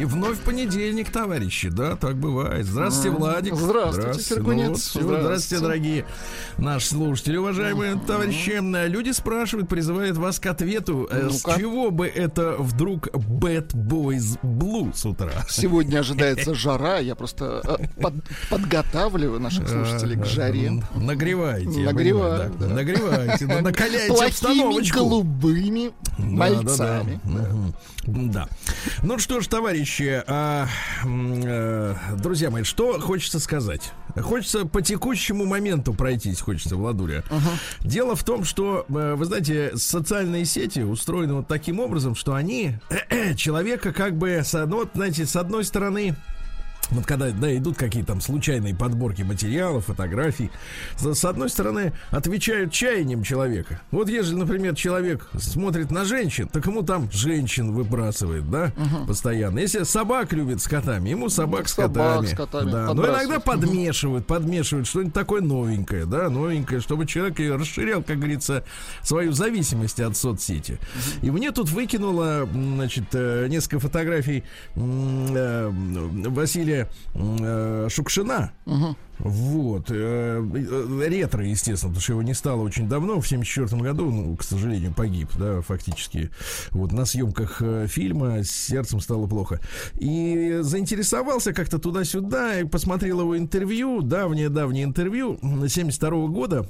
И вновь понедельник, товарищи, да, так бывает. Здравствуйте, Владик. Здравствуйте, Сергунец. Ну вот, Здравствуйте. здравствуйте, дорогие наши слушатели, уважаемые товарищи. Люди спрашивают, призывают вас к ответу, э, с чего бы это вдруг Bad Boys Blue с утра? Сегодня ожидается жара. Я просто э, под- подготавливаю наших слушателей к жаре. Нагревайте. Нагреваю, да. Нагревайте, ну, накаляйте Плохими обстановочку. голубыми мальцами. Да. Да. Ну что ж, товарищи, а, м, э, друзья мои, что хочется сказать? Хочется по текущему моменту пройтись, хочется, Владуля. Дело в том, что, э, вы знаете, социальные сети устроены вот таким образом, что они человека как бы, ну, вот, знаете, с одной стороны, вот когда да, идут какие-то там случайные подборки материалов, фотографий, с, одной стороны, отвечают чаянием человека. Вот если, например, человек смотрит на женщин, так ему там женщин выбрасывает, да, постоянно. Если собак любит с котами, ему собак, с Собак котами. с котами да. Но иногда подмешивают, подмешивают что-нибудь такое новенькое, да, новенькое, чтобы человек расширял, как говорится, свою зависимость от соцсети. И мне тут выкинуло, значит, э, несколько фотографий э, Василия э, Шукшина. Вот. э, э, Ретро, естественно, потому что его не стало очень давно. В 74 году, ну, к сожалению, погиб, да, фактически. Вот на съемках э, фильма с сердцем стало плохо. И заинтересовался как-то туда-сюда и посмотрел его интервью, давнее-давнее интервью 72 года.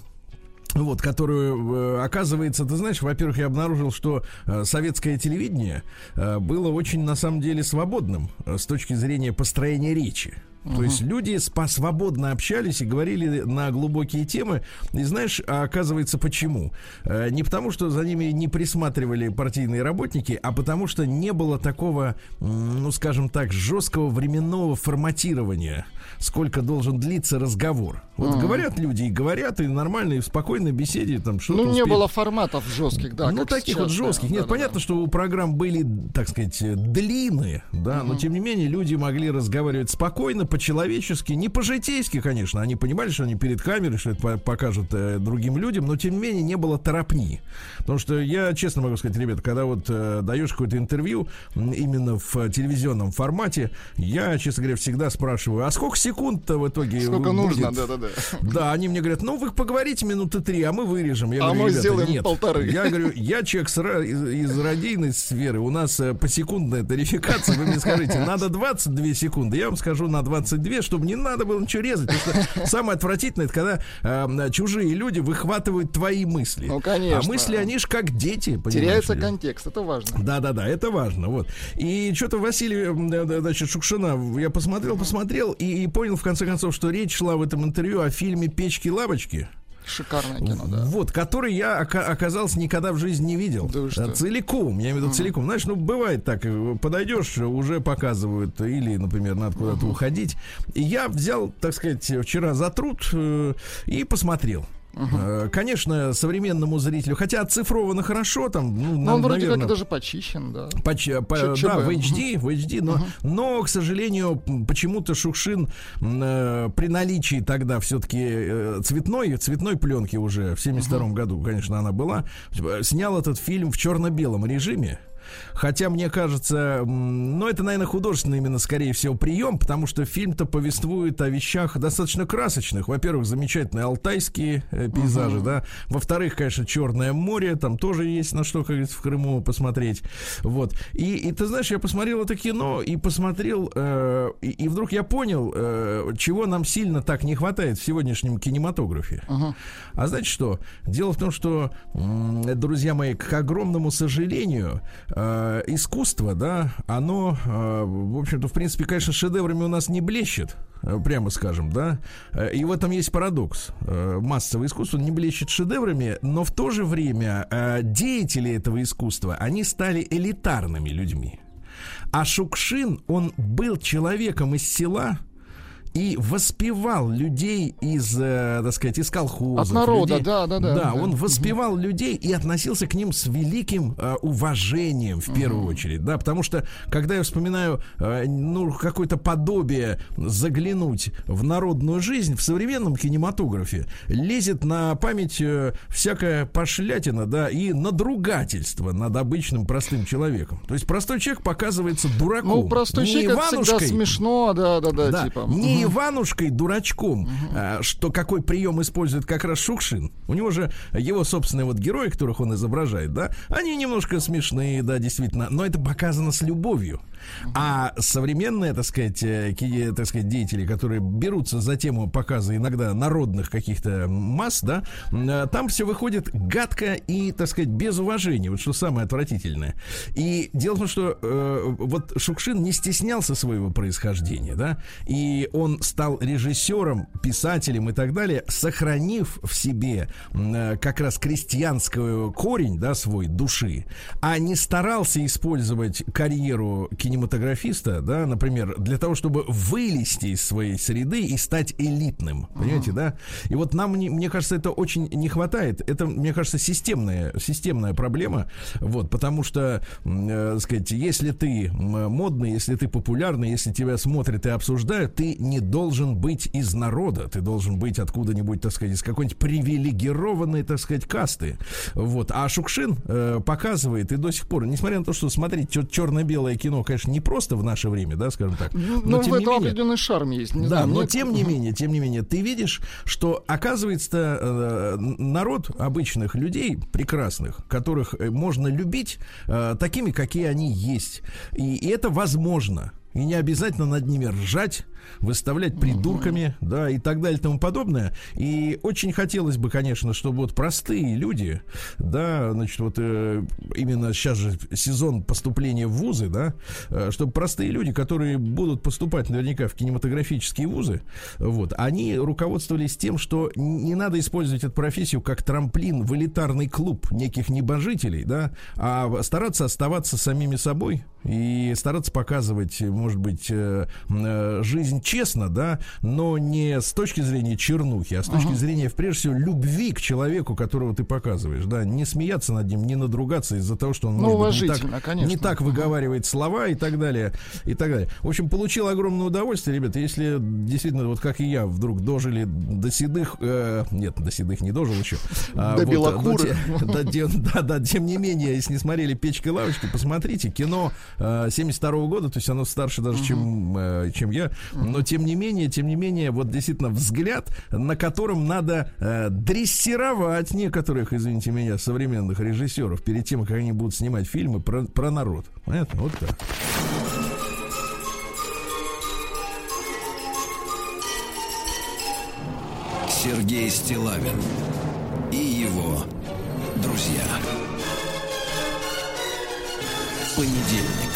Вот, которую, э, оказывается, ты знаешь, во-первых, я обнаружил, что э, советское телевидение э, было очень, на самом деле, свободным с точки зрения построения речи. То есть люди спа- свободно общались и говорили на глубокие темы. И знаешь, а оказывается, почему? Э, Не потому, что за ними не присматривали партийные работники, а потому что не было такого, ну, скажем так, жесткого временного форматирования, сколько должен длиться разговор. Вот говорят люди и говорят, и нормально, и в спокойной беседе там что-то Ну, не было форматов жестких, да. ну, таких сейчас, вот да, жестких. Нет, да, да, понятно, да. что у программ были, так сказать, длинные, да, но тем не менее люди могли разговаривать спокойно, по-человечески, не по-житейски, конечно. Они понимали, что они перед камерой, что это по- покажут э, другим людям, но тем не менее не было торопни. Потому что я честно могу сказать, ребята, когда вот э, даешь какое-то интервью именно в э, телевизионном формате, я, честно говоря, всегда спрашиваю, а сколько секунд-то в итоге Сколько будет? нужно, да-да-да. Да, они мне говорят, ну вы поговорите минуты три, а мы вырежем. Я А говорю, мы «Ребята, сделаем нет». полторы. Я говорю, я человек с из, из радийной сферы, у нас э, посекундная тарификация, вы мне скажите, надо 22 секунды, я вам скажу на 22, чтобы не надо было ничего резать, потому что самое отвратительное, это когда э, чужие люди выхватывают твои мысли. Ну, конечно. А мысли, они ж как дети, Теряется контекст, это важно. Да, да, да, это важно. Вот. И что-то Василий, м, да, да, значит, Шукшина, я посмотрел, посмотрел и, и понял в конце концов, что речь шла в этом интервью о фильме Печки-лавочки. Шикарное кино, да. Вот, который я ока- оказался никогда в жизни не видел. Да что? Целиком, я имею в виду целиком. Знаешь, ну бывает так, э, подойдешь, уже показывают, или, например, надо куда-то уходить. И я взял, так сказать, вчера за труд э, и посмотрел. Э, Конечно, современному зрителю, хотя оцифровано хорошо, там, ну, Но на- он вроде наверное, как даже почищен, да. Поч- по- ЧЧБ. да, в HD, в HD, но, но, к сожалению, почему-то Шукшин э, при наличии тогда все-таки цветной, цветной пленки уже в 72 году, конечно, она была, э, снял этот фильм в черно-белом режиме. Хотя, мне кажется, ну, это, наверное, художественный именно, скорее всего, прием, потому что фильм-то повествует о вещах достаточно красочных. Во-первых, замечательные алтайские э, пейзажи, да. Во-вторых, конечно, Черное море, там тоже есть на что, как говорится, в Крыму посмотреть. Вот. И, и ты знаешь, я посмотрел это кино и посмотрел, э, и, и вдруг я понял, э, чего нам сильно так не хватает в сегодняшнем кинематографе. А знаете что? Дело в том, что, м, друзья мои, к огромному сожалению, э, искусство, да, оно, э, в общем-то, в принципе, конечно, шедеврами у нас не блещет, э, прямо скажем, да. Э, И в этом есть парадокс. Э, Массовое искусство не блещет шедеврами, но в то же время э, деятели этого искусства, они стали элитарными людьми. А Шукшин, он был человеком из села, и воспевал людей из, э, так сказать, из колхозов. От народа, людей. да, да, да. Да, он воспевал людей и относился к ним с великим э, уважением в первую очередь, да, потому что когда я вспоминаю, э, ну, какое-то подобие заглянуть в народную жизнь в современном кинематографе, лезет на память э, всякая пошлятина, да, и надругательство над обычным простым человеком. То есть простой человек показывается дураком. Ну, простой не человек это всегда Иванушкой, смешно, да, да, да, да, типа. не. Иванушкой дурачком, а, что какой прием использует как раз Шукшин. У него же его собственные вот герои, которых он изображает, да, они немножко смешные, да, действительно, но это показано с любовью. А современные, так сказать, э, ки- так сказать, деятели, которые берутся за тему показа иногда народных каких-то масс, да, э, там все выходит гадко и, так сказать, без уважения, вот что самое отвратительное. И дело в том, что э, вот Шукшин не стеснялся своего происхождения, да, и он стал режиссером, писателем и так далее, сохранив в себе э, как раз крестьянский корень, да, свой души, а не старался использовать карьеру кинематографиста, да, например, для того, чтобы вылезти из своей среды и стать элитным, понимаете, да? И вот нам, не- мне кажется, это очень не хватает. Это, мне кажется, системная, системная проблема, вот, потому что, э, сказать, если ты модный, если ты популярный, если тебя смотрят и обсуждают, ты не должен быть из народа, ты должен быть откуда-нибудь, так сказать, из какой-нибудь привилегированной, так сказать, касты, вот. А Шукшин э, показывает и до сих пор, несмотря на то, что смотреть чер- черно-белое кино, конечно, не просто в наше время, да, скажем так, Ну, но ну, в тем не этом менее- определенный шарм есть. Не да, знаю, но мне- тем не менее, тем не менее, ты видишь, что оказывается э, народ обычных людей прекрасных, которых э, можно любить э, такими, какие они есть, и, и это возможно. И не обязательно над ними ржать, выставлять придурками, да, и так далее и тому подобное. И очень хотелось бы, конечно, чтобы вот простые люди, да, значит, вот э, именно сейчас же сезон поступления в вузы, да, э, чтобы простые люди, которые будут поступать наверняка в кинематографические вузы, вот, они руководствовались тем, что не надо использовать эту профессию как трамплин в элитарный клуб неких небожителей, да, а стараться оставаться самими собой и стараться показывать, может быть, э, э, жизнь честно, да, но не с точки зрения чернухи, а с точки зрения, прежде всего, любви к человеку, которого ты показываешь, да, не смеяться над ним, не надругаться из-за того, что он Ну, может быть, не так, конечно. не так выговаривает слова и так далее, и так далее. В общем, получил огромное удовольствие, ребята, если действительно, вот как и я, вдруг дожили до седых, э, нет, до седых не дожил еще. а, До вот, белокурых. но те- да, да, да, тем не менее, если не смотрели «Печка и лавочка», посмотрите, кино э, 72 года, то есть оно старше даже, чем, э, чем я, но тем не менее, тем не менее, вот действительно взгляд, на котором надо э, дрессировать некоторых, извините меня, современных режиссеров перед тем, как они будут снимать фильмы про, про народ. Понятно? Вот так. Сергей Стилавин и его друзья. Понедельник.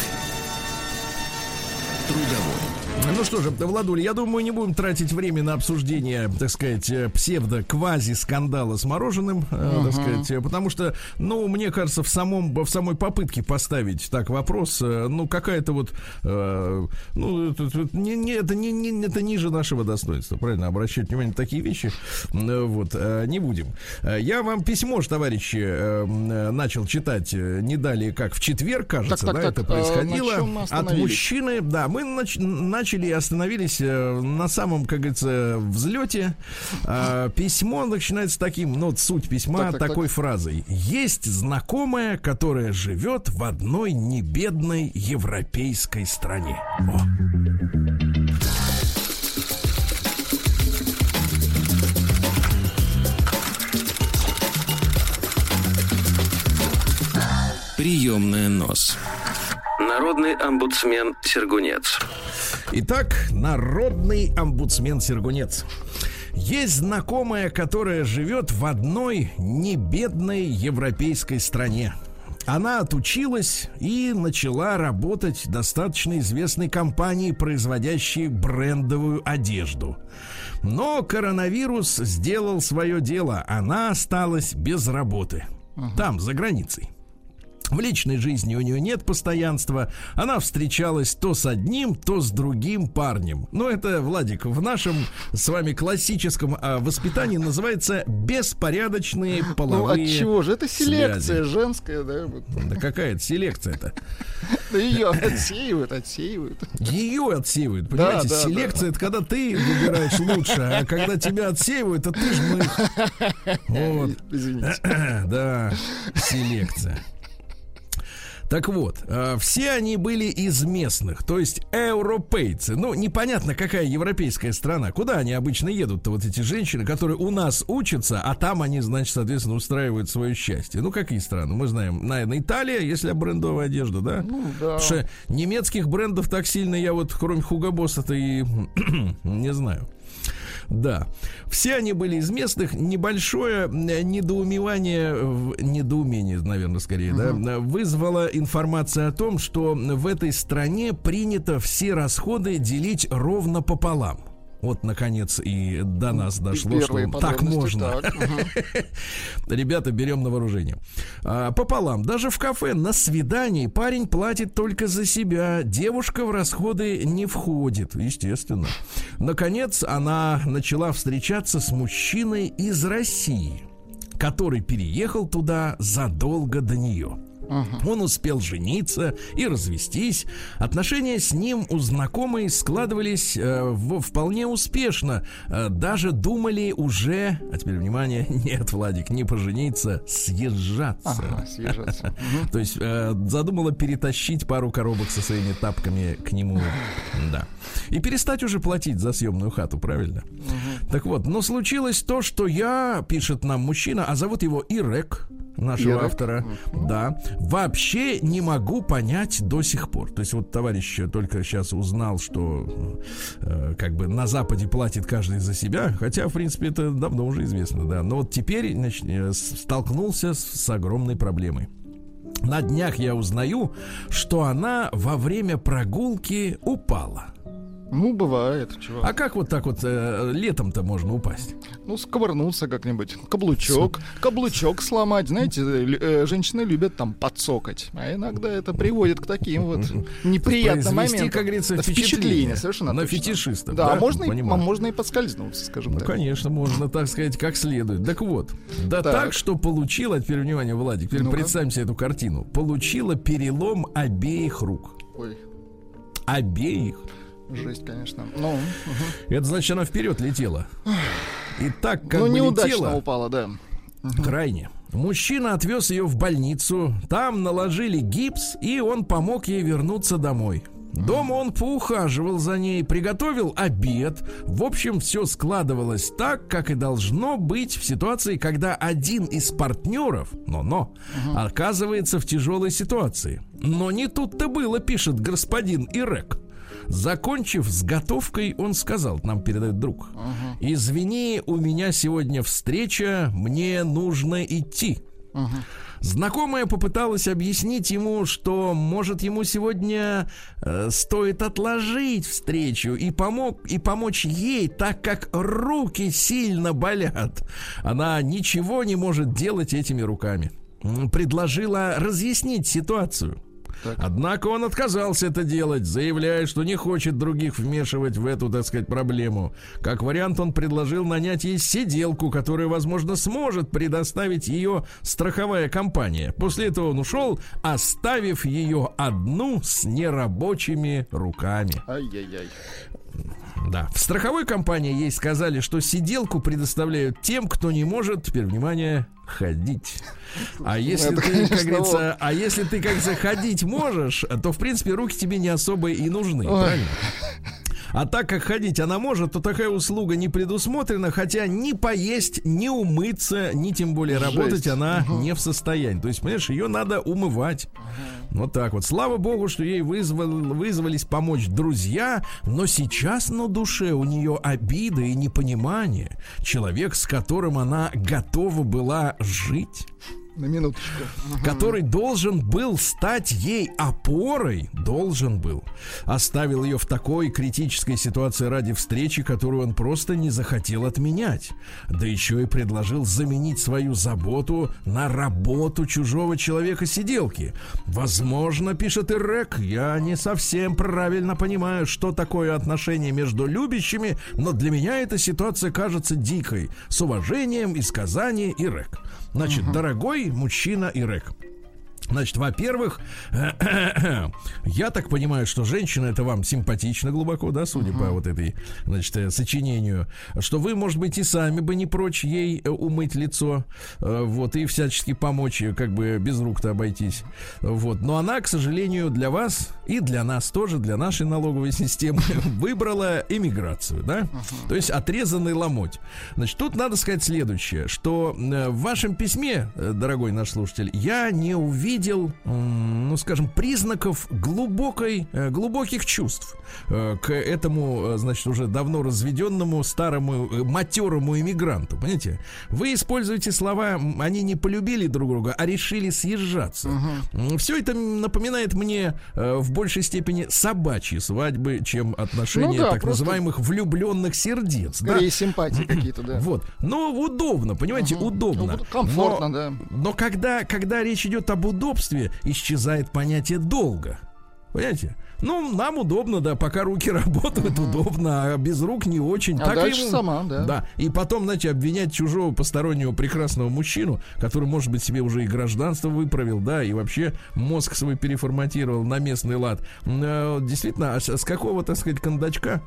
Трудовой. Ну что же, Владуль, я думаю, не будем тратить время на обсуждение, так сказать, э, псевдо-квази-скандала с мороженым, э, так сказать, э, потому что, ну, мне кажется, в самом, в самой попытке поставить так вопрос, ну, какая-то вот, э, ну, это, не, не, это, не, не, это ниже нашего достоинства, правильно, обращать внимание на такие вещи, вот, не будем. Я вам письмо, товарищи, начал читать не далее, как в четверг, кажется, Так, так, да, так, это происходило, мы от мужчины, да, мы нач- начали и остановились э, на самом, как говорится, взлете. Э, письмо начинается таким, ну, суть письма Так, так, такой фразой. Есть знакомая, которая живет в одной небедной европейской стране. О. Приемная нос. Народный омбудсмен Сергунец. Итак, народный омбудсмен Сергунец. Есть знакомая, которая живет в одной небедной европейской стране. Она отучилась и начала работать в достаточно известной компании, производящей брендовую одежду. Но коронавирус сделал свое дело. Она осталась без работы. Там, за границей. В личной жизни у нее нет постоянства. Она встречалась то с одним, то с другим парнем. Но это, Владик, в нашем с вами классическом а, воспитании называется беспорядочные половые Ну, от чего же? Это селекция связи. женская, да? Да какая это селекция-то? Да ее отсеивают, отсеивают. Ее отсеивают, понимаете? Да, да, Селекция это когда ты выбираешь лучше, а когда тебя отсеивают, это ты жмых. Вот. Извините. Да, селекция. Так вот, э, все они были из местных, то есть европейцы. Ну, непонятно, какая европейская страна. Куда они обычно едут-то, вот эти женщины, которые у нас учатся, а там они, значит, соответственно, устраивают свое счастье. Ну, какие страны? Мы знаем, наверное, Италия, если брендовая одежда, да? Ну, да. Потому что немецких брендов так сильно я вот, кроме Хуга Босса-то и не знаю. Да. Все они были из местных. Небольшое э, недоумевание, недоумение, наверное, скорее, да, э, вызвала информация о том, что в этой стране принято все расходы делить ровно пополам. Вот, наконец, и до нас дошло, что так можно. так. Ребята, берем на вооружение. А, пополам. Даже в кафе на свидании парень платит только за себя. Девушка в расходы не входит, естественно. Наконец, она начала встречаться с мужчиной из России, который переехал туда задолго до нее. Он успел жениться и развестись. Отношения с ним у знакомой складывались э, в- вполне успешно. Э, даже думали уже, а теперь внимание, нет, Владик, не пожениться, съезжаться. Ага, съезжаться. То есть э, задумала перетащить пару коробок со своими тапками к нему. Да. И перестать уже платить за съемную хату, правильно? Так вот, но случилось то, что я, пишет нам мужчина, а зовут его Ирек, нашего Ирек? автора, да, вообще не могу понять до сих пор. То есть вот товарищ только сейчас узнал, что э, как бы на Западе платит каждый за себя, хотя, в принципе, это давно уже известно, да. Но вот теперь значит, э, столкнулся с, с огромной проблемой. На днях я узнаю, что она во время прогулки упала. Ну, бывает, чего. А как вот так вот э, летом-то можно упасть? Ну, сковырнулся как-нибудь. Каблучок. Каблучок сломать. Знаете, э, женщины любят там подсокать. А иногда это приводит к таким вот неприятным моментам. как говорится, Да, впечатление совершенно на точно. фетишистов, Да, да? можно, и, можно и подскользнуться, скажем Ну, так. конечно, можно, так сказать, как следует. Так вот, да так, Так. что получила, теперь внимание, Владик, теперь Ну-ка. представим себе эту картину. Получила перелом обеих рук. Ой, Обеих. Жесть, конечно. Ну, мгм. Это значит, она вперед летела. И так как ну бы неудачно летела, упала, да. крайне. Мужчина отвез ее в больницу, там наложили гипс, и он помог ей вернуться домой. Дома он поухаживал за ней, приготовил обед. В общем, все складывалось так, как и должно быть в ситуации, когда один из партнеров, но-но, оказывается в тяжелой ситуации. Но не тут-то было, пишет господин Ирек. Закончив с готовкой, он сказал, нам передает друг, извини, у меня сегодня встреча, мне нужно идти. Знакомая попыталась объяснить ему, что, может, ему сегодня э, стоит отложить встречу и, помог, и помочь ей, так как руки сильно болят. Она ничего не может делать этими руками. Предложила разъяснить ситуацию. Однако он отказался это делать, заявляя, что не хочет других вмешивать в эту, так сказать, проблему. Как вариант, он предложил нанять ей сиделку, которая, возможно, сможет предоставить ее страховая компания. После этого он ушел, оставив ее одну с нерабочими руками. Ай-яй-яй. Да. В страховой компании ей сказали, что сиделку предоставляют тем, кто не может, теперь внимание, ходить. А если это, ты, как конечно, говорится, а если ты, как говорится, ходить можешь, то, в принципе, руки тебе не особо и нужны, Ой. правильно? А так как ходить она может, то такая услуга не предусмотрена, хотя ни поесть, ни умыться, ни тем более Жесть. работать она не в состоянии. То есть, понимаешь, ее надо умывать. Вот так вот. Слава богу, что ей вызвал- вызвались помочь друзья, но сейчас на душе у нее обида и непонимание. Человек, с которым она готова была жить. На минуточку. который должен был стать ей опорой, должен был, оставил ее в такой критической ситуации ради встречи, которую он просто не захотел отменять. Да еще и предложил заменить свою заботу на работу чужого человека-сиделки. Возможно, пишет Ирек, я не совсем правильно понимаю, что такое отношение между любящими, но для меня эта ситуация кажется дикой. С уважением из Казани Ирек. Значит, дорогой мужчина Ирек. Значит, во-первых, я так понимаю, что женщина это вам симпатично глубоко, да, судя по вот этой, значит, э, сочинению, что вы, может быть, и сами бы не прочь ей э, умыть лицо, э, вот, и всячески помочь, как бы без рук-то обойтись, вот. Но она, к сожалению, для вас и для нас тоже, для нашей налоговой системы выбрала эмиграцию, да, то есть отрезанный ломоть. Значит, тут надо сказать следующее, что в вашем письме, дорогой наш слушатель, я не увидел, м, ну, скажем, признаков глубокой, э, глубоких чувств э, к этому, э, значит, уже давно разведенному старому матерому иммигранту, понимаете? Вы используете слова, они не полюбили друг друга, а решили съезжаться. Все это напоминает мне в большей степени собачьи свадьбы, чем отношения Ну да, так просто- называемых влюбленных сердец. да? Скорее симпатии какие-то, да. Вот. Но удобно, понимаете, удобно. Ну, комфортно, Но- да. Но когда, когда речь идет об удобстве, исчезает понятие долга. Понимаете? Ну, нам удобно, да, пока руки работают, удобно, а без рук не очень. А дальше сама, да. Да. И потом, знаете, обвинять чужого постороннего прекрасного мужчину, который, может быть, себе уже и гражданство выправил, да, и вообще мозг свой переформатировал на местный лад. Э, Действительно, а с с какого, так сказать, кондачка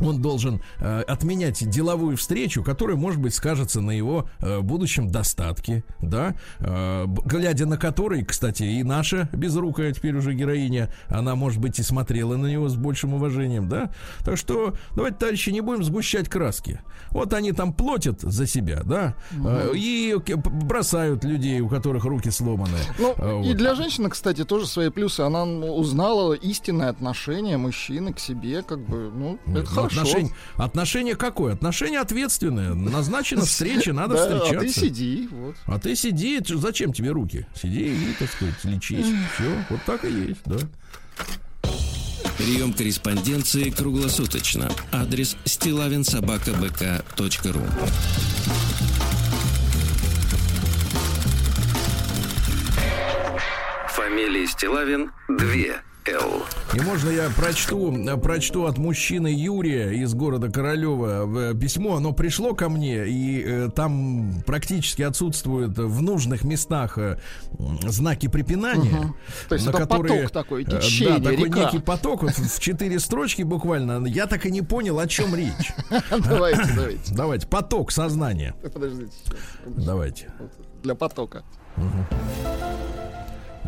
он должен э, отменять деловую встречу, которая, может быть, скажется на его э, будущем достатке, да, э, глядя на который, кстати, и наша безрукая теперь уже героиня, она, может быть, и смотрела на него с большим уважением, да. Так что давайте, товарищи, не будем сгущать краски. Вот они там платят за себя, да, э, и бросают людей, у которых руки сломаны. Ну, и вот. для женщины, кстати, тоже свои плюсы. Она узнала истинное отношение мужчины к себе, как бы, ну, это Ну, хорошо. Отношение, отношение какое? Отношение ответственное. Назначена встреча, надо Да, встречаться. А ты сиди, вот. А ты сиди, зачем тебе руки? Сиди и, так сказать, лечись. Все, вот так и есть, да. Прием корреспонденции круглосуточно. Адрес стилавинсобакабк.ру Фамилия Стилавин 2 Л. И можно я прочту, прочту от мужчины Юрия из города Королева э, письмо. Оно пришло ко мне, и э, там практически отсутствуют в нужных местах э, знаки препинания. То есть на это которые, поток такой, э, да, течение, такой река. некий поток вот в четыре строчки буквально. Я так и не понял, о чем речь. Давайте, давайте. Давайте, поток сознания. Подождите. Давайте. Для потока.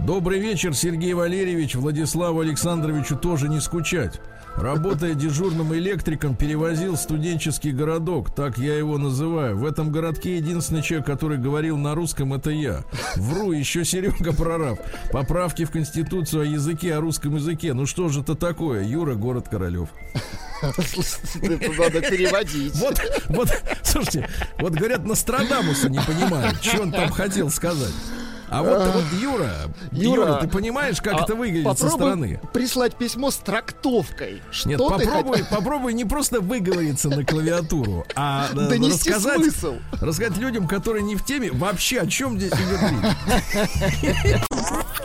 Добрый вечер, Сергей Валерьевич. Владиславу Александровичу тоже не скучать. Работая дежурным электриком, перевозил студенческий городок, так я его называю. В этом городке единственный человек, который говорил на русском, это я. Вру, еще Серега прораб. Поправки в Конституцию о языке, о русском языке. Ну что же это такое? Юра, город Королев. Это надо переводить. Вот, вот, слушайте, вот говорят, Нострадамуса не понимают, что он там хотел сказать. А вот, вот Юра, Юра, Юра, ты понимаешь, как А это выглядит со стороны? прислать письмо с трактовкой. Что Нет, попробуй, хотел? попробуй не просто выговориться на клавиатуру, а э, Донести рассказать, смысл. рассказать людям, которые не в теме, вообще о чем здесь идет речь.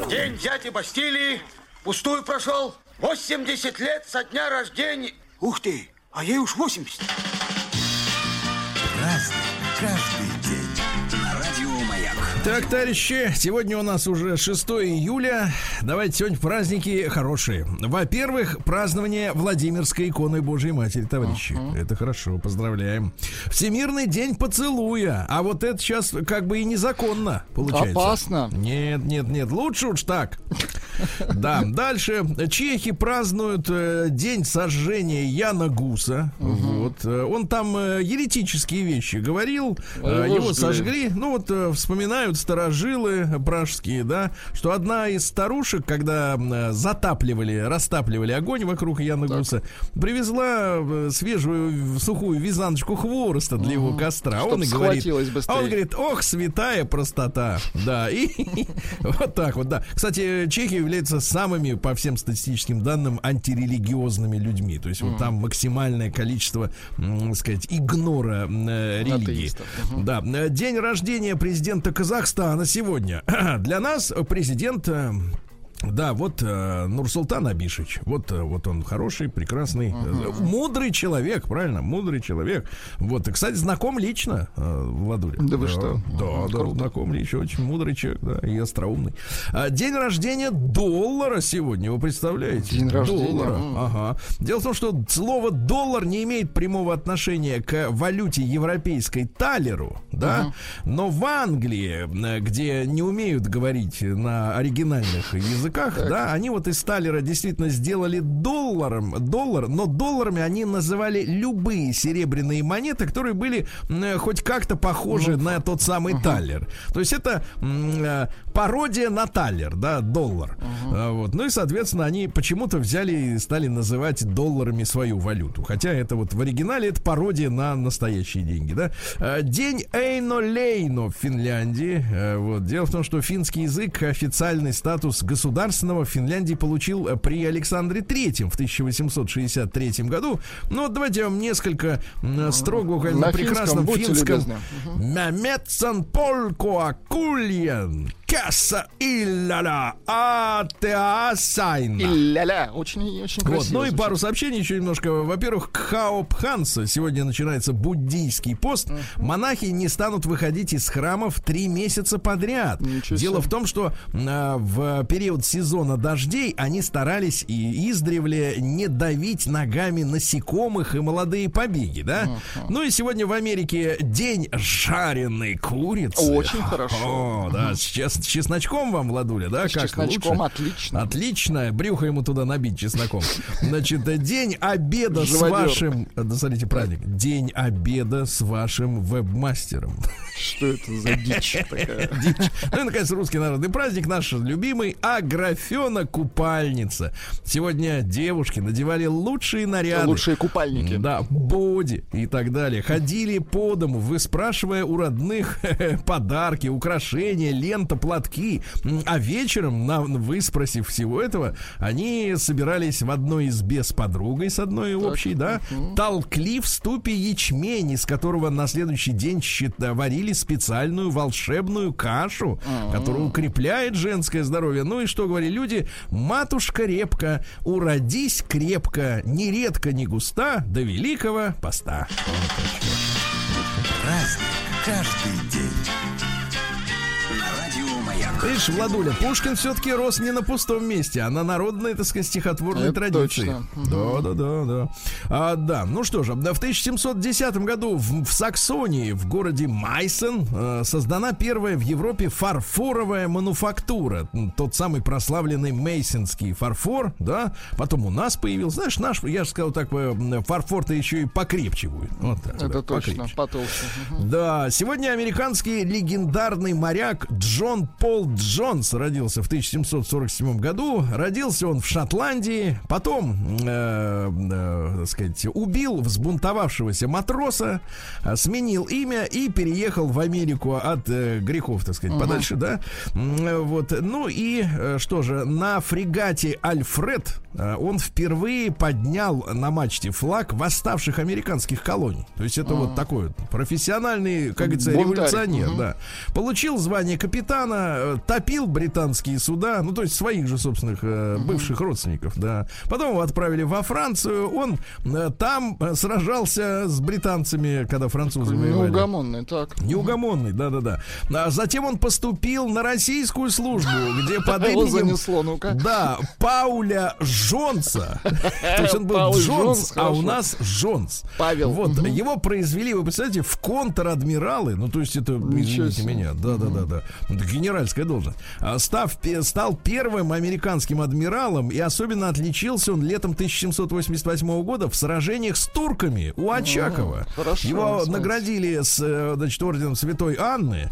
День дяди Бастилии пустую прошел. 80 лет со дня рождения. Ух ты, а ей уж 80. Так, товарищи, сегодня у нас уже 6 июля. Давайте сегодня праздники хорошие. Во-первых, празднование Владимирской иконы Божьей Матери, товарищи. Это хорошо, поздравляем. Всемирный день поцелуя. А вот это сейчас как бы и незаконно получается. Опасно. Нет, нет, нет, лучше уж так. Да, дальше. Чехи празднуют э, день сожжения Яна Гуса. Вот. Э, он там э, еретические вещи говорил, его его жгли. сожгли. Ну вот э, вспоминают старожилы пражские, да, что одна из старушек, когда затапливали, растапливали огонь вокруг Яна Гуса, привезла э, свежую сухую вязаночку хвороста для его костра. А Чтоб он и говорит, а быстрее. он говорит, ох, святая простота. Да, и вот так вот, да. Кстати, Чехия является самыми, по всем статистическим данным, антирелигиозными людьми. То есть вот там максимальное количество, м, сказать, игнора э, религии. Да. День рождения президента Казахстана сегодня. Для нас президент... да, вот э, Нурсултан Абишич. Вот, э, вот он хороший, прекрасный, э, мудрый человек, правильно, мудрый человек. Вот, и, кстати, знаком лично, э, Владуля. Да вы что? Да, Ага, да, круто. знаком лично, очень мудрый человек, да, и остроумный. А, День рождения доллара сегодня, вы представляете? День рождения, Доллара. м. Ага. Дело в том, что слово доллар не имеет прямого отношения к валюте европейской талеру, да, но в Англии, э, где не умеют говорить на оригинальных языках, да, они вот из талера действительно сделали долларом, доллар, но долларами они называли любые серебряные монеты, которые были м, хоть как-то похожи на тот самый талер. То есть это э, пародия на талер, да, доллар. А, Вот. Ну и, соответственно, они почему-то взяли и стали называть долларами свою валюту. Хотя это вот в оригинале это пародия на настоящие деньги, да. А, День Эйно Лейно в Финляндии. А, Вот. Дело в том, что финский язык официальный статус государственного в Финляндии получил э, при Александре Третьем в 1863 году. Ну вот давайте я вам несколько строго указать На прекрасном финском. Мямецан полко акульен касса илляля атеасайн. И-ля-ля. Очень, очень Вот, красиво. ну и звучит. пару сообщений еще немножко. Во-первых, Кхаопханса. Сегодня начинается буддийский пост. Монахи не станут выходить из храмов три месяца подряд. Ничего Дело в том, что а, в период сезона дождей они старались и издревле не давить ногами насекомых и молодые побеги, да? Ну и сегодня в Америке день жареной курицы. Очень хорошо. О, да, с, чес- с чесночком вам, Владуля, да? С как чесночком лучше? отлично. Отлично. Брюхо ему туда набить чесноком. Значит, день обеда с Живодер. вашим... э, Да, смотрите, праздник. День обеда с вашим вебмастером. Что это за дичь такая? Дичь. Ну и, наконец, русский народный праздник наш любимый Аграфена купальница. Сегодня девушки надевали лучшие наряды. Лучшие купальники. Да, боди и так далее. Ходили по дому, выспрашивая у родных подарки, украшения, лента, платки. А вечером, на, выспросив всего этого, они собирались в одной избе с подругой, с одной общей, да, толкли в ступе ячмень, из которого на следующий день щит- варили специальную волшебную кашу, которая укрепляет женское здоровье. Ну и что говорили люди? Матушка репка, уродись крепко, ни редко, ни густа, до великого поста. Праздник каждый день. Видишь, Владуля, Пушкин все-таки рос не на пустом месте, а на народной, так сказать, стихотворной Это традиции. точно. Да, да, да, да. А, да, ну что же, в 1710 году в, в Саксонии, в городе Майсен, э, создана первая в Европе фарфоровая мануфактура. Тот самый прославленный мейсонский фарфор, да. Потом у нас появился, знаешь, наш, я же сказал так, э, фарфор-то еще и покрепче будет. Вот так, Это да, точно, покрепче. потолще. Да, сегодня американский легендарный моряк Джон Пол Джонс родился в 1747 году. Родился он в Шотландии, потом, э, э, так сказать, убил взбунтовавшегося матроса, э, сменил имя и переехал в Америку от э, грехов, так сказать, подальше, да. Э, Вот, ну и э, что же, на фрегате Альфред э, он впервые поднял на мачте флаг восставших американских колоний. То есть это вот такой вот профессиональный, как говорится, Бунтарь. революционер, Мгм. да. Получил звание капитана, э, топил британские суда, ну то есть своих же собственных э, бывших родственников, да. Потом его отправили во Францию, он э, там э, сражался с британцами, когда французы воевали. Неугомонный, так. Неугомонный, да-да-да. А затем он поступил на российскую службу, где под именем... занесло, ну-ка. Да, Пауля Жонса. То есть он был Джонс, а у нас Джонс. Павел. Вот, его произвели, вы представляете, в контр-адмиралы. Ну, то есть это, извините меня, да-да-да-да. Это генеральская должность. А, Став, стал первым американским адмиралом, и особенно отличился он летом 1788 года в сражениях с турками у Очакова. хорошо, Его наградили с, э, значит, орденом Святой Анны.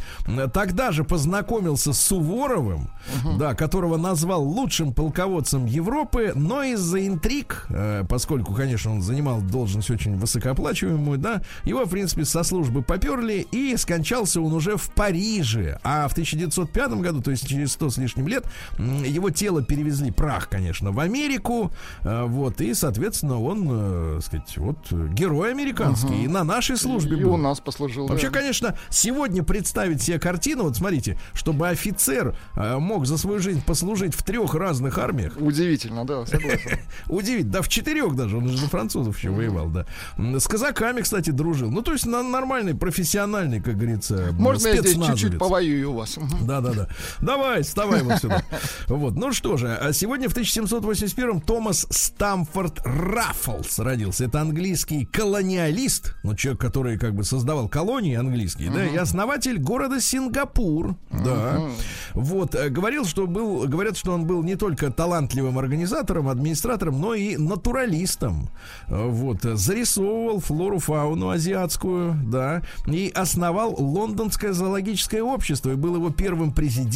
Тогда же познакомился с Суворовым, да, которого назвал лучшим полководцем Европы, но из-за интриг, э, поскольку, конечно, он занимал должность очень высокооплачиваемую, да, его, в принципе, со службы поперли, и скончался он уже в Париже. А в 1905 году, то есть через 100 с лишним лет, его тело перевезли, прах, конечно, в Америку, э, вот, и, соответственно, он, э, сказать, вот, герой американский, и на нашей службе И был. у нас послужил. да. Вообще, конечно, сегодня представить себе картину, вот смотрите, чтобы офицер э, мог за свою жизнь послужить в трех разных армиях, Удивительно, да, согласен. удивить, да в четырех даже, он же за французов еще воевал, да. С казаками, кстати, дружил. Ну, то есть на нормальный, профессиональный, как говорится, Можно я здесь чуть-чуть повоюю у вас? Да, да, да. Давай, вставай вот сюда. Вот. Ну что же, а сегодня в 1781-м Томас Стамфорд Раффлс родился. Это английский колониалист, ну, человек, который как бы создавал колонии английские, да, и основатель города Сингапур. Да. Вот. э, Говорил, что был, говорят, что он был не только талантливым организатором, администратором, но и натуралистом. Вот. э, Зарисовывал флору, фауну азиатскую, да, и основал лондонское зоологическое общество и был его первым президентом,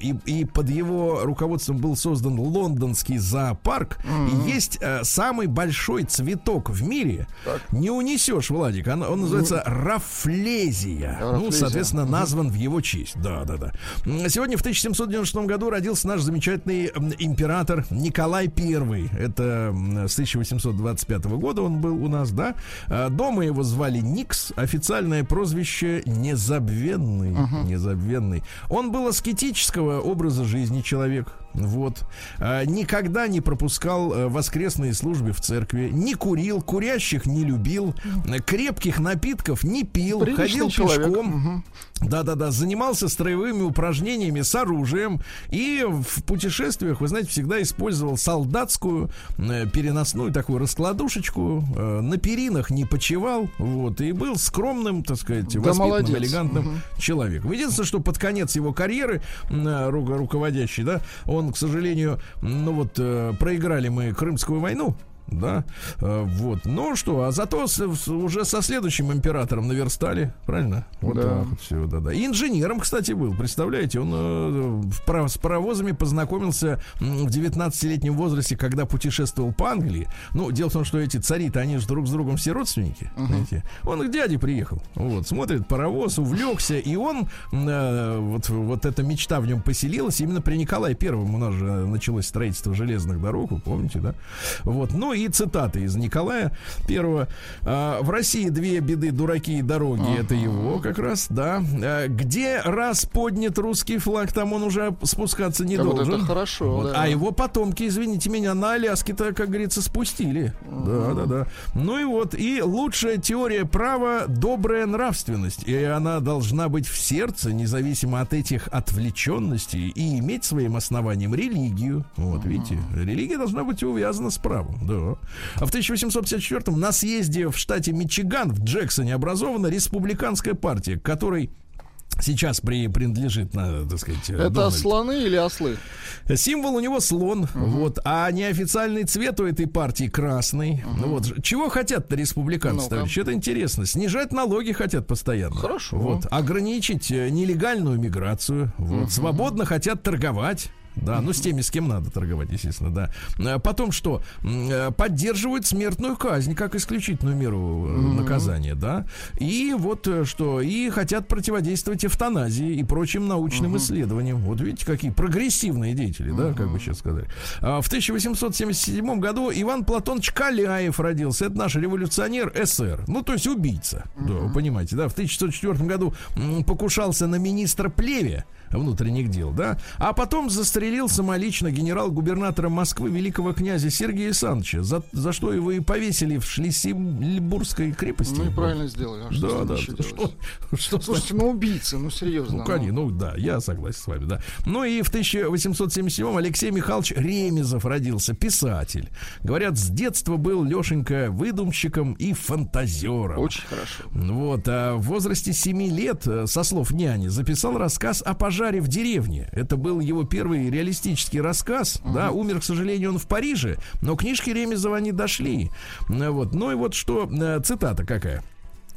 и, и под его руководством был создан лондонский зоопарк. И есть э, самый большой цветок в мире. Не унесешь, Владик. Он, он называется рафлезия. Ну, Рафлезия. соответственно, назван в его честь. Да, да, да. Сегодня в 1796 году родился наш замечательный император Николай I. Это с 1825 года он был у нас, да. А, Дома его звали Никс. Официальное прозвище Незабвенный. Незабвенный. Он был аскетического образа жизни человек. Вот. А, Никогда не пропускал э, воскресные службы в церкви. Не курил, курящих не любил. э, Крепких напитков не пил. Приличный ходил человек. пешком. Да-да-да, занимался строевыми упражнениями с оружием и в путешествиях, вы знаете, всегда использовал солдатскую э, переносную такую раскладушечку, на перинах не почевал, вот, и был скромным, так сказать, Да воспитанным, молодец. элегантным человеком. Единственное, что под конец его карьеры руководящий, да, он, к сожалению, ну вот, э, проиграли мы Крымскую войну, да, Э, вот. Ну что, а зато с- уже со следующим императором наверстали, правильно? Вот Да. так вот все, да, да. И инженером, кстати, был, представляете, он э, с паровозами познакомился в 19-летнем возрасте, когда путешествовал по Англии. Ну, дело в том, что эти цари-то, они же друг с другом все родственники, знаете. Он к дяде приехал, вот, смотрит паровоз, увлекся, и он, э, вот, вот эта мечта в нем поселилась именно при Николае Первом. У нас же началось строительство железных дорог, вы помните, да? Вот, ну и цитаты из Николая Первого. А, В России две беды, дураки и дороги. Это его как раз, да. А, Где раз поднят русский флаг, там он уже спускаться не вот должен. это хорошо, Вот. да. А его потомки, извините меня, на Аляске-то, как говорится, спустили. Да, да, да. Ну и вот, и лучшая теория права добрая нравственность. И она должна быть в сердце, независимо от этих отвлеченностей, и иметь своим основанием религию. Вот, видите, религия должна быть увязана с правом. Да. А в 1854 на съезде в штате Мичиган, в Джексоне, образована республиканская партия, которой сейчас при, принадлежит, на, так сказать, Это Дональд слоны или ослы? Символ у него слон, вот, а неофициальный цвет у этой партии красный. Ну Вот, чего хотят-то республиканцы, Ну-ка. товарищи? Это интересно. Снижать налоги хотят постоянно. Хорошо. Вот, ограничить э, нелегальную миграцию. Вот, свободно хотят торговать. Да, ну с теми, с кем надо торговать, естественно, да. А Потом что? Э, Поддерживают смертную казнь как исключительную меру э, наказания, да. И вот э, что? И хотят противодействовать эвтаназии и прочим научным исследованиям. Вот видите, какие прогрессивные деятели, да, как бы сейчас сказали. А В 1877 году Иван Платонович Каляев родился. Это наш революционер СССР. Ну, то есть убийца. Да, вы понимаете, да. В 1904 году покушался на министра Плеве внутренних дел, да, а потом застрелил самолично генерал-губернатора Москвы великого князя Сергея Александровича, за, за что его и повесили в Шлиссельбургской крепости. Ну и правильно сделали. А что Да, да. Что, делать? что Слушайте, ну убийцы, ну серьезно. ну, конечно, ну да, я согласен с вами, да. Ну и в 1877 Алексей Михайлович Ремезов родился, писатель. Говорят, с детства был Лешенька выдумщиком и фантазером. Очень хорошо. Вот, а в возрасте 7 лет, э, со слов няни, записал рассказ о пожаре пожаре в деревне. Это был его первый реалистический рассказ. Да, умер, к сожалению, он в Париже, но книжки Ремезова они дошли. Вот. Ну и вот что, э, цитата какая.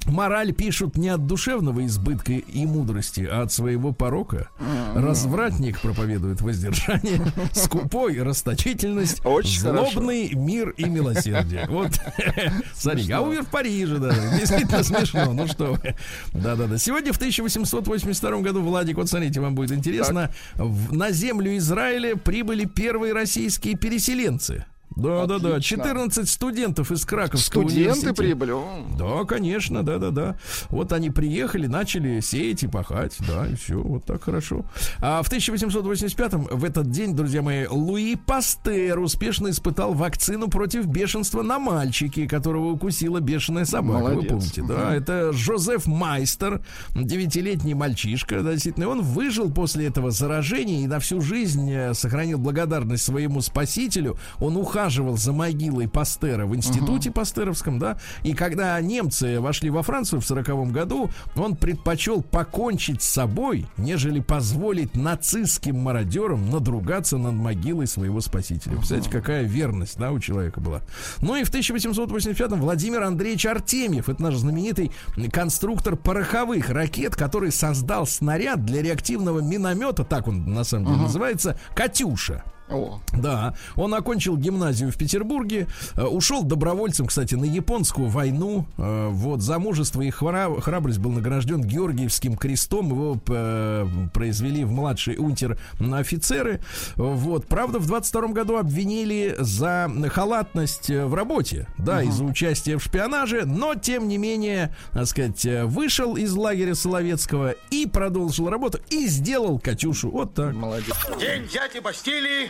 Мораль пишут не от душевного избытка и мудрости, а от своего порока. Развратник проповедует воздержание, скупой расточительность, Очень злобный мир и милосердие. Вот, смотри, а умер в Париже, да, действительно смешно. Ну что. Да-да-да. Сегодня в 1882 году, Владик, вот смотрите, вам будет интересно, на землю Израиля прибыли первые российские переселенцы. Да, да, да. Отлично. 14 студентов из Краковского Студенты университета. прибыли. Да, конечно, да, да, да. Вот они приехали, начали сеять и пахать, да, и все, вот так хорошо. А в 1885-м, в этот день, друзья мои, Луи Пастер успешно испытал вакцину против бешенства на мальчике, которого укусила бешеная собака. Молодец. Вы помните, да? Это Жозеф Майстер, девятилетний мальчишка, да, действительно. Он выжил после этого заражения и на всю жизнь э, сохранил благодарность своему спасителю. Он ухаживал за могилой Пастера в институте Пастеровском, да. И когда немцы вошли во Францию в сороковом году, он предпочел покончить с собой, нежели позволить нацистским мародерам надругаться над могилой своего спасителя. Представляете, какая верность, да, у человека была. Ну и в 1885-м Владимир Андреевич Артемьев, это наш знаменитый конструктор пороховых ракет, который создал снаряд для реактивного миномета, так он на самом деле называется, «Катюша». О, Да, он окончил гимназию в Петербурге, э, ушел добровольцем, кстати, на японскую войну. э, Вот за мужество и хра- храбрость был награжден Георгиевским крестом. Его э, произвели в младший унтер на офицеры. Вот, правда, в 22 году обвинили за халатность в работе, да, и за участие в шпионаже, но тем не менее, так сказать, вышел из лагеря Соловецкого и продолжил работу и сделал Катюшу. Вот так. молодец. День дяди Бастилии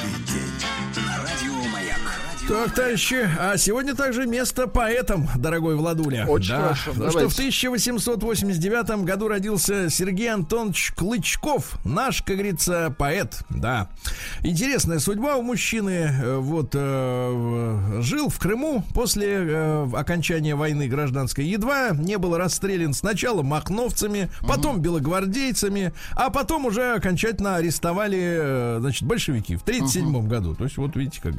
Так, товарищи, а сегодня также место поэтам, дорогой Владуля. Очень да. хорошо, Ну что, в 1889 году родился Сергей Антонович Клычков, наш, как говорится, поэт, да. Интересная судьба у мужчины. э, Вот э, жил в Крыму после э, окончания войны гражданской. Едва не был расстрелян сначала махновцами, потом белогвардейцами, а потом уже окончательно арестовали, э, значит, большевики в 37 году. То есть, вот видите, как.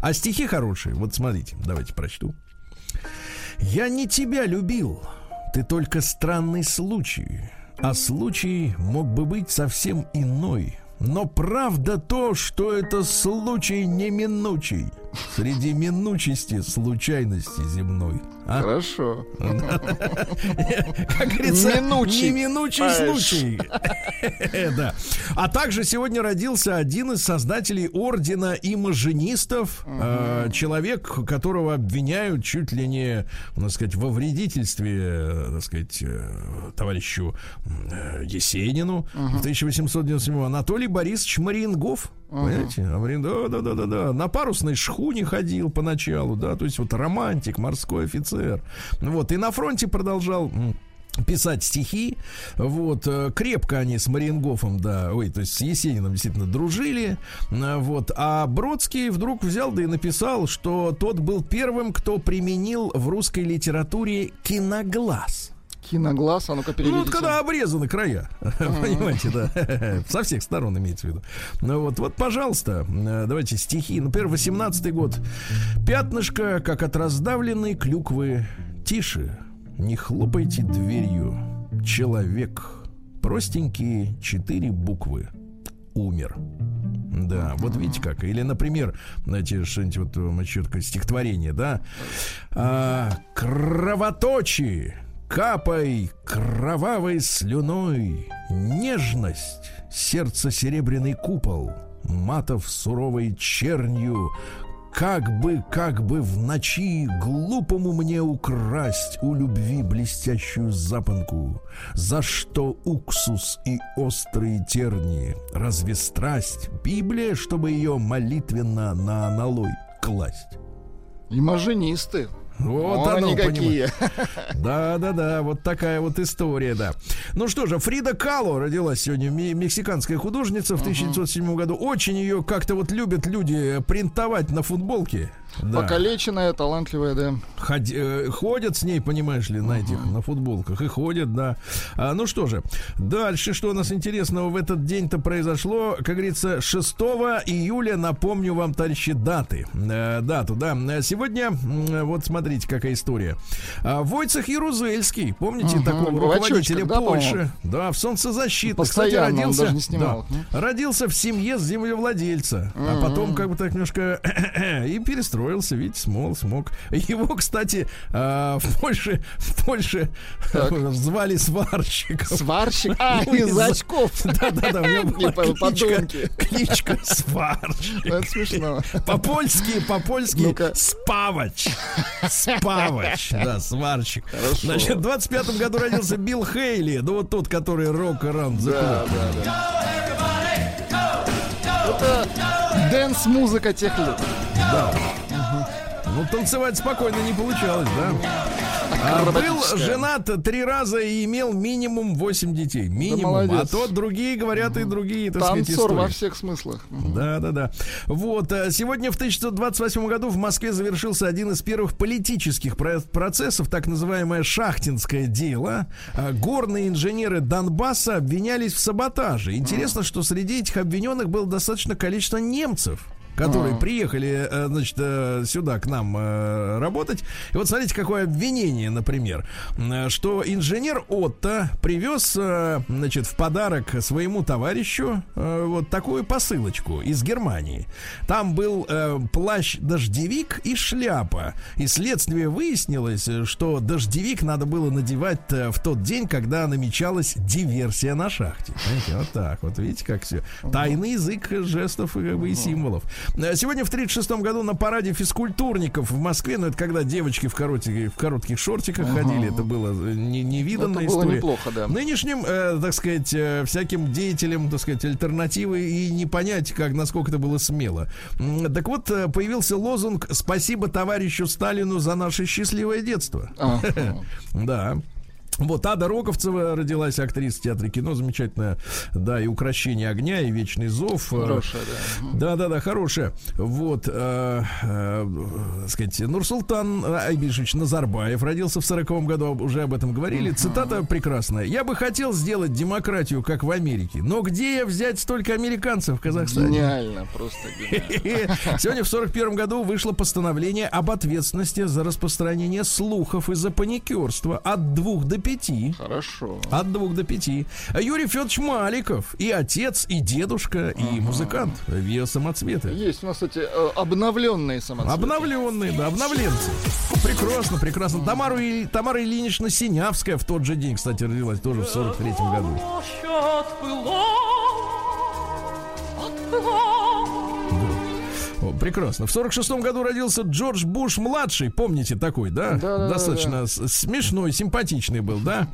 А стихи хорошие. Вот смотрите, давайте прочту. Я не тебя любил, ты только странный случай. А случай мог бы быть совсем иной. Но правда то, что это случай неминучий. Среди минучести случайности земной. А? Хорошо. Как говорится, Минучий. неминучий Понимаешь. случай. Да. А также сегодня родился один из создателей ордена имажинистов, э, человек, которого обвиняют чуть ли не, так сказать, во вредительстве, э, так сказать, э, товарищу э, Есенину в 1897 Анатолий Борисович Марингов. Понимаете? А Марин- Да, да, да, да, да. На парусной шхуне ходил поначалу, да, то есть вот романтик, морской офицер. Вот, и на фронте продолжал писать стихи. Вот, э, крепко они с Мариенгофом, да, ой, то есть с Есениным действительно дружили. Э, Вот, а Бродский вдруг взял да и написал, что тот был первым, кто применил в русской литературе киноглаз. Киноглаз, а ну-ка Ну, переведите. вот когда обрезаны края, понимаете, да, со всех сторон имеется в виду. Ну вот, вот, пожалуйста, э, давайте стихи. Например, 18 год. Пятнышко, как от раздавленной клюквы. Тише, не хлопайте дверью. Человек. Простенькие четыре буквы. Умер. Да, вот видите как. Или, например, знаете, что-нибудь вот э, четкое стихотворение, да? А, кровоточи, капай кровавой слюной, нежность, сердце серебряный купол, матов суровой чернью, как бы, как бы в ночи глупому мне украсть у любви блестящую запонку, за что уксус и острые терни, разве страсть Библия, чтобы ее молитвенно на аналой класть? Имажинисты. Вот оно, они понимаешь. какие. Да, да, да, вот такая вот история, да. Ну что же, Фрида Кало родилась сегодня, мексиканская художница в 1907 году. Очень ее как-то вот любят люди принтовать на футболке. Да. Покалеченная, талантливая, да. Ходи- э, ходят с ней, понимаешь ли, на этих, на футболках. И ходят, да. А, ну что же, дальше, что у нас интересного в этот день-то произошло? Как говорится, 6 июля, напомню вам, товарищи, даты. Э, дату, да. Сегодня, м, вот смотрите, какая история. А, Войцех Ярузельский, помните Мгм, такого руководителя да, Польши? Да, в солнцезащитных. Постоянно, он родился, даже не снимал да, родился в семье землевладельца, а потом как бы так немножко и перестроился, видите, смог, смог. Его, кстати, а, в Польше, в Польше звали сварщиком. Сварщик. А, Ну, из очков. Да-да-да, у него была кличка, кличка сварщик. Это смешно. По-польски, по-польски спавач. Спавач, да, сварщик. Значит, в 25 году родился Билл Хейли, ну вот тот, который рок ран Да, да, да. Это dance-музыка тех лет. Ну, танцевать спокойно не получалось, да? А, был женат три раза и имел минимум 8 детей. Минимум. а молодец. то другие говорят и другие, так сказать, Танцор во истории. всех смыслах. Да, да, да. Вот, а, сегодня в 1928 году в Москве завершился один из первых политических про- процессов, так называемое шахтинское дело. А, Горные инженеры Донбасса обвинялись в саботаже. Интересно, что среди этих обвиненных было достаточно количество немцев которые приехали, э, значит, э, сюда к нам э, работать. И вот смотрите, какое обвинение, например, что инженер Отто привез, значит, в подарок своему товарищу вот такую посылочку из Германии. Там был плащ-дождевик и шляпа. И следствие выяснилось, что дождевик надо было надевать в тот день, когда намечалась диверсия на шахте. Знаете, вот так вот, видите, как все. Тайный язык жестов и, как бы, и символов. Э, Сегодня в 36 году на параде физкультурников в Москве, ну это когда девочки в коротких, в коротких шортиках ходили, это было э, не, невиданная Это было история. неплохо, да. Нынешним, э, так сказать, э, всяким деятелям, так сказать, альтернативы и не понять, как, насколько это было смело. Так вот, появился лозунг «Спасибо товарищу Сталину за наше счастливое детство». А, Да. Вот Ада Роговцева родилась, актриса театра и кино, замечательная, да, и «Укращение огня», и «Вечный зов». Э, Хорошая, да. да, да, да, хорошая. Вот, э, э, сказать, Нурсултан Айбишевич Назарбаев родился в сороком году, уже об этом говорили. Цитата прекрасная. «Я бы хотел сделать демократию, как в Америке, но где взять столько американцев в Казахстане?» Гениально, просто гениально. Сегодня в 41 году вышло постановление об ответственности за распространение слухов из-за паникерства от двух до пяти. Хорошо. От двух до пяти. Юрий Федорович Маликов и отец, и дедушка, и музыкант Виа Самоцветы. Есть у нас, кстати, э, обновленные самоцветы. Обновленные, да, обновленцы. Прекрасно, прекрасно. Тамару и, Тамара Ильинична Синявская в тот же день, кстати, родилась тоже в 43-м году. О, прекрасно. В 46-м году родился Джордж Буш младший, помните такой, да? Да-да-да-да. Достаточно с- смешной, симпатичный был, да?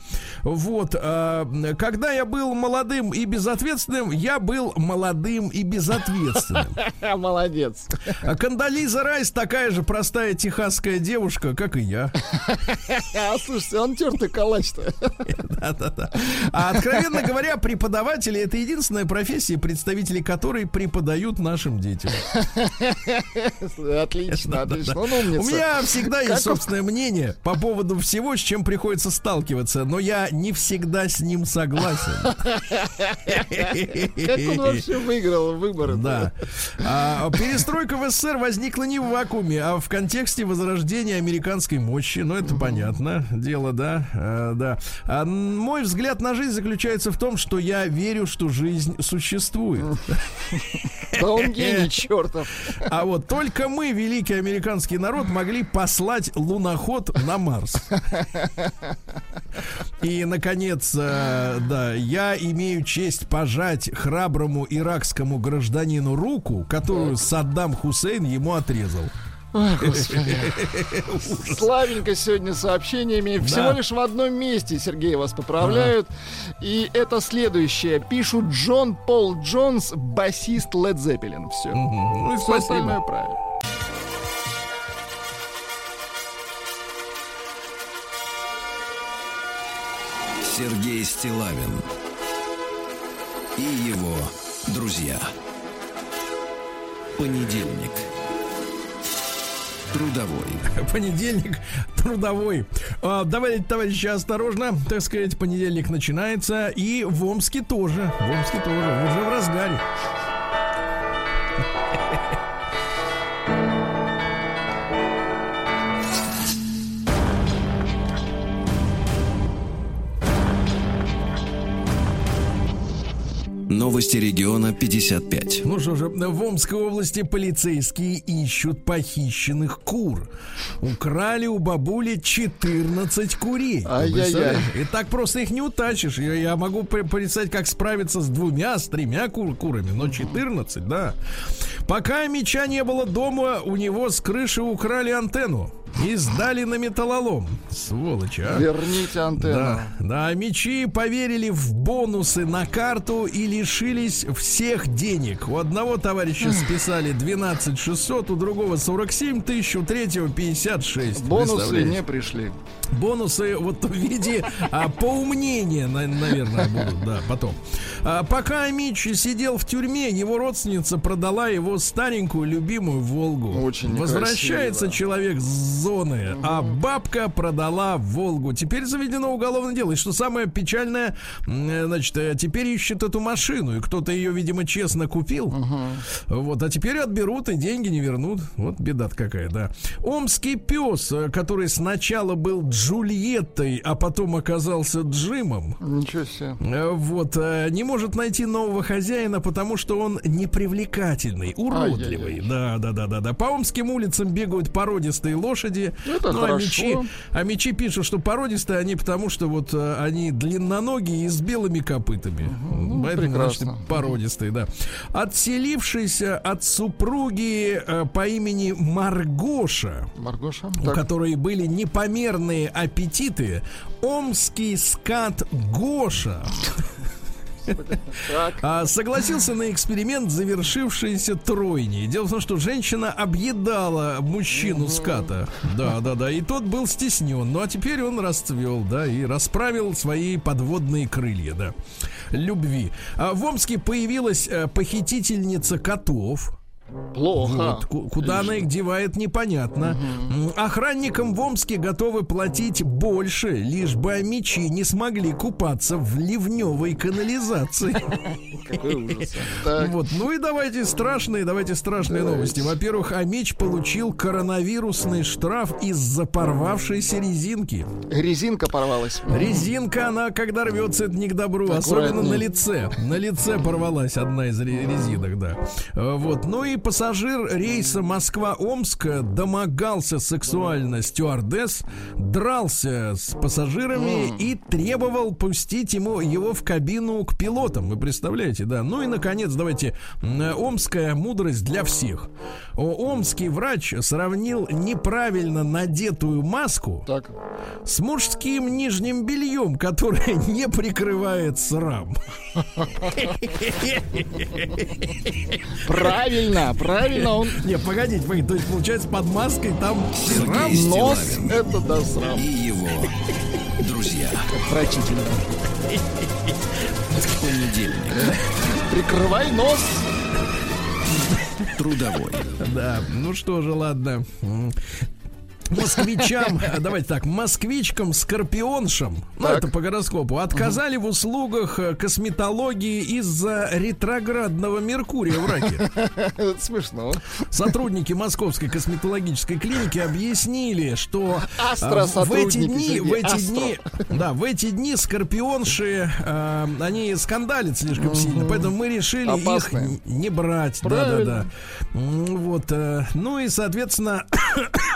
Вот. а, когда я был молодым и безответственным, я был молодым и безответственным. Молодец. А Кандализа Райс такая же простая техасская девушка, как и я. А, слушайте, он тертый калач-то. Да-да-да. А откровенно говоря, преподаватели это единственная профессия, представители которой преподают нашим детям. Отлично, отлично. Он У умница. меня всегда есть собственное мнение по поводу всего, с чем приходится сталкиваться, но я не всегда с ним согласен. Как он вообще выиграл выборы? Да. А, перестройка в СССР возникла не в вакууме, а в контексте возрождения американской мощи. Ну, это понятно. Дело, да. А, да. А, мой взгляд на жизнь заключается в том, что я верю, что жизнь существует. Да он гений чертов. А вот только мы, великий американский народ, могли послать луноход на Марс. И, наконец, э, да, я имею честь пожать храброму иракскому гражданину руку, которую Саддам Хусейн ему отрезал. Славенько сегодня сообщениями. Всего лишь в одном месте, Сергей, вас поправляют. Ага. И это следующее. Пишут Джон Пол Джонс, басист Led Zeppelin. Все. Угу. Ну Все спасибо. остальное правильно. Сергей Стилавин и его друзья. Понедельник. Трудовой. Понедельник трудовой. А, давайте, товарищи, осторожно. Так сказать, понедельник начинается. И в Омске тоже. В Омске тоже. Уже в разгаре. Новости региона 55. Ну что же, в Омской области полицейские ищут похищенных кур. Украли у бабули 14 курей. Ай-яй-яй. И так просто их не утащишь. Я, я могу пр- представить, как справиться с двумя, с тремя кур- курами, но 14, да. Пока меча не было дома, у него с крыши украли антенну. И сдали на металлолом. Сволочи, а. Верните антенну. Да, да, мечи поверили в бонусы на карту и лишились всех денег. У одного товарища списали 12 600, у другого 47 тысяч, у третьего 56. Бонусы не пришли. Бонусы вот в виде а, поумнения, на- наверное, будут, да, потом. А, пока Мич сидел в тюрьме, его родственница продала его старенькую любимую Волгу. Очень Возвращается некрасиво. человек с зоны, а бабка продала Волгу. Теперь заведено уголовное дело. И что самое печальное, э, значит, э, теперь ищет эту машину, и кто-то ее, видимо, честно купил. Вот, а теперь отберут и деньги не вернут. Вот беда какая, да. Омский пес, э, который сначала был Джульеттой, а потом оказался Джимом. Ничего себе. э, Вот, э, не может найти нового хозяина, потому что он непривлекательный, уродливый. Ай-яй-яй. Да, да, да, да, да. По омским улицам бегают породистые лошади. Это ну, а хорошо. мечи, а мечи пишут, что породистые они потому, что вот э, они длинноногие и с белыми копытами. ну, Поэтому, значит, прекрасно. породистые, да. Отселившийся от супруги э, по имени Маргоша, Маргоша. у Так. которой были непомерные аппетиты, омский скат Гоша Так. а, согласился на эксперимент, завершившийся тройней. Дело в том, что женщина объедала мужчину ската. Да, да, да. И тот был стеснен. Ну а теперь он расцвел, да, и расправил свои подводные крылья, да. Любви. А в Омске появилась э, похитительница котов. Плохо. Вот, ку- куда она их девает, непонятно. М, Охранникам в Омске готовы платить больше, лишь бы мечи не смогли купаться в ливневой канализации. Какой ужас. Так. Вот, ну и давайте страшные, давайте страшные новости. Во-первых, Амич получил коронавирусный штраф из-за порвавшейся резинки. Резинка порвалась. Резинка, она когда рвется, это не к добру, особенно на лице. На лице порвалась одна из ре- резинок, да. Э, Вот. Ну и пассажир рейса Москва-Омск домогался сексуально стюардесс, дрался с пассажирами и требовал пустить ему его в кабину к пилотам. Вы представляете, да? Ну и, наконец, давайте, омская мудрость для всех. Омский врач сравнил неправильно надетую маску Так. с мужским нижним бельем, которое не прикрывает срам. Правильно, правильно он Не, погодите, погодите, то есть получается под маской там срам? Сергей нос это да срам. и его друзья. Отвратительно. Понедельник. Прикрывай нос. Трудовой. Да, ну что же, ладно. Москвичам, давайте так, москвичкам, скорпионшам, ну это по гороскопу, отказали в услугах э, косметологии из-за ретроградного Меркурия в раке. Смешно. Сотрудники Московской косметологической клиники объяснили, что а, в эти дни, в эти дни, да, в эти дни скорпионши, а, они скандалят слишком сильно, поэтому мы решили их не брать. Да, да, да. Вот, э, ну и, соответственно,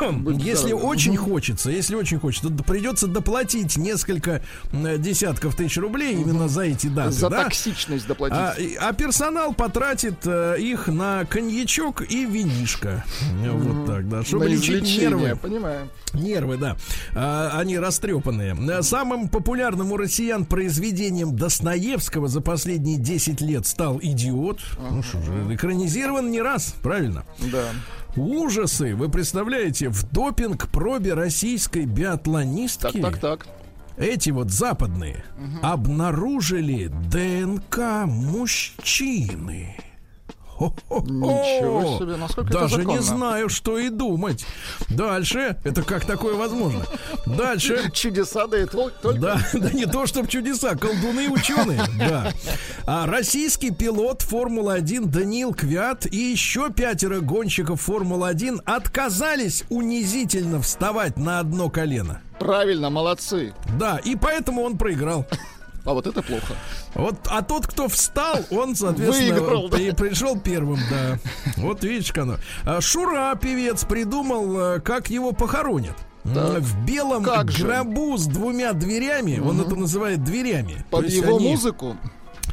если здоровы. очень хочется, если очень хочется, то придется доплатить несколько десятков тысяч рублей именно за эти даты. За да? токсичность доплатить. А, а персонал потратит э, их на коньячок и винишко. Вот так, да. Чтобы лечить нервы. Понимаю. Нервы, да. А, они растрепанные. Э, Самым популярным у россиян произведением Достоевского за последние 10 лет стал «Идиот». Ну что же, экранизирован не раз, правильно? Да. Ужасы, вы представляете, в допинг-пробе российской биатлонистки Так, так, так. эти вот западные обнаружили ДНК мужчины. Ничего себе, насколько Даже не знаю, что и думать. Дальше, это как такое возможно? Дальше. Чудеса, да и тол- только. Да, да не то, чтобы чудеса, колдуны и ученые, да. А российский пилот Формулы-1 Даниил Квят и еще пятеро гонщиков Формулы-1 отказались унизительно вставать на одно колено. Правильно, молодцы. Да, и поэтому он проиграл. А вот это плохо. Вот, а тот, кто встал, он, соответственно, Выиграл, да. при- пришел первым, да. Вот видишь, как оно. А Шура, певец, придумал, э, как его похоронят. Так. В белом Как же? гробу с двумя дверями, он это называет дверями. Под его они- музыку.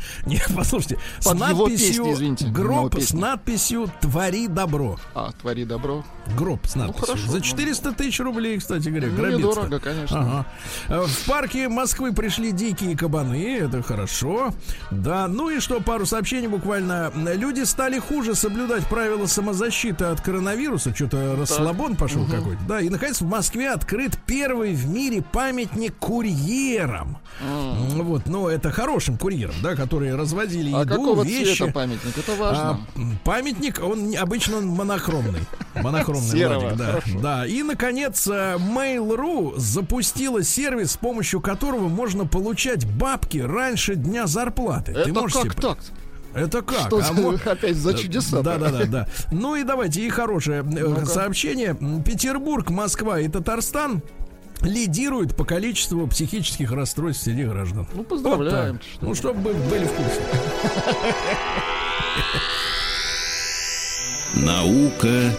Нет, послушайте, с Под надписью песни, извините, его гроб с надписью «Твори добро». А, твори добро. Гроб с надписью. хорошо, За ну. 400 тысяч рублей, кстати говоря, Ну, гробец. недорого, конечно. Ага. Э, В парке Москвы пришли дикие кабаны, это хорошо. Да, ну и что, пару сообщений буквально. Люди стали хуже соблюдать правила самозащиты от коронавируса. Что-то расслабон пошел какой-то. Да, и наконец в Москве открыт первый в мире памятник курьерам. М, Вот, но это хорошим курьерам, да, которые развозили А еду, какого вещи. цвета памятник? Это А, важно. м, памятник, он обычно он монохромный. Монохромный Серого, Владик, да. хорошо. Да. И, наконец, э, Mail.ru запустила сервис, с помощью которого можно получать бабки раньше дня зарплаты. Ты это можешь как себе- так? Это как? Что А мо- опять за чудеса? Да, да, да, да. Ну и давайте и хорошее э, Ну-ка. сообщение. Петербург, Москва и Татарстан лидируют по количеству психических расстройств среди граждан. Ну, поздравляем. Вот. Что Ну, вы. чтобы были в курсе. Наука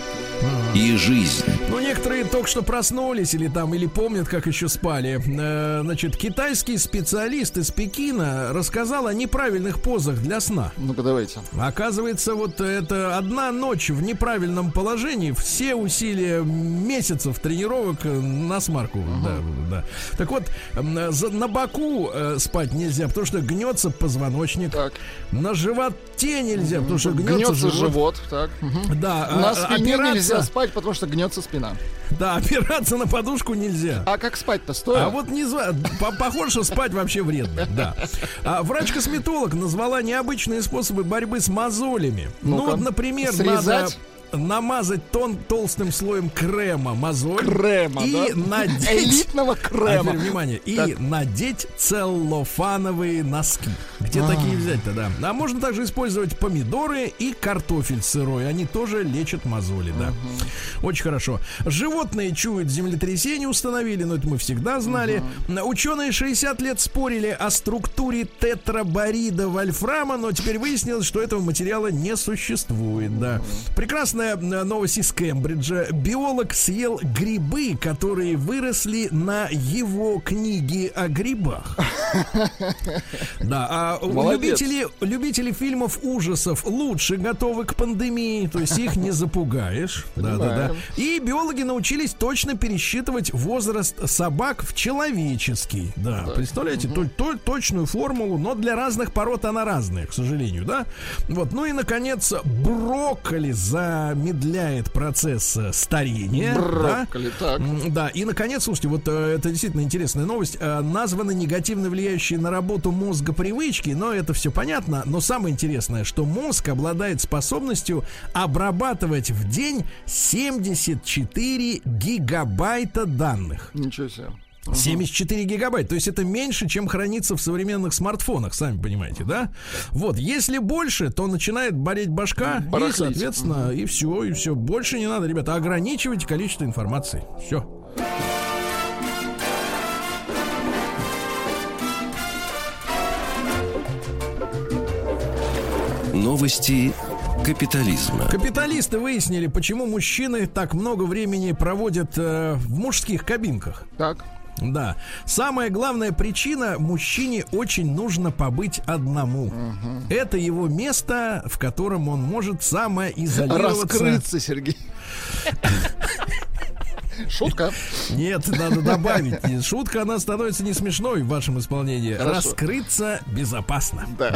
и жизнь. Ну, некоторые только что проснулись или там, или помнят, как еще спали. Э, значит, китайский специалист из Пекина рассказал о неправильных позах для сна. Ну-ка, давайте. Оказывается, вот это одна ночь в неправильном положении, все усилия месяцев тренировок на смарку. Да, да. Так вот, на боку э, спать нельзя, потому что гнется позвоночник. Так. На животе нельзя, потому что гнется, Гнется живот. живот. Так. мгм. Да, На а- спине опираться- нельзя спать, потому что гнется спина. Да, опираться на подушку нельзя. А как спать-то стоя? А вот не зва- по- похоже, что спать вообще вредно. Да. А врач-косметолог назвала необычные способы борьбы с мозолями. Ну Ну-ка. вот, например, Срезать? надо намазать тон толстым слоем крема мозоль Крема, и да? надеть Элитного а крема. теперь внимание и Так. надеть целлофановые носки. Где А. такие взять-то, да? А можно также использовать помидоры и картофель сырой. Они тоже лечат мозоли, да. Очень хорошо. Животные чуют землетрясение, установили, но это мы всегда знали. Ученые 60 лет спорили о структуре тетраборида вольфрама, но теперь выяснилось, что этого материала не существует, да. Прекрасная э, новость из Кембриджа. Биолог съел грибы, которые выросли на его книге о грибах. Да, а Молодец. любители, любители фильмов ужасов лучше готовы к пандемии, то есть их не запугаешь. Да, да, да. И биологи научились точно пересчитывать возраст собак в человеческий. Да, представляете, то- то- точную формулу, но для разных пород она разная, к сожалению, да. Вот, ну и наконец брокколи замедляет процесс э, старения. да. Брокколи, так. М, Да, и наконец, слушайте, вот э, это действительно интересная новость. Э, названы негативно влияющие на работу мозга привычки, но это все понятно. Но самое интересное, что мозг обладает способностью обрабатывать в день 74 гигабайта данных. Ничего себе. 74 гигабайта, то есть это меньше, чем хранится в современных смартфонах, сами понимаете, да? Вот, если больше, то начинает болеть башка, Барахлить. и, соответственно, и все, и все. Больше не надо, ребята, ограничивайте количество информации. Все. Новости капитализма. Капиталисты выяснили, почему мужчины так много времени проводят э, в мужских кабинках. Так. Да. Самая главная причина мужчине очень нужно побыть одному. Это его место, в котором он может самоизолироваться. Раскрыться, Сергей. Шутка. Нет, надо добавить. Шутка, она становится не смешной в вашем исполнении. Хорошо. Раскрыться безопасно. Да.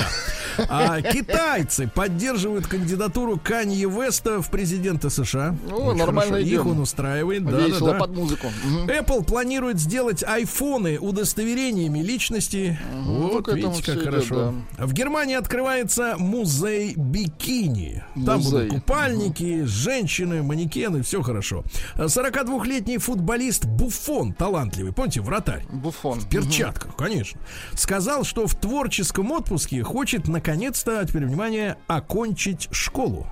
А китайцы поддерживают кандидатуру Канье Веста в президенты США. Ну, Очень нормально хорошо. идем. Их он устраивает. Да, Весело да, да. под музыку. Apple планирует сделать айфоны удостоверениями личности. ну, Вот видите, как идет, хорошо. В Германии открывается музей бикини. Там Музей. будут купальники, женщины, манекены, все хорошо. 42-летний футболист Буфон, талантливый, помните, вратарь. Буфон. В перчатках, конечно. Сказал, что в творческом отпуске хочет наконец-то, теперь внимание, окончить школу.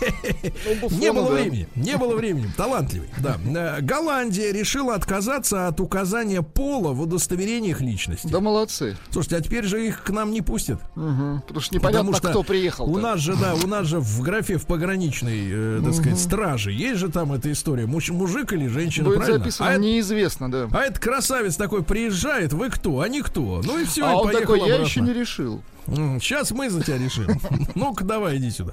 Ну, Не было времени, не было времени. Талантливый, да. Э, Голландия решила отказаться от указания пола в удостоверениях личности. Да молодцы. Слушайте, а теперь же их к нам не пустят. Потому что непонятно, кто приехал. У нас же, да, у нас же в графе в пограничной, э, так сказать, страже есть же там эта история. Муж- мужик или женщина, Будет правильно? записано А, неизвестно, да. а этот красавец такой приезжает, вы кто? А не кто? Ну и все, А и он поехал такой, я еще не решил. Сейчас мы за тебя решим. Ну-ка, давай, иди сюда.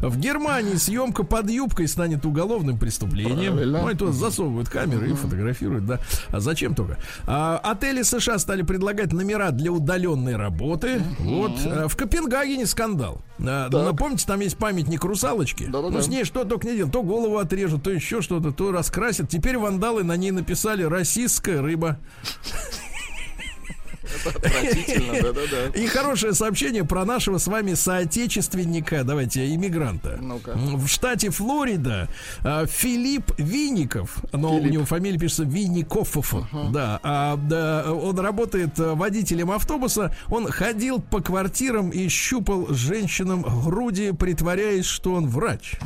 В Германии съемка под юбкой станет уголовным преступлением. Правильно. Ну, это засовывают камеры и фотографируют, да. А зачем только? А, отели США стали предлагать номера для удаленной работы. Вот. А, в Копенгагене скандал. А, ну, помните, там есть памятник русалочки? Да-да-да. Ну, с ней что только не делают. То голову отрежут, то еще что-то, то раскрасят. Теперь вандалы на ней написали «Российская рыба». Отвратительно, да-да-да. И хорошее сообщение про нашего с вами соотечественника, давайте, иммигранта. Ну-ка. В штате Флорида а, Филипп Винников, но у Филипп. него фамилия пишется Винникоффов, да, а, да, он работает а, водителем автобуса, он ходил по квартирам и щупал женщинам груди, притворяясь, что он врач.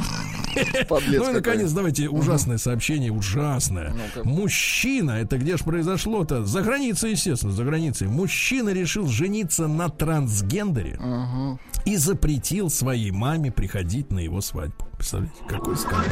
Подлец Ну и, наконец, давайте ужасное сообщение, ужасное. Ну-ка. Мужчина, это где же произошло-то? За границей, естественно, за границей. Мужчина решил жениться на трансгендере и запретил своей маме приходить на его свадьбу. Представляете, какой скандал.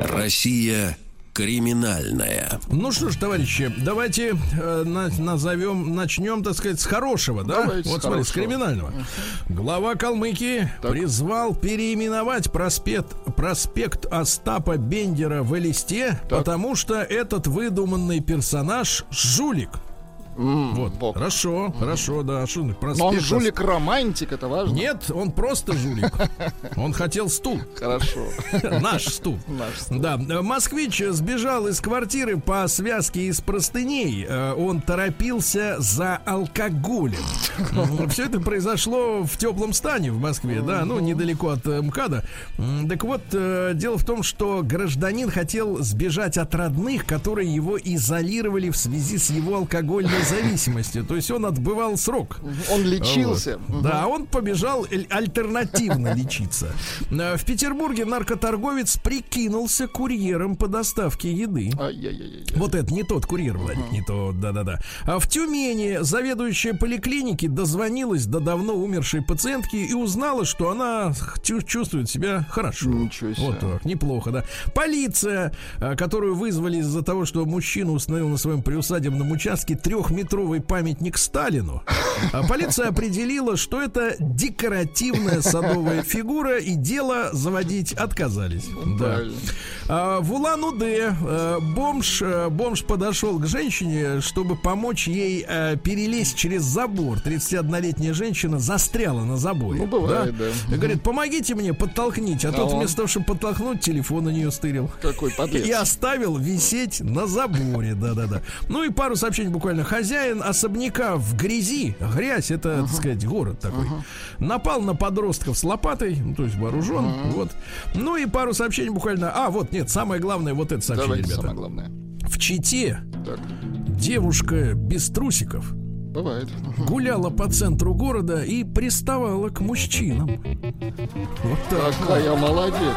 Россия криминальная. Ну что ж, товарищи, давайте э, на- назовем, начнем, так сказать, с хорошего, да? Давайте с вот смотри, с хорошего. криминального. Глава Калмыкии призвал переименовать проспект, проспект Остапа Бендера в Элисте, потому что этот выдуманный персонаж жулик. Вот, бог. хорошо, хорошо, да. Проспект Но он Ос- жулик-романтик, это важно. Нет, он просто жулик. Он хотел стул. Хорошо. Наш стул. Наш стул. Да, москвич сбежал из квартиры по связке из простыней. Э, Он торопился за алкоголем. Все это произошло в теплом стане в Москве, да, ну, недалеко от э, МКАДа. Так вот, э, дело в том, что гражданин хотел сбежать от родных, которые его изолировали в связи с его алкогольной зависимостью. То есть он отбывал срок. Он лечился. Вот. Да, он побежал альтернативно лечиться. Э, В Петербурге наркоторговец прикинулся курьером по доставке еды. Вот это не тот курьер, Владик, не то, да-да-да. А в Тюмени заведующая поликлиники дозвонилась до давно умершей пациентки и узнала, что она чу- чувствует себя хорошо. Ничего себе. Вот так, неплохо, да. Полиция, а, которую вызвали из-за того, что мужчина установил на своем приусадебном участке трехметровый памятник Сталину. А Полиция определила, что это декоративная садовая фигура, и дело заводить отказались. Да. А, В Улан-Удэ э, бомж, э, бомж подошел к женщине, чтобы помочь ей э, перелезть через забор. 31-летняя женщина застряла на заборе. Ну, бывает, да. И говорит, помогите мне подтолкните. А, А тот он? вместо того, чтобы подтолкнуть, телефон на нее стырил. Какой подлец. И оставил висеть на заборе, да-да-да. Ну и пару сообщений буквально. Хозяин особняка в грязи, грязь, это, так сказать, город такой, напал на подростков с лопатой, ну, то есть вооружен, вот. Ну и пару сообщений буквально. А, вот, нет, самое главное, вот это сообщение, Давайте ребята. самое главное. В Чите Так, девушка без трусиков бывает. гуляла по центру города и приставала к мужчинам. Вот так. Какая молодец.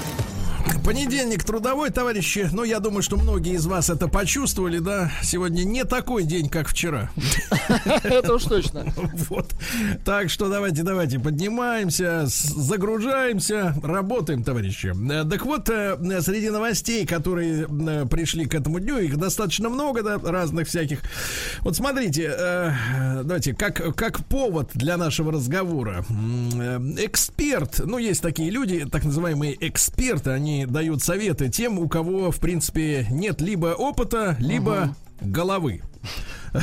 Понедельник трудовой, товарищи. Ну, я думаю, что многие из вас это почувствовали, да. Сегодня не такой день, как вчера. Это уж точно. Вот. Так что давайте, давайте поднимаемся, загружаемся, работаем, товарищи. Э, так вот, э, среди новостей, которые э, пришли к этому дню, их достаточно много, да, разных всяких. Вот смотрите, давайте, как, как повод для нашего разговора. Эксперт, ну, есть такие люди, так называемые эксперты, они дают советы тем, у кого, в принципе, нет либо опыта, либо угу. головы.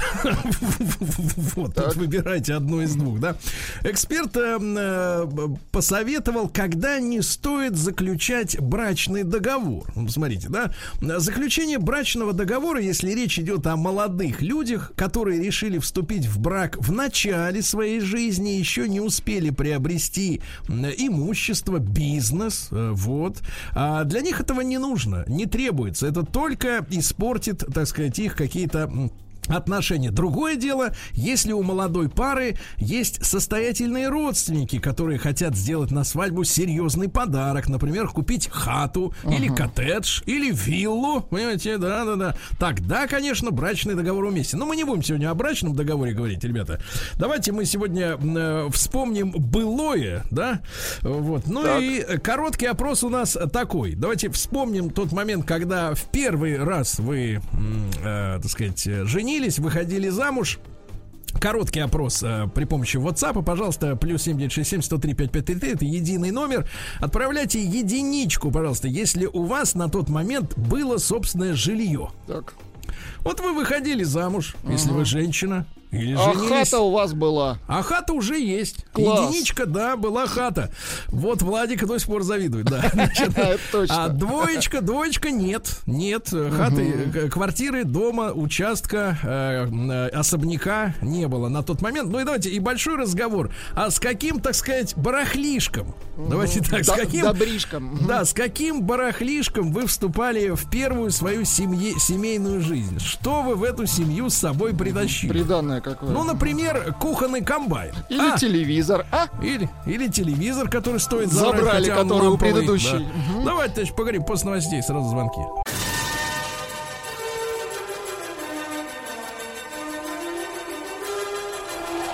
Вот, тут выбирайте одно из двух, да. Эксперт э, э, посоветовал, когда не стоит заключать брачный договор. Ну, смотрите, да. Заключение брачного договора, если речь идет о молодых людях, которые решили вступить в брак в начале своей жизни, еще не успели приобрести имущество, бизнес, э, вот. А для них этого не нужно, не требуется. Это только испортит, так сказать, их какие-то отношения. Другое дело, если у молодой пары есть состоятельные родственники, которые хотят сделать на свадьбу серьезный подарок, например, купить хату uh-huh. или коттедж или виллу, понимаете, да-да-да. Тогда, конечно, брачный договор уместен. Но мы не будем сегодня о брачном договоре говорить, ребята. Давайте мы сегодня э, вспомним былое, да, вот. Ну так. и короткий опрос у нас такой. Давайте вспомним тот момент, когда в первый раз вы, э, так сказать, женились женились, выходили замуж, Короткий опрос э, при помощи WhatsApp, пожалуйста, плюс 7967 103 5533, это единый номер. Отправляйте единичку, пожалуйста, если у вас на тот момент было собственное жилье. Так. Вот вы выходили замуж, ага. если вы женщина, или а хата у вас была. А хата уже есть. Класс. Единичка, да, была хата. Вот Владик до сих пор завидует, да. А двоечка, двоечка нет. Нет. Хаты, э, квартиры, дома, участка, э, э, особняка не было на тот момент. Ну и давайте, и большой разговор. А с каким, так сказать, барахлишком? Давайте так, с каким... Добришком. Да, с каким барахлишком вы вступали в первую свою семейную жизнь? Что вы в эту семью с собой притащили? Приданное знаю, какое. Ну, например, кухонный комбайн. Или а? телевизор. А? Или, или телевизор, который стоит забрать, Забрали, который у предыдущей. Да. Угу. Давайте, товарищ, поговорим после новостей, сразу звонки.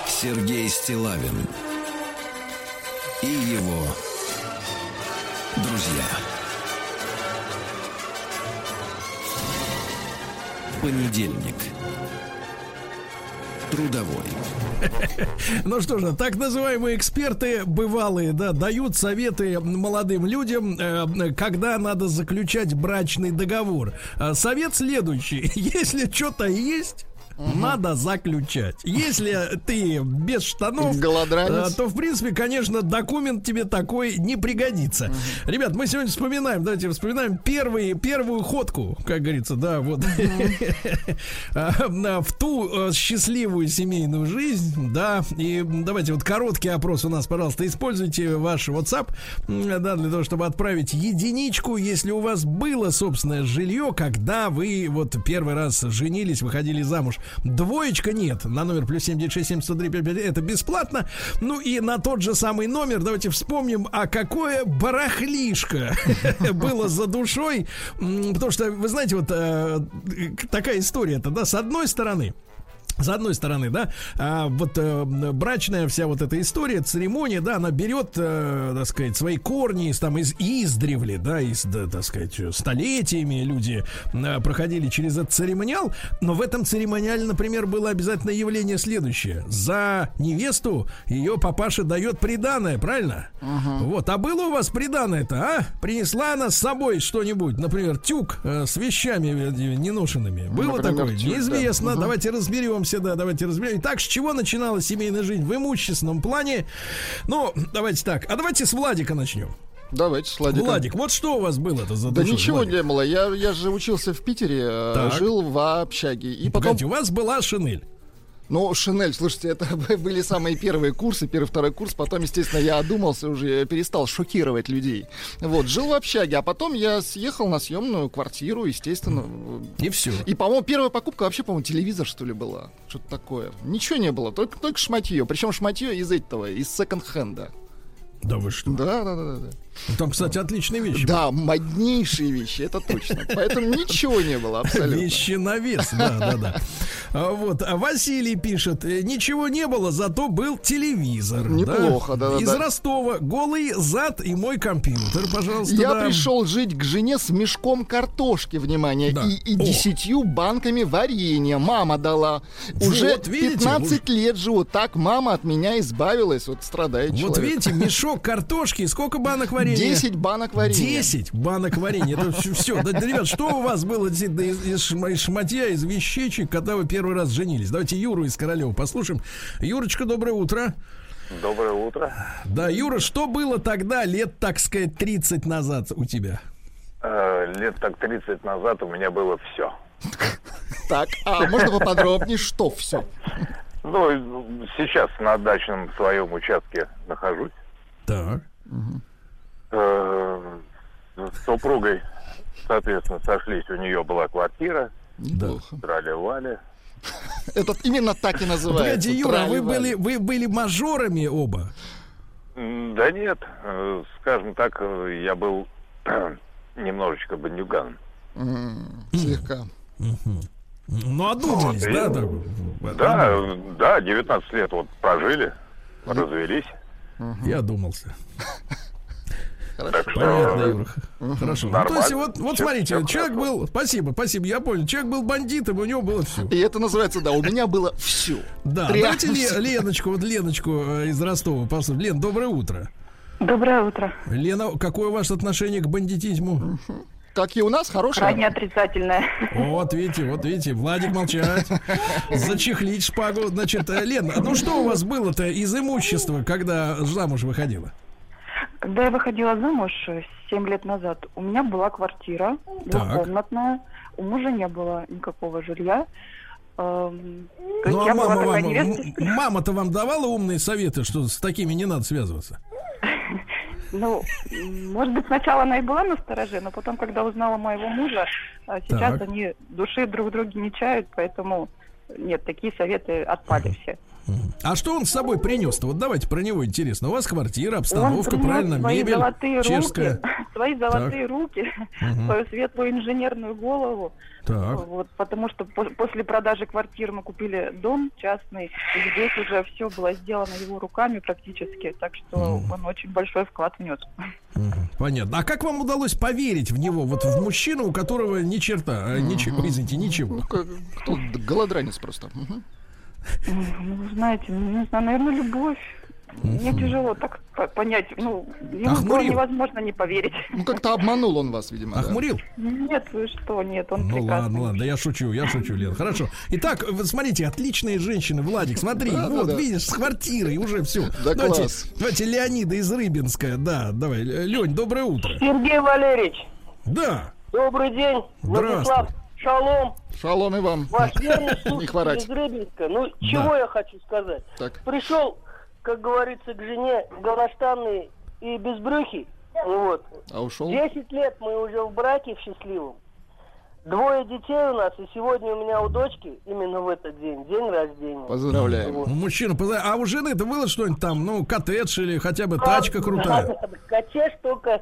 Сергей Стилавин и его друзья. Понедельник трудовой. Ну что же, так называемые эксперты бывалые, да, дают советы молодым людям, э, когда надо заключать брачный договор. Э, совет следующий: если что-то есть угу. надо заключать. Если ты без штанов, Голодранец. Э, то, в принципе, конечно, документ тебе такой не пригодится. Угу. Ребят, мы сегодня вспоминаем, давайте вспоминаем первый, первую ходку, как говорится, да, вот, в ту э, счастливую семейную жизнь, да, и давайте вот короткий опрос у нас, пожалуйста, используйте ваш WhatsApp, да, для того, чтобы отправить единичку, если у вас было собственное жилье, когда вы вот первый раз женились, выходили замуж. Двоечка нет. На номер плюс 7967 это бесплатно. Ну и на тот же самый номер давайте вспомним, а какое барахлишко было за душой. Потому что, вы знаете, вот э, такая история-то, да, с одной стороны, с одной стороны, да, а вот э, брачная вся вот эта история, церемония, да, она берет, э, так сказать, свои корни из там из издревле, да, из, да, так сказать, столетиями люди э, проходили через этот церемониал, но в этом церемониале, например, было обязательно явление следующее: за невесту ее папаша дает приданое, правильно? Uh-huh. Вот, а было у вас приданое-то, а? Принесла она с собой что-нибудь, например, тюк э, с вещами неношенными, было например, такое? Тюк, Неизвестно. Да. Uh-huh. Давайте разберем разберемся, да, давайте разберем. Итак, с чего начиналась семейная жизнь в имущественном плане? Ну, давайте так. А давайте с Владика начнем. Давайте с Владиком. Владик, вот что у вас было-то за Да ничего Владик? не было. Я, я же учился в Питере, э, так. жил в общаге. И потом... Погодите, у вас была шинель. Ну, Шинель, слушайте, это были самые первые курсы, первый, второй курс. Потом, естественно, я одумался уже, перестал шокировать людей. Вот, жил в общаге, а потом я съехал на съемную квартиру, естественно. И все. И, по-моему, первая покупка вообще, по-моему, телевизор, что ли, была. Что-то такое. Ничего не было, только, только шматье. Причем шматье из этого, из секонд-хенда. Да вы что? Да, да, да, да. Там, кстати, отличные вещи. Да, моднейшие вещи, это точно. Поэтому ничего не было абсолютно. Вещи на вес, да, да, да. А Вот, а Василий пишет, «Э, ничего не было, зато был телевизор. Неплохо, да, да, Из. Ростова голый зад и мой компьютер, пожалуйста. Я пришел жить к жене с мешком картошки, внимание, и, десятью банками варенья. Мама дала. Уже Вот, видите, 15 лет живу. Так мама от меня избавилась. Вот страдает Вот человек. видите, мешок картошки, и сколько банок варенья? 10 банок варенья. 10 банок варенья. Это все. Да, да, ребят, что у вас было действительно из, из шма- из шматья, из вещичек, когда вы первый раз женились? Давайте Юру из Королева послушаем. Юрочка, доброе утро. Доброе утро. Да, Юра, что было тогда, лет, так сказать, 30 назад у тебя? Э, лет так 30 назад у меня было все. Так, а можно поподробнее, что все? Ну, сейчас на дачном своем участке нахожусь. Так. Э, с супругой, соответственно, сошлись. У нее была квартира. Неплохо. Трали-вали. Это именно так и называется. Погодите, Юра, вы были, вы были мажорами оба? Да нет, э, скажем так, э, я был немножечко бандюганом. М, Слегка. Ну, одумались, да? да? Да, э, да, 19 лет вот прожили, развелись. Я Так что Понятно, э, Юра. Хорошо. Ну, то есть, вот, вот смотрите, человек хорошо. был, спасибо, спасибо, я понял, человек был бандитом, у него было все. И это называется, да, у меня было все. Да, давайте Ле- Леночку, вот Леночку э, из Ростова послушаем. Лен, доброе утро. Доброе утро. Лена, какое ваше отношение к бандитизму? Как и у нас, хорошее. Крайне отрицательное. Вот, видите, вот видите, Владик молчать. Зачехлить шпагу. Значит, э, Лен, ну что у вас было-то из имущества, когда замуж выходила? Когда я выходила замуж 7 лет назад, у меня была квартира двухкомнатная. У мужа не было никакого жилья. Эм, Ну, а мама вам, мама-то вам давала умные советы, что с такими не надо связываться? Ну, может быть, сначала она и была на стороже, но потом, когда узнала моего мужа, а сейчас Так. они души друг друга не чают, поэтому нет, такие советы отпали все. А что он с собой принес-то? Вот давайте про него интересно. У вас квартира, обстановка, правильно, свои мебель золотые чешская. руки, свои золотые руки, свою светлую инженерную голову. Так. Вот, потому что по- после продажи квартиры мы купили дом частный, и здесь уже все было сделано его руками практически, так что он очень большой вклад внес. Понятно. А как вам удалось поверить в него, вот в мужчину, у которого ни черта, а, ничего, извините, ничего? Ну, кто голодранец просто. Ну, знаете, ну, не знаю, наверное, любовь. Мне тяжело так по- понять. Ну, ему было невозможно не поверить. Ну, как-то обманул он вас, видимо. да. Охмурил? Нет, вы что, нет, он Ну прекрасный. ладно, ладно, да я шучу, я шучу, Лен. Хорошо. Итак, вы смотрите, отличные женщины, Владик, смотри, Да, да, вот да. видишь, с квартирой уже все. Да давайте, класс. давайте Леонида из Рыбинска, да, давай, Лень, доброе утро. Сергей Валерьевич, Да, добрый день. Владислав, шалом. Шалом и вам. Ваш верный Не слушатель из Рыбинска. Ну, чего я хочу сказать? Так. Пришел, как говорится, к жене гоноштанный и безбрюхий. Вот. А ушел? Десять лет мы уже в браке в счастливом. Двое детей у нас, и сегодня у меня у дочки, именно в этот день, день рождения. Поздравляем. ну, мужчина, поза- а у жены-то было что-нибудь там, ну, коттедж или хотя бы тачка крутая? Котеж только,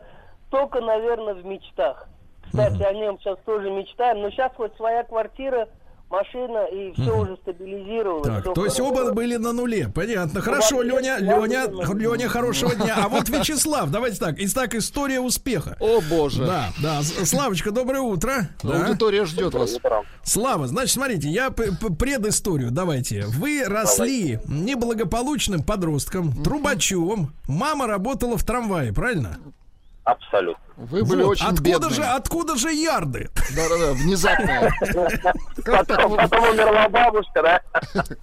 только, наверное, в мечтах. Кстати, о нем сейчас тоже мечтаем. Но сейчас хоть своя квартира, машина, и все уже стабилизировалось. Так, то есть хорошо. оба были на нуле. Понятно. Хорошо, вообще, Леня, Леня, Леня, хорошего дня. А вот Вячеслав, давайте так. Итак, история успеха. О, боже. Да, да. Славочка, доброе утро. Да, Да. Аудитория ждет вас. Слава, значит, смотрите, я предысторию давайте. Вы росли неблагополучным подростком, трубачом. Мама работала в трамвае, правильно? Абсолютно. Вы были Вот. очень Откуда бедные. же, откуда же ярды? Да-да-да, внезапно. Потом, умерла бабушка, да?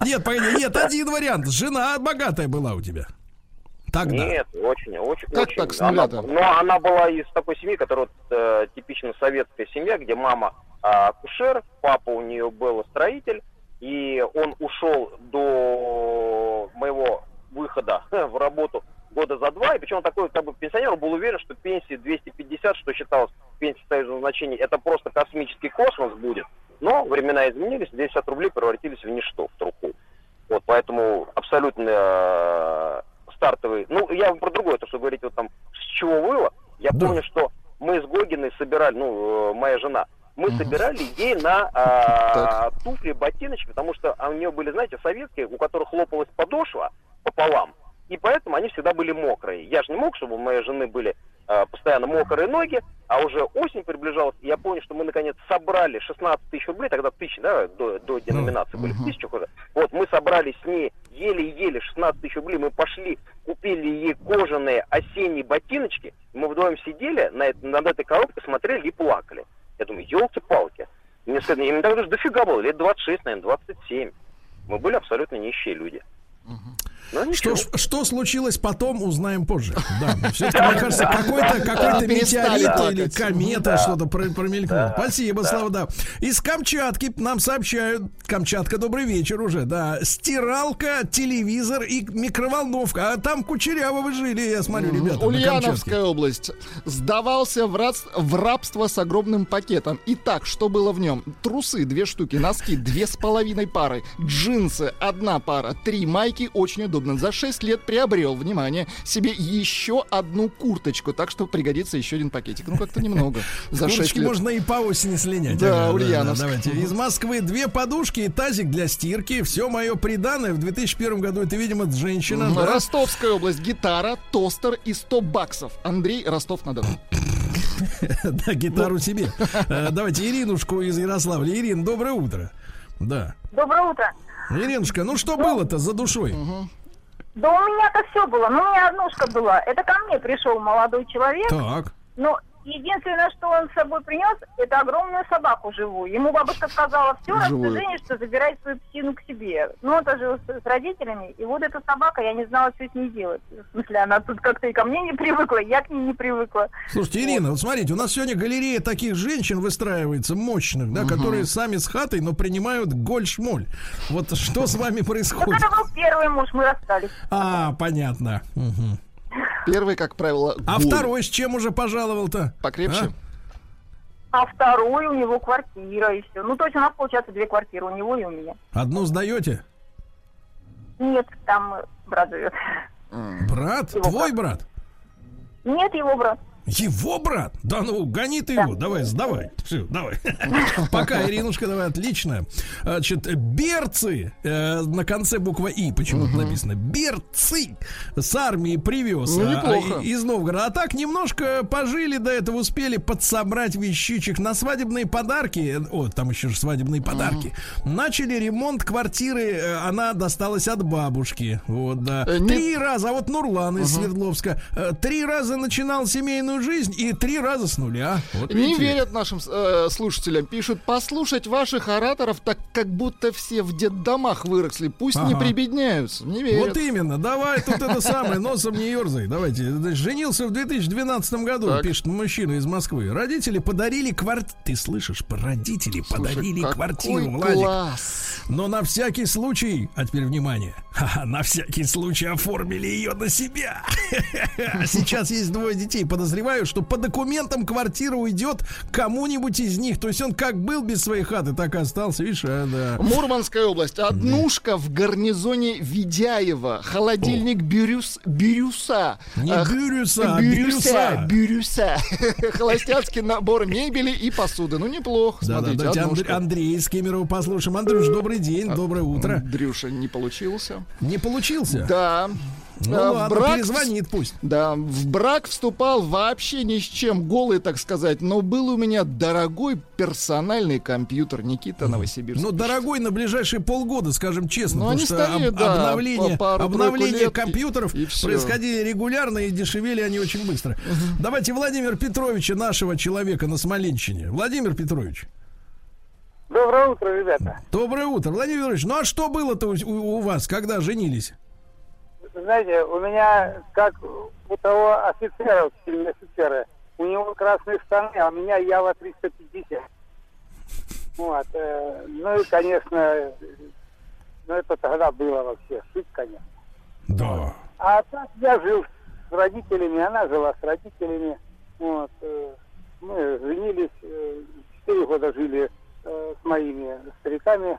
Нет, погоди, нет, один вариант. Жена богатая была у тебя. Тогда. Нет, очень, очень, Как очень. так с Она-? Но она была из такой семьи, которая вот, э, типично советская семья, где мама а, акушер, папа у нее был строитель, и он ушел до моего выхода в работу года за два, и причем он такой как бы пенсионер, он был уверен, что пенсии 250, что считалось пенсией союзного значения, это просто космический космос будет. Но времена изменились, 250 рублей превратились в ничто, в труху. Вот, поэтому абсолютно э, стартовый. Ну, я про другое, то, что говорите, вот там, с чего было. Я Да. помню, что мы с Гогиной собирали, ну, э, моя жена, мы собирали ей на а, туфли, ботиночки, потому что а, у нее были, знаете, советские, у которых лопалась подошва пополам, и поэтому они всегда были мокрые. Я же не мог, чтобы у моей жены были а, постоянно мокрые ноги, а уже осень приближалась, и я помню, что мы наконец собрали 16 тысяч рублей, тогда тысячи, да, до, до деноминации были в тысячах уже. Вот мы собрали с ней еле-еле 16 тысяч рублей, мы пошли, купили ей кожаные осенние ботиночки, мы вдвоем сидели на, над этой коробкой, смотрели и плакали. Я думаю, елки-палки. Мне сказали, им тогда же дофига было, лет 26, наверное, 27. Мы были абсолютно нищие люди. Но Что, что случилось потом, узнаем позже. Да, все-таки, мне кажется, какой-то какой метеорит или комета что-то про- промелькнуло. Спасибо, Слава, да. Из Камчатки нам сообщают, Камчатка, добрый вечер уже, да, стиралка, телевизор и микроволновка. А там кучеряво вы жили, я смотрю, ребята. Ульяновская область. Сдавался в, раб- в рабство с огромным пакетом. Итак, что было в нем? Трусы две штуки, носки две с половиной пары, джинсы одна пара, три майки, очень удобно. За 6 лет приобрел, внимание, себе еще одну курточку, так что пригодится еще один пакетик. Ну, как-то немного. За 6 Курточки лет. можно и по осени слинять. Да, Ульяновск. давайте. Из Москвы две подушки и тазик для стирки. Все мое приданное в 2001 году. Это, видимо, женщина. Ростовская область. Гитара, тостер и 100 баксов. Андрей Ростов-на-Дону. Да, гитару себе. Э, Давайте Иринушку из Ярославля. Ирин, доброе утро. Да. Доброе утро. Иринушка, ну что было-то за душой? Да у меня-то все было. Ну, у меня однушка была. Это ко мне пришел молодой человек. Так. Но единственное, что он с собой принес, это огромную собаку живую. Ему бабушка сказала, все, раз ты женишься, забирай свою псину к себе. Ну, он жил с, с родителями. И вот эта собака, я не знала, что с ней делать. В смысле, она тут как-то и ко мне не привыкла, я к ней не привыкла. Слушайте, Ирина, вот смотрите, у нас сегодня галерея таких женщин выстраивается, мощных, да, которые сами с хатой, но принимают голь-шмоль. Вот что с вами Вот происходит? это был первый муж, мы расстались. А, понятно. Мгм. Первый, как правило, А голый. второй с чем уже пожаловал-то? Покрепче. А второй у него квартира и все. Ну, то есть у нас получается две квартиры, у него и у меня. Одну сдаете? Нет, там брат живет. Брат? Его Твой брат? Нет, его брат. Его брат? Да ну, гони ты его, давай, сдавай. Все, давай. Пока, Иринушка, давай, отлично. Значит, берцы, э, на конце буква И почему-то написано. Берцы с армии привез Ну, а, из Новгорода. А так немножко пожили до этого, успели подсобрать вещичек на свадебные подарки. О, там еще же свадебные подарки. Начали ремонт квартиры, э, она досталась от бабушки. Вот, да. Э, Три раза, а вот Нурлан из Свердловска, э, три раза начинал семейную жизнь и три раза с нуля. Вот Не видите. верят нашим э, слушателям. Пишут, послушать ваших ораторов так, как будто все в детдомах выросли. Пусть не Ага. прибедняются. Не верят. Вот именно, давай тут это самое, носом не ерзай. Давайте. Женился в 2012 году, Так. пишет мужчина из Москвы. Родители подарили квартиру. Ты слышишь, родители Слушай, подарили какой квартиру, Владик. класс. Но на всякий случай, а теперь внимание, на всякий случай оформили ее на себя. А Сейчас есть двое детей. Подозреваю, что по документам квартира уйдет кому-нибудь из них. То есть он как был без своей хаты, так и остался. Видишь, а, да. Мурманская область. Однушка в гарнизоне Видяева. Холодильник Бирюс, Бирюса. Не Ах, Бирюса, а Бирюса. Бирюса. Холостяцкий набор мебели и посуды. Ну, неплохо. Да, да, Смотрите, давайте Анд- однушка. Андрей из Кемерово послушаем. Андрюш, добрый день, доброе утро. Андрюша не получился. Не получился? Да. Ну в ладно, брак перезвонит пусть. Да, в брак вступал вообще ни с чем, голый, так сказать, но был у меня дорогой персональный компьютер Никита Новосибирск. Ну, дорогой на ближайшие полгода, скажем честно, Ну, потому они что стареют, об- да, обновление, по пару-тройку обновление лет, и- компьютеров и всё. происходили регулярно и дешевели они очень быстро. Давайте Владимира Петровича, нашего человека на Смоленщине. Владимир Петрович, Доброе утро, ребята. доброе утро. Владимир Петрович, ну а что было-то у- у вас, когда женились? Знаете, у меня, как у того офицера, офицера, у него красные штаны, а у меня Ява 350. Вот. э, ну и, конечно, ну это тогда было вообще шик, конечно. Да. А так я жил с родителями, она жила с родителями. Вот. э, Мы женились, э, четыре года жили э, с моими стариками,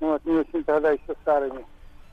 вот, не очень тогда еще старыми.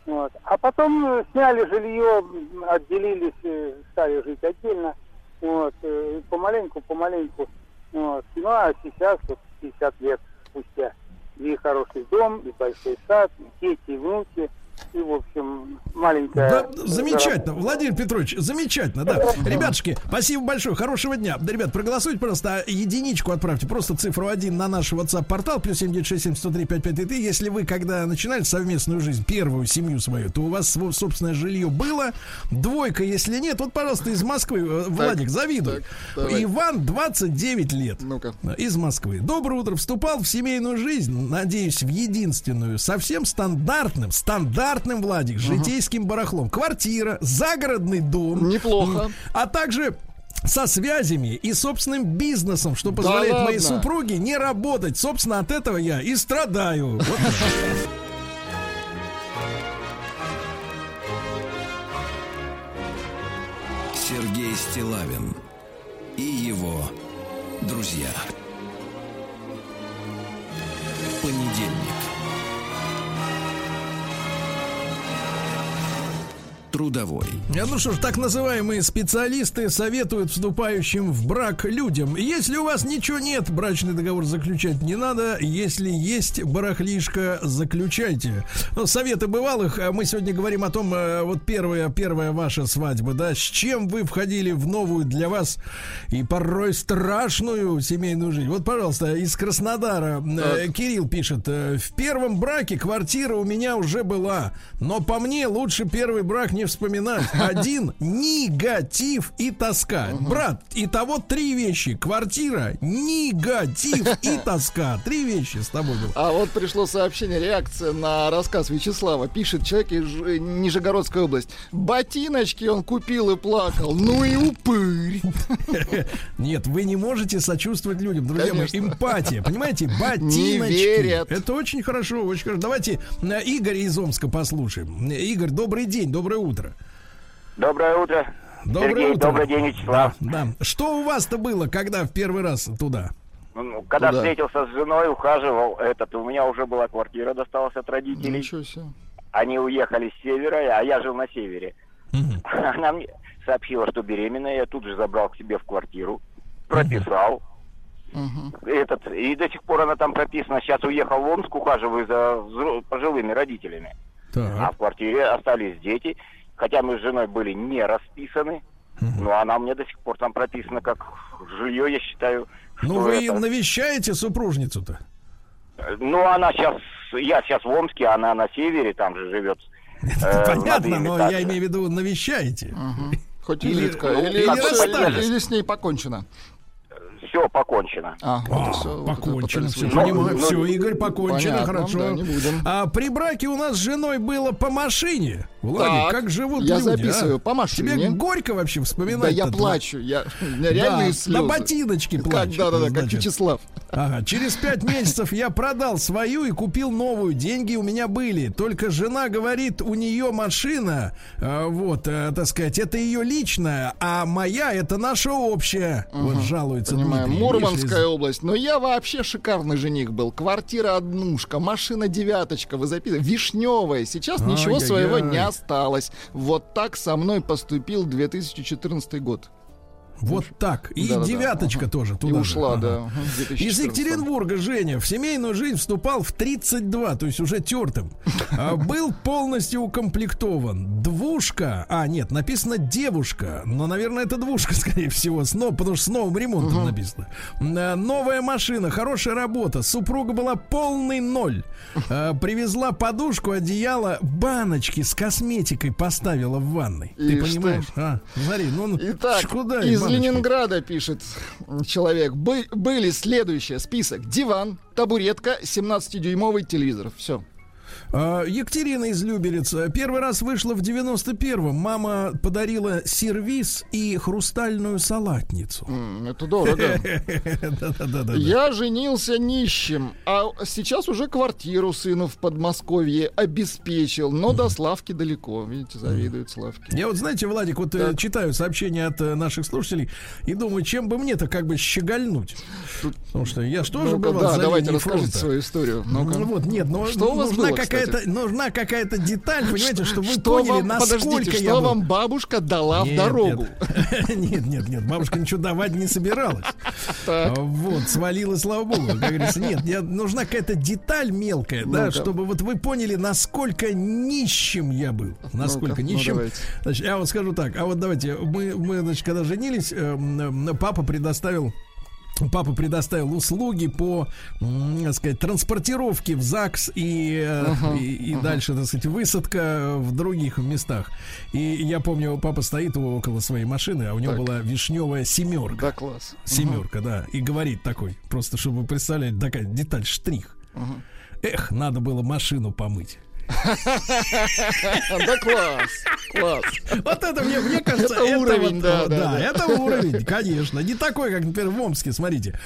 Вот. А потом э, сняли жилье, отделились, э, стали жить отдельно. Вот, э, помаленьку, помаленьку. Вот. Ну, а сейчас, вот, 50 лет спустя, и хороший дом, и большой сад, и дети, и внуки, и, в общем, маленькая... Да, замечательно, Владимир Петрович, замечательно, да. Ребятушки, спасибо большое, хорошего дня. Да, ребят, проголосуйте, просто единичку отправьте, просто цифру один на наш WhatsApp-портал, плюс 7967 Если вы, когда начинали совместную жизнь, первую семью свою, то у вас собственное жилье было. Двойка, если нет, вот, пожалуйста, из Москвы. Э, Владик, завидуй. так, давай. Иван, 29 лет. Ну-ка. Из Москвы. Доброе утро. Вступал в семейную жизнь, надеюсь, в единственную, совсем стандартным, стандартным, Владик, житейским барахлом. Квартира, загородный дом. Неплохо. А также со связями и собственным бизнесом, что Да позволяет моей ладно? супруге не работать. Собственно, от этого я и страдаю. Вот. Сергей Стилавин и его друзья. Понедельник. Трудовой. Э, Ну что ж, так называемые специалисты советуют вступающим в брак людям. Если у вас ничего нет, брачный договор заключать не надо. Если есть барахлишко, заключайте. Ну, советы бывалых. А Мы сегодня говорим о том, э, вот первая, первая ваша свадьба, да, с чем вы входили в новую для вас и порой страшную семейную жизнь. Вот, пожалуйста, из Краснодара э, Кирилл пишет. э, В первом браке квартира у меня уже была, но по мне лучше первый брак не вспоминать. Один негатив и тоска. Брат, и того три вещи. Квартира, негатив и тоска. Три вещи с тобой было. А вот пришло сообщение, реакция на рассказ Вячеслава. Пишет человек из Ж- Нижегородской области. Ботиночки он купил и плакал. Ну и упырь. Нет, вы не можете сочувствовать людям, друзья мои. Эмпатия, понимаете? Ботиночки. Не. Это очень хорошо, очень хорошо. Давайте э, Игоря из Омска послушаем. Э, Игорь, добрый день, доброе утро. Доброе утро. Доброе Сергей, утро. добрый день, Вячеслав. Да. Что у вас-то было, когда в первый раз туда? Ну, Когда Куда? встретился с женой, ухаживал, этот, у меня уже была квартира, досталась от родителей. Ничего себе. Они уехали с севера, а я жил на севере. Она мне сообщила, что беременная, я тут же забрал к себе в квартиру, прописал. Этот, и до сих пор она там прописана. Сейчас уехал в Омск, ухаживаю за пожилыми родителями. А в квартире остались дети. Хотя мы с женой были не расписаны. Но она мне до сих пор там прописана как жилье, я считаю. Ну, вы это- навещаете супружницу-то? Ну, она сейчас, я сейчас в Омске, она на севере, там же живет. э, Понятно, но я имею в виду навещаете. Хоть изредка. ну, Или, или с ней покончено. Все покончено. А, вот это Покончено, все, выяснить. понимаю. ну, все, Игорь, покончено, понятно, хорошо. да, не будем. А при браке у нас с женой было по машине. Владик, Так, как живут я люди, а? записываю, по машине. Тебе горько вообще вспоминать? Да я плачу, я, у меня реальные слезы. На ботиночке Как, плачет. да, да, да, как. Вячеслав. Ага, через пять месяцев я продал свою и купил новую. Деньги у меня были. Только жена говорит, у нее машина, э, вот, э, так сказать, это ее личная, а моя это наша общая. Вот жалуется Понимаю, Дмитрий. Мурманская Видишь, область. Но я вообще шикарный жених был. Квартира однушка, машина девяточка, вы записывали. Вишневая. Сейчас ничего Ай-яй-яй. своего не осталось. Вот так со мной поступил 2014 год. Вот так. И Да-да-да, девяточка ага. тоже И туда. же. ушла, Ага. да. Из 2014. Екатеринбурга Женя в семейную жизнь вступал в 32, то есть уже тертым. А, Был полностью укомплектован. Двушка, а нет, написано девушка, но, наверное, это двушка, скорее всего, с нов- потому что с новым ремонтом написано. А, Новая машина, хорошая работа. Супруга была полный ноль. А, Привезла подушку, одеяло, баночки с косметикой поставила в ванной. И Ты что? понимаешь? А, смотри, ну Итак, ш- куда из баночки? Ленинграда пишет человек. Бы- были следующие список. Диван, табуретка, 17-дюймовый телевизор. Все. А, Екатерина из Люберец. Первый раз вышла в 91-м. Мама подарила сервиз и хрустальную салатницу. Это дорого. Я женился нищим, а сейчас уже квартиру сыну в Подмосковье обеспечил, но до Славки далеко. Видите, завидует Славке. Я вот, знаете, Владик, вот э, читаю сообщения от э, наших слушателей и думаю, чем бы мне-то как бы щегольнуть. Потому что я же тоже был да, давайте расскажите свою историю. Ну вот, нет, но Что у вас было, какая-то, нужна какая-то деталь, понимаете, чтобы вы поняли, вам, насколько подождите, я что был- вам бабушка дала в Нет, дорогу? Нет, нет, нет, бабушка ничего давать не собиралась. А, Вот, свалила, слава богу. Как говорится, нет, нужна какая-то деталь мелкая, да, чтобы вот вы поняли, насколько нищим я был. Насколько ну, нищим. Значит, я вот скажу так, а вот давайте, мы, мы значит, когда женились, эм, эм, папа предоставил Папа предоставил услуги по, так сказать, транспортировке в ЗАГС и, Ага, и, и ага. дальше, так сказать, высадка в других местах. И я помню, папа стоит около своей машины, а у него Так. была вишневая семерка. Да, класс. Семерка, да. И говорит такой, просто чтобы вы представляли, такая деталь, штрих. Ага. Эх, надо было машину помыть. Да класс, класс. Вот это мне, мне кажется, Это уровень, вот, да, да, да. это уровень, конечно. Не такой, как, например, в Омске, смотрите.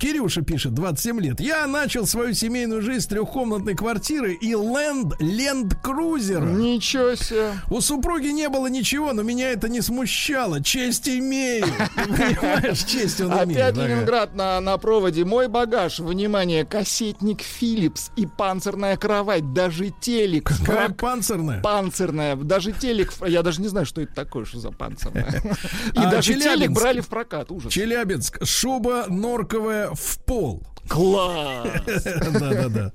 Кирюша пишет, 27 лет. Я начал свою семейную жизнь с трехкомнатной квартиры и ленд, ленд-крузера. Ничего себе. У супруги не было ничего, но меня это не смущало. Честь имею. Понимаешь, честь он имеет. Опять. Ленинград на, на проводе. Мой багаж, внимание, кассетник Philips и панцирная кровать, даже телек. прок- панцирная? Панцирная, даже телек, я даже не знаю, что это такое, что за панцирная. И А даже телек брали в прокат, ужас. Челябинск. Шуба норковая в пол. Класс! Да-да-да.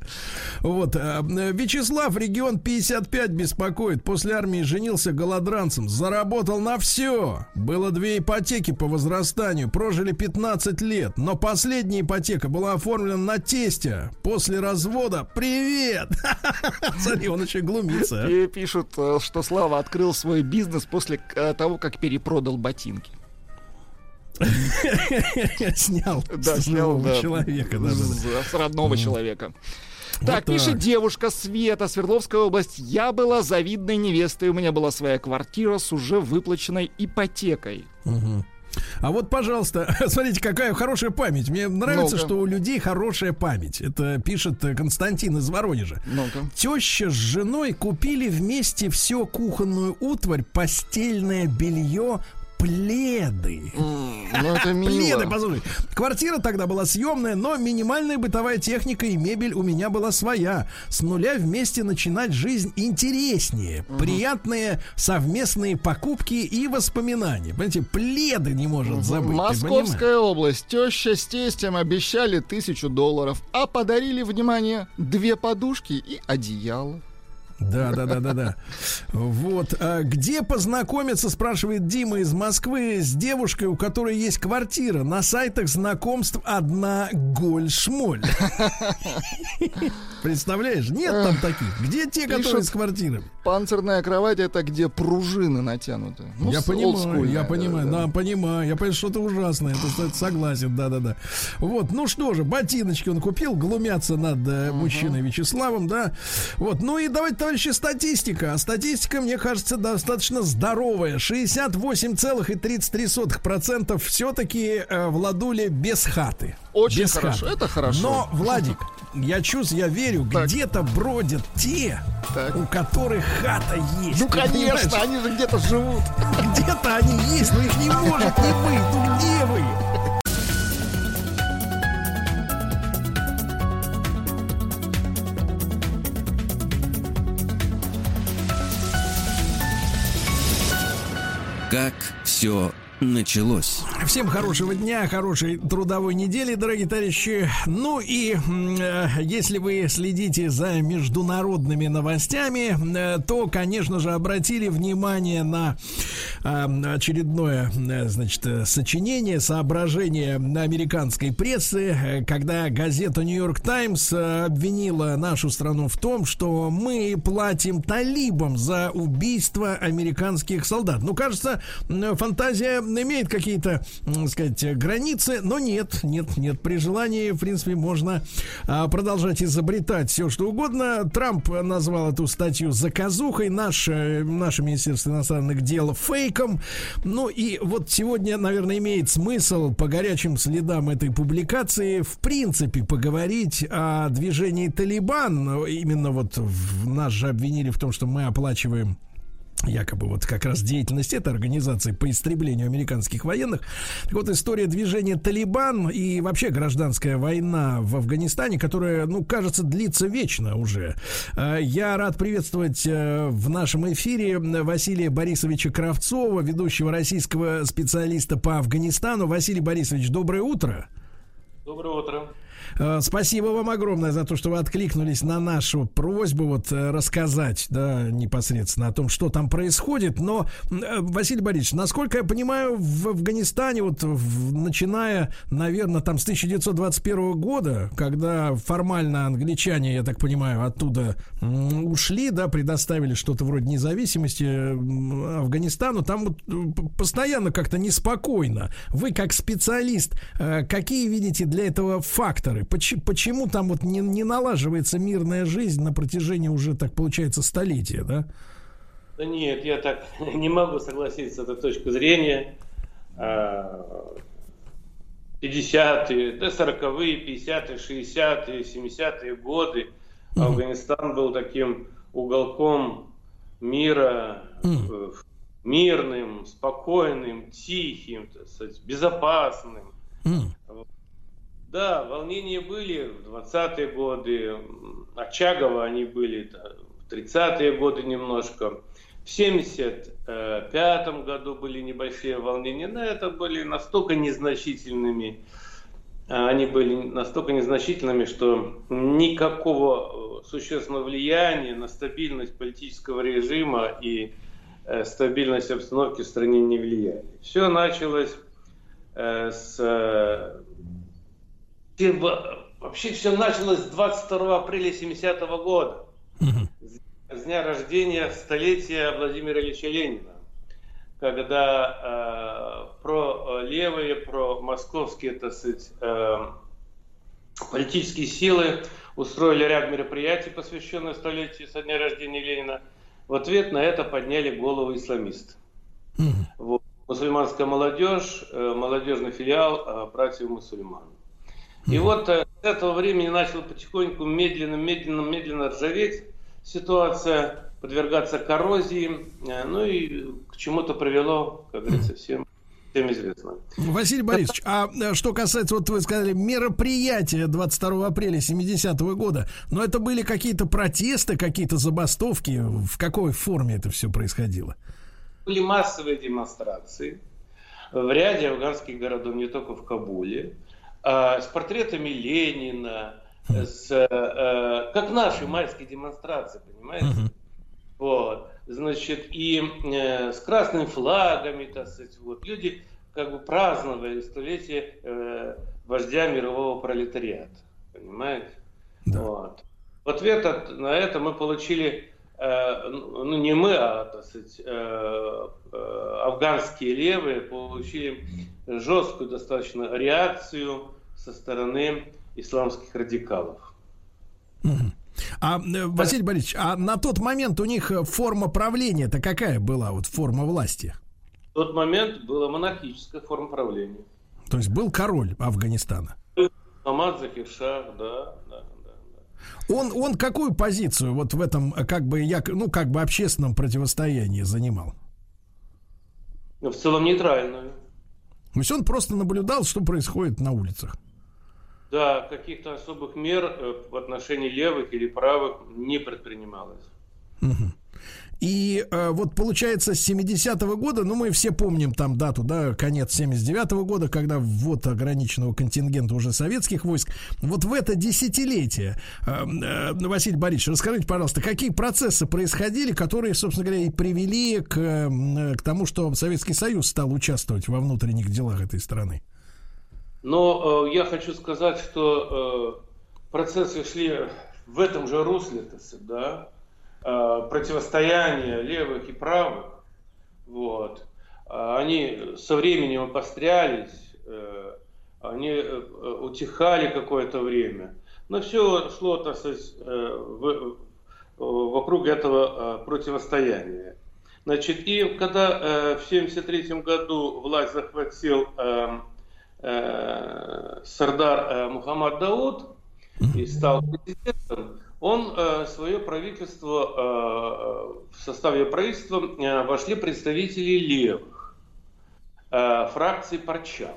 Вот. а, э, Вячеслав, регион 55 беспокоит. После армии женился голодранцем. Заработал на все. Было две ипотеки по возрастанию. Прожили 15 лет. Но последняя ипотека была оформлена на тестя. После развода привет! Смотри, он еще глумится. а. И пишут, э, что Слава открыл свой бизнес после э, того, как перепродал ботинки. Снял Да, снял, человека. с- родного человека. Вот Так, пишет так. девушка Света, Свердловская область. Я была завидной невестой, у меня была своя квартира с уже выплаченной ипотекой. Мгм. А вот, пожалуйста, смотрите, какая хорошая память. Мне нравится, Ну-ка. что у людей хорошая память. Это пишет э, Константин из Воронежа. Ну-ка. Теща с женой купили вместе все кухонную утварь, постельное белье, пледы. Ну, это мило. Пледы, послушай. Квартира тогда была съемная, но минимальная бытовая техника и мебель у меня была своя. С нуля вместе начинать жизнь интереснее. Приятные совместные покупки и воспоминания. Понимаете, пледы не может забыть. Московская область. Теща с тестем обещали тысячу долларов, а подарили, внимание, две подушки и одеяло. Да, да, да, да, да. Вот. А где познакомиться, спрашивает Дима из Москвы, с девушкой, у которой есть квартира. На сайтах знакомств одна голь-шмоль. Представляешь? Нет там таких. Где те, которые с квартирами? Панцирная кровать это где пружины натянуты. Ну, я понимаю, я понимаю, да. понимаю. Я понимаю, что-то ужасное. Согласен, да, да, да. Вот, ну что же, ботиночки он купил, глумятся над э, мужчиной Вячеславом, да. Вот, ну и давайте, товарищи, статистика. А статистика, мне кажется, достаточно здоровая. 68,33% все-таки э, владули без хаты. Очень без хорошо, хаты. это хорошо. Но, Владик, я чувствую, я верю, где-то бродят те, у которых хата есть. Ну, конечно, понимаешь? они же где-то живут. Где-то они есть, но их не может не быть. Ну где вы? Как все началось. Всем хорошего дня, хорошей трудовой недели, дорогие товарищи. Ну и э, если вы следите за международными новостями, э, то, конечно же, обратили внимание на э, очередное, э, значит, э, сочинение, соображение американской прессы, э, когда газета Нью-Йорк Таймс э, обвинила нашу страну в том, что мы платим талибам за убийство американских солдат. Ну, кажется, фантазия имеет какие-то, сказать, границы, но нет, нет, нет. При желании, в принципе, можно а, продолжать изобретать все, что угодно. Трамп назвал эту статью заказухой, наш, э, наше Министерство иностранных дел фейком. Ну и вот сегодня, наверное, имеет смысл по горячим следам этой публикации в принципе поговорить о движении Талибан. Именно вот в, нас же обвинили в том, что мы оплачиваем якобы вот как раз деятельность этой организации по истреблению американских военных. Так вот, история движения Талибан и вообще гражданская война в Афганистане, которая, ну, кажется, длится вечно уже. А, я рад приветствовать э, в нашем эфире Василия Борисовича Кравцова, ведущего российского специалиста по Афганистану. Василий Борисович, доброе утро. Доброе утро. Э, спасибо вам огромное за то, что вы откликнулись на нашу просьбу вот э, рассказать, да, непосредственно о том, что там происходит. Но, э, Василий Борисович, насколько я понимаю, в Афганистане, вот в, начиная, наверное, там с 1921 года, когда формально англичане, я так понимаю, оттуда ушли, да, предоставили что-то вроде независимости Афганистану, там вот постоянно как-то неспокойно. Вы как специалист, какие видите для этого факторы? Почему, почему там вот не, не налаживается мирная жизнь на протяжении уже, так получается, столетия, да? Да нет, я так не могу согласиться с этой точки зрения. 50-е, да 40-е, 50-е, 60-е, 70-е годы mm Афганистан был таким уголком мира, mm мирным, спокойным, тихим, так сказать, безопасным. Mm. Да, волнения были в 20-е годы, Очагово они были в 30-е годы немножко. В 75 году были небольшие волнения, но это были настолько незначительными, а, они были настолько незначительными, что никакого э, существенного влияния на стабильность политического режима и э, стабильность обстановки в стране не влияли. Все началось э, с вообще все началось с 22 апреля 70 -го года, с дня рождения столетия Владимира Ильича Ленина, когда э, про левые, про московские, так сказать, э, политические силы устроили ряд мероприятий, посвященных столетию со дня рождения Ленина. В ответ на это подняли голову исламисты. Вот. Мусульманская молодежь, э, молодежный филиал э, братьев мусульман. И вот э, с этого времени начала потихоньку медленно, медленно, медленно ржаветь ситуация, подвергаться коррозии, э, ну и к чему-то привело, как говорится, всем всем известно. Василий Борисович, а э, что касается, вот вы сказали, мероприятия 22 апреля 70-го года, но это были какие-то протесты, какие-то забастовки? В какой форме это все происходило? Были массовые демонстрации в ряде афганских городов, не только в Кабуле. А, с портретами Ленина, с, э, как наши майские демонстрации, понимаете? Вот, значит, и э, с красными флагами, так сказать, вот, люди как бы праздновали столетие э, вождя мирового пролетариата, понимаете? Да. Вот. В ответ от, на это мы получили, э, ну не мы, а, так сказать, э, э, афганские левые получили жесткую достаточно реакцию со стороны исламских радикалов. А, э, Василий Борисович, а на тот момент у них э, форма правления-то какая была, вот форма власти? В тот момент была монархическая форма правления. То есть был король Афганистана? Хамад Захиршах, да, да. Он, он какую позицию вот в этом, э, как бы, як, ну, как бы общественном противостоянии занимал? В целом нейтральную. То есть он просто наблюдал, что происходит на улицах. Да, каких-то особых мер э, в отношении левых или правых не предпринималось. И э, вот получается с 70-го года, ну мы все помним там дату, да, конец 79-го года, когда ввод ограниченного контингента уже советских войск. Вот в это десятилетие, э, э, Василий Борисович, расскажите, пожалуйста, какие процессы происходили, которые, собственно говоря, и привели к, э, к тому, что Советский Союз стал участвовать во внутренних делах этой страны? Но э, я хочу сказать, что э, процессы шли в этом же русле, да, э, противостояние левых и правых. Вот. А они со временем обострялись, э, они э, утихали какое-то время. Но все шло, так сказать, э, в, вокруг этого противостояния. Значит, и когда в 1973 году власть захватил Сардар Мухаммад Дауд, и стал президентом, он э, свое правительство, э, в составе правительства э, вошли представители левых, э, фракции Парчан.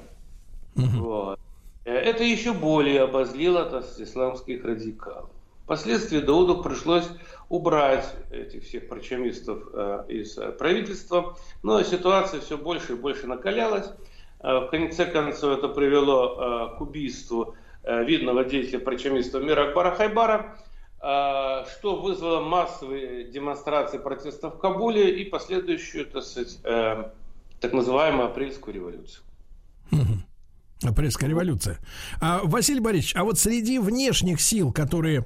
Вот. Э, это еще более обозлило так, исламских радикалов. Впоследствии Дауду пришлось убрать этих всех прочамистов э, из правительства, но ситуация все больше и больше накалялась. Э, в конце концов это привело э, к убийству э, видного деятеля прочамистов Мира Акбара Хайбара, что вызвало массовые демонстрации протеста в Кабуле и последующую, так сказать, так называемую апрельскую революцию. Апрельская революция. А, Василий Борисович, а вот среди внешних сил, которые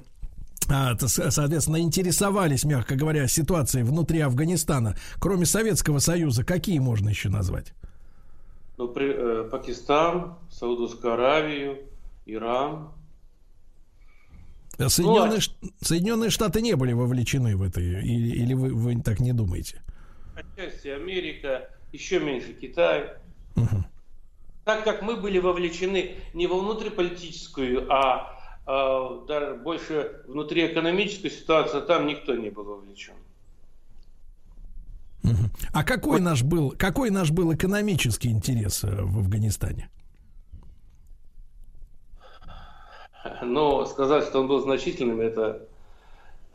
а, соответственно, интересовались, мягко говоря, ситуацией внутри Афганистана, кроме Советского Союза, какие можно еще назвать? Ну, при, э, Пакистан, Саудовскую Аравию, Иран. Соединенные, ну, а... Соединенные Штаты не были вовлечены в это, или, или вы, вы так не думаете? Отчасти Америка, еще меньше Китай. Угу. Так как мы были вовлечены не во внутриполитическую, а а, даже больше внутри экономической ситуации, там никто не был вовлечен. А какой наш был, какой наш был экономический интерес э, в Афганистане? Ну, сказать, что он был значительным, это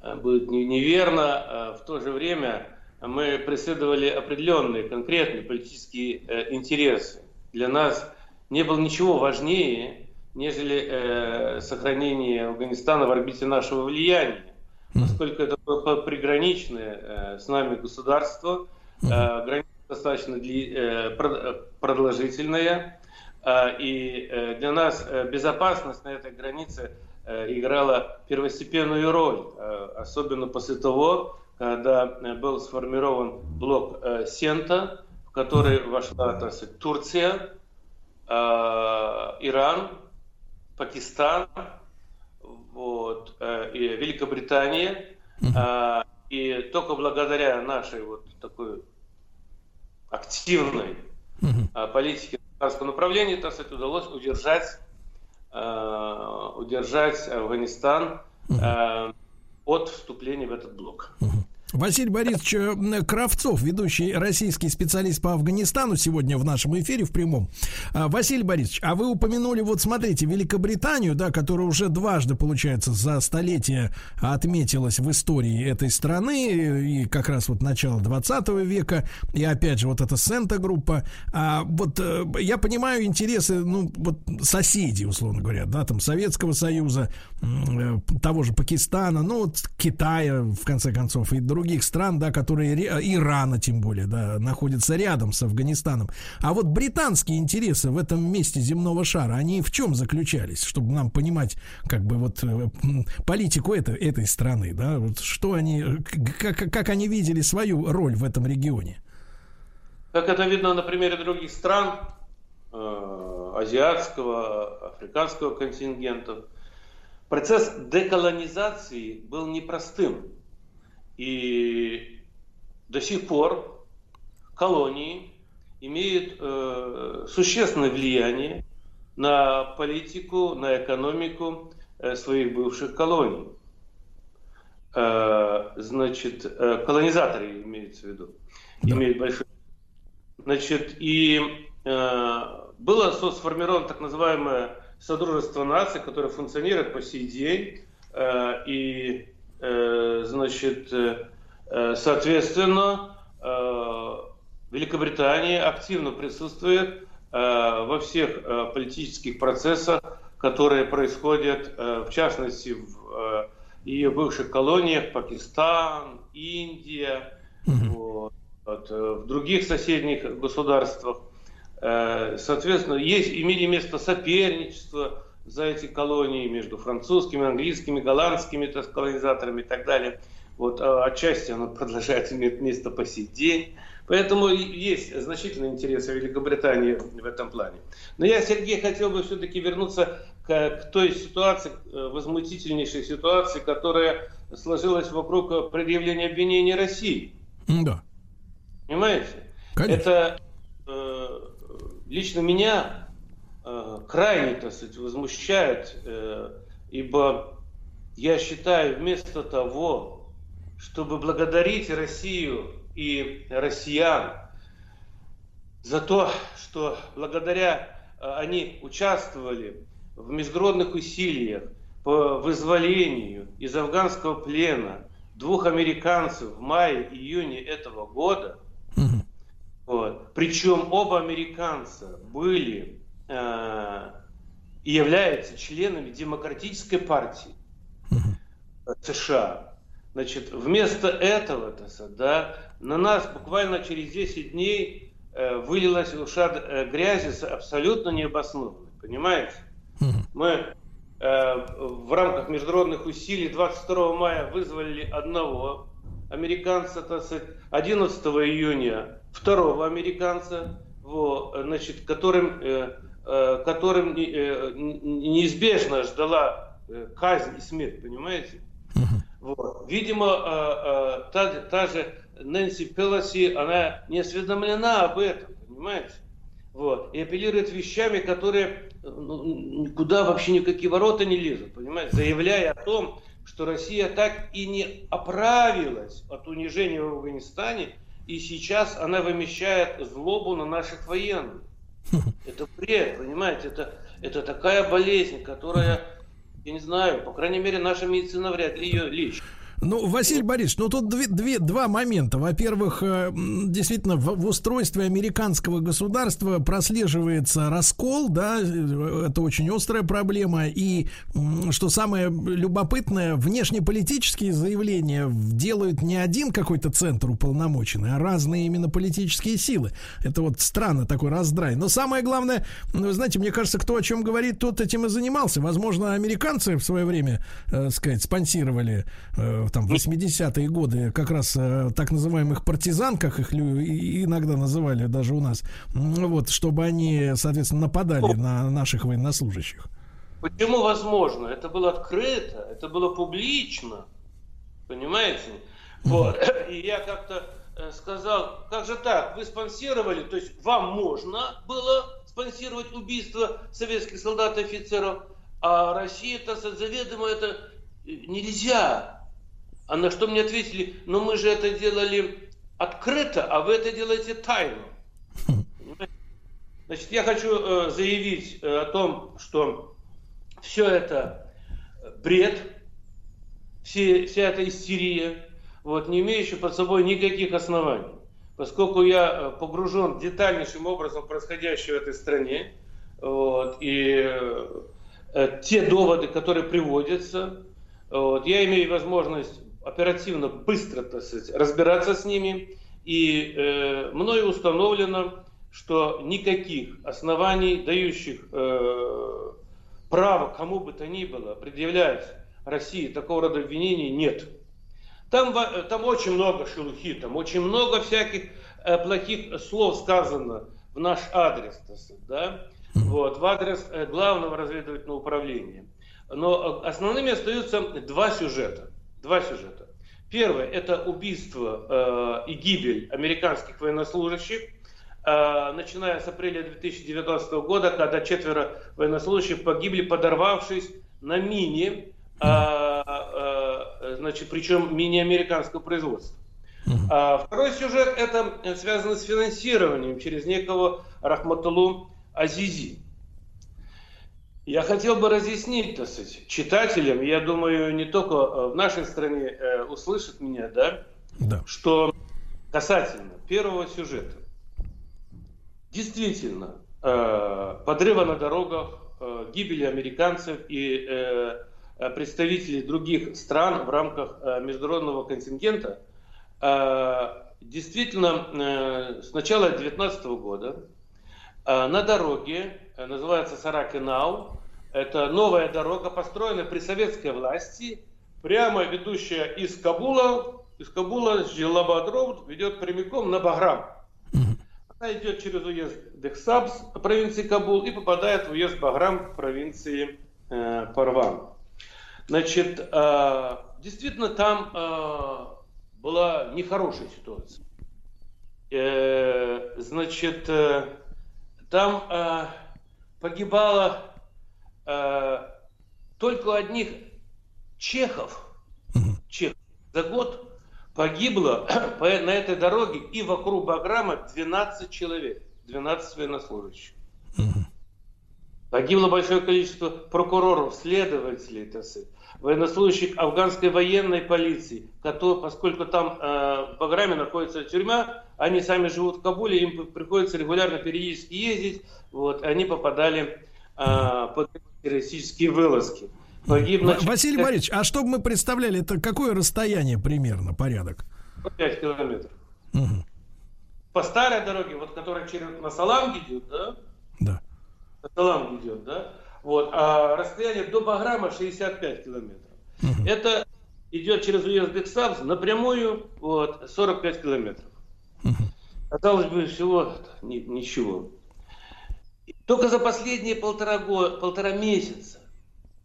э, будет неверно. А в то же время мы преследовали определенные конкретные политические э, интересы. Для нас не было ничего важнее, нежели э, сохранение Афганистана в орбите нашего влияния. Поскольку это приграничное э, с нами государство, э, граница достаточно э, продолжительная, и для нас безопасность на этой границе играла первостепенную роль, особенно после того, когда был сформирован блок Сента, в который вошла так сказать, Турция, Иран, Пакистан, вот, э, и Великобритания. Э, и только благодаря нашей вот такой активной э, политике в направлении, так сказать, удалось удержать, э, удержать Афганистан от вступления в этот блок. Василий Борисович э, Кравцов, ведущий российский специалист по Афганистану, сегодня в нашем эфире в прямом. А, Василий Борисович, а вы упомянули, вот смотрите, Великобританию, да, которая уже дважды, получается, за столетие отметилась в истории этой страны, и как раз вот начало 20 века, и опять же вот эта Сента-группа. А вот э, я понимаю интересы, ну, вот соседей, условно говоря, да, там Советского Союза, э, того же Пакистана, ну, вот Китая, в конце концов, и других других стран, да, которые, Ирана тем более, да, находятся рядом с Афганистаном. А вот британские интересы в этом месте земного шара, они в чем заключались, чтобы нам понимать, как бы вот э, политику этой, этой страны, да, вот что они, как, как они видели свою роль в этом регионе? Как это видно на примере других стран, э, азиатского, африканского контингентов, процесс деколонизации был непростым. И до сих пор колонии имеют э, существенное влияние на политику, на экономику э, своих бывших колоний. Э, значит, э, колонизаторы имеется в виду, да. имеют большое. Значит, и э, было сформировано так называемое Содружество наций, которое функционирует по сей день. Э, и значит, э, э, соответственно, Великобритания активно присутствует во всех политических процессах, которые происходят, в частности, в ее бывших колониях, Пакистан, Индия, вот, в других соседних государствах. Соответственно, есть, имели место соперничество за эти колонии между французскими, английскими, голландскими так, колонизаторами и так далее. Вот, а отчасти оно продолжает иметь место по сей день. Поэтому есть значительный интерес Великобритании в этом плане. Но я, Сергей, хотел бы все-таки вернуться к, к той ситуации, э, возмутительнейшей ситуации, которая сложилась вокруг предъявления обвинений России. Да. Понимаете? Конечно. Это э, лично меня крайне, так сказать, возмущает э, ибо я считаю, вместо того, чтобы благодарить Россию и россиян за то, что благодаря э, они участвовали в международных усилиях по вызволению из афганского плена двух американцев в мае-июне этого года. Вот. Причем оба американца были э, и являются членами демократической партии США. Значит, вместо этого, да, на нас буквально через 10 дней э, вылилась ушат э, грязи абсолютно необоснованной, понимаете? Мы э, в рамках международных усилий 22 мая вызвали одного американца, так сказать, 11 июня второго американца, вот, значит, которым, э, э, которым э, неизбежно ждала э, казнь и смерть, понимаете? Вот. Видимо, э, э, та, та же Нэнси Пелоси, она не осведомлена об этом, понимаете? Вот. И апеллирует вещами, которые ну, куда вообще никакие ворота не лезут, понимаете? Заявляя о том, что Россия так и не оправилась от унижения в Афганистане, и сейчас она вымещает злобу на наших военных. Это бред, понимаете? Это, это такая болезнь, которая, я не знаю, по крайней мере, наша медицина вряд ли ее лечит. Ну, Василий Борисович, ну тут две, две, два момента. Во-первых, э, действительно, в, в устройстве американского государства прослеживается раскол, да, это очень острая проблема. И, что самое любопытное, внешнеполитические заявления делают не один какой-то центр уполномоченный, а разные именно политические силы. Это вот странно, такой раздрай. Но самое главное, вы знаете, мне кажется, кто о чем говорит, тот этим и занимался. Возможно, американцы в свое время, э, сказать, спонсировали э, там в 80-е годы как раз э, так называемых партизан, как их иногда называли даже у нас, вот, чтобы они, соответственно, нападали на наших военнослужащих. Почему возможно? Это было открыто, это было публично, понимаете? Вот. И я как-то э, сказал, как же так, вы спонсировали, то есть вам можно было спонсировать убийство советских солдат и офицеров, а Россия, это заведомо это нельзя. А на что мне ответили, ну мы же это делали открыто, а вы это делаете тайно. Значит, я хочу э, заявить э, о том, что все это бред, все, вся эта истерия, вот, не имеющая под собой никаких оснований. Поскольку я э, погружен детальнейшим образом в происходящее в этой стране, вот, и э, те доводы, которые приводятся, вот, я имею возможность оперативно, быстро так сказать, разбираться с ними. И э, мною установлено, что никаких оснований, дающих э, право кому бы то ни было предъявлять России такого рода обвинений, нет. Там, там очень много шелухи, там очень много всяких э, плохих слов сказано в наш адрес, да, вот, в адрес э, главного разведывательного управления. Но э, основными остаются два сюжета. Два сюжета. Первое – это убийство э, и гибель американских военнослужащих, э, начиная с апреля 2019 года, когда четверо военнослужащих погибли, подорвавшись на мине, э, э, значит, причем мине американского производства. А второй сюжет – это связано с финансированием через некого Рахматулу Азизи. Я хотел бы разъяснить, так сказать, читателям, я думаю, не только э, в нашей стране э, услышат меня, да, да, что касательно первого сюжета. Действительно, э, подрыва на дорогах, э, гибели американцев и э, представителей других стран в рамках э, международного контингента, э, действительно, э, с начала 2019 года э, на дороге, э, называется Саракинау, это новая дорога, построенная при советской власти, прямо ведущая из Кабула, из Кабула с Джилабад ведет прямиком на Баграм. Она идет через уезд Дехсабс провинции Кабул и попадает в уезд Баграм провинции э, Парван. Значит, э, действительно там э, была нехорошая ситуация. Э, значит, э, там э, погибало Э, только у одних чехов, чех, за год погибло по, на этой дороге и вокруг Баграма 12 человек, 12 военнослужащих. Погибло большое количество прокуроров, следователей, так сказать, военнослужащих афганской военной полиции, которые, поскольку там э, в Баграме находится тюрьма, они сами живут в Кабуле, им приходится регулярно периодически ездить, вот, они попадали э, под террористические вылазки. Погиб, значит, Василий Борисович, а чтобы мы представляли, это какое расстояние примерно, порядок? 5 километров. Угу. По старой дороге, вот которая через на Салам идет, да? Да. На Салам идет, да? Вот, а расстояние до Баграма 65 километров. Угу. Это идет через уезд Бексабс напрямую вот, 45 километров. Угу. Казалось бы, всего ничего. Только за последние полтора, года, полтора месяца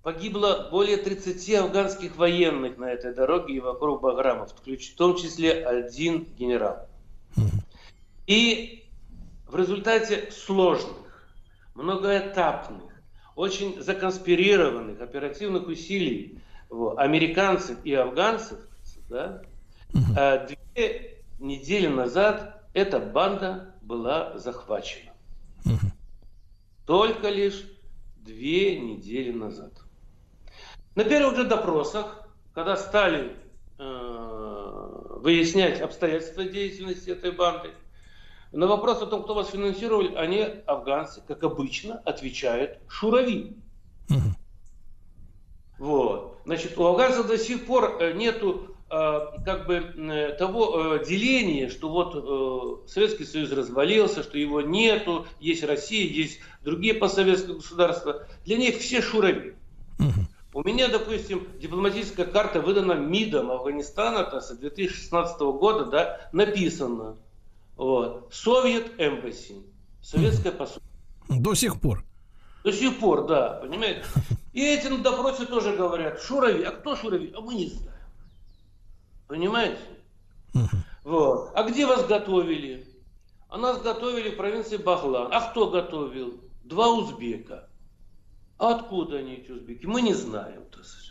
погибло более 30 афганских военных на этой дороге и вокруг Баграма, в том числе один генерал. И в результате сложных, многоэтапных, очень законспирированных оперативных усилий вот, американцев и афганцев, да, э, две недели назад эта банда была захвачена. Только лишь две недели назад. На первых же допросах, когда стали э, выяснять обстоятельства деятельности этой банды, на вопрос о том, кто вас финансировал, они, афганцы, как обычно, отвечают «Шурави». Вот. Значит, у афганцев до сих пор э, нету как бы э, того деления, что вот Советский Союз развалился, что его нету, есть Россия, есть другие постсоветские государства. Для них все шурави. У меня, допустим, дипломатическая карта выдана МИДом Афганистана то, с 2016 года, да, написано вот. Совет Эмбасси. Советское посольство. До сих пор. До сих пор, да, понимаете? И эти на допросе тоже говорят, Шурави, а кто Шурави? А мы не знаем. Понимаете? Вот. А где вас готовили? А нас готовили в провинции Бахлан. А кто готовил? Два узбека. А откуда они, эти узбеки? Мы не знаем. То есть.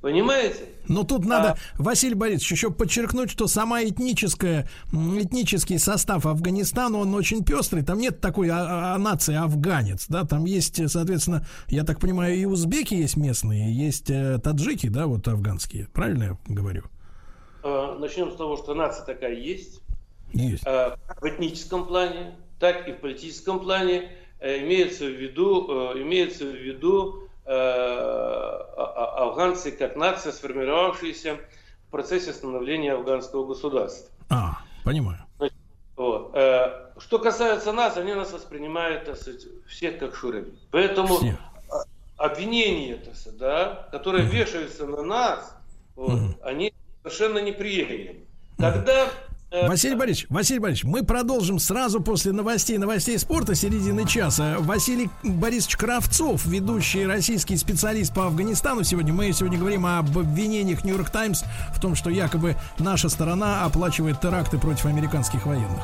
Понимаете? Но тут надо, а... Василий Борисович, еще подчеркнуть, что сама этническая, этнический состав Афганистана, он очень пестрый. Там нет такой а, а, нации афганец, да, там есть, соответственно, я так понимаю, и узбеки есть местные, есть э, таджики, да, вот афганские. Правильно я говорю? А, начнем с того, что нация такая есть. Есть. А, в этническом плане, так и в политическом плане э, имеется в виду, э, имеется в виду а, а, афганцы как нация, сформировавшаяся в процессе становления афганского государства. А, понимаю. Вот. Э, что касается нас, они нас воспринимают, так сказать, всех как шурави. Поэтому Все. обвинения, так сказать, да, которые угу. вешаются на нас, вот, угу. они совершенно неприемлемы. Когда Э, Василий Борисович, Василий Борисович, мы продолжим сразу после новостей, новостей спорта середины часа. Василий Борисович Кравцов, ведущий российский специалист по Афганистану. Сегодня мы сегодня говорим об обвинениях Нью-Йорк Таймс в том, что якобы наша сторона оплачивает теракты против американских военных.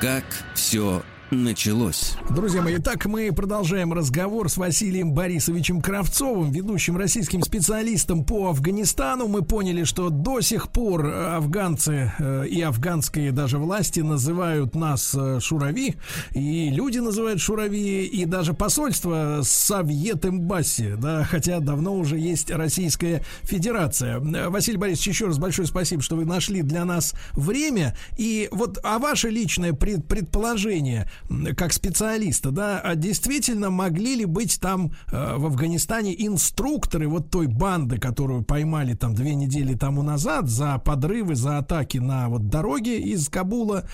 Как все началось. Друзья мои, так мы продолжаем разговор с Василием Борисовичем Кравцовым, ведущим российским специалистом по Афганистану. Мы поняли, что до сих пор афганцы э, и афганские даже власти называют нас э, шурави, и люди называют шурави, и даже посольство Совет Эмбасси, да, хотя давно уже есть Российская Федерация. Василий Борисович, еще раз большое спасибо, что вы нашли для нас время. И вот, а ваше личное пред, предположение, как специалиста, да, а действительно могли ли быть там э, в Афганистане инструкторы вот той банды, которую поймали там две недели тому назад за подрывы, за атаки на вот дороге из Кабула,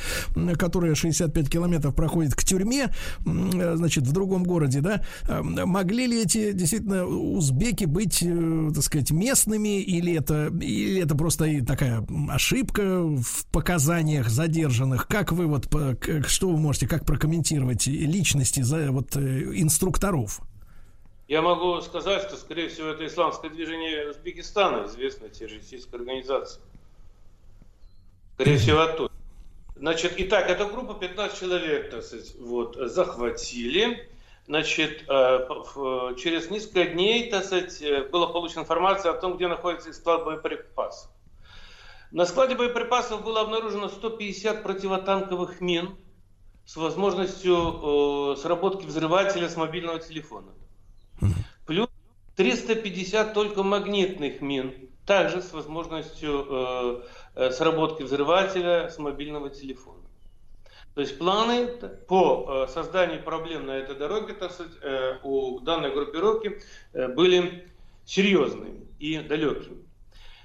которая 65 километров проходит к тюрьме, э, значит, в другом городе, да, э, могли ли эти действительно узбеки быть, э, так сказать, местными или это, или это просто такая ошибка в показаниях задержанных? Как вы вот, что вы можете, как прокомментировать личности за вот э, инструкторов? Я могу сказать, что, скорее всего, это исламское движение Узбекистана, известная террористическая организация. Скорее всего, оттуда. Значит, итак, эту группу 15 человек, так сказать, вот, захватили. Значит, э, через несколько дней, так сказать, э, была получена информация о том, где находится склад боеприпасов. На складе боеприпасов было обнаружено 150 противотанковых мин с возможностью э, сработки взрывателя с мобильного телефона. Плюс 350 только магнитных мин, также с возможностью э, э, сработки взрывателя с мобильного телефона. То есть планы по э, созданию проблем на этой дороге так сказать, э, у данной группировки были серьезными и далекими.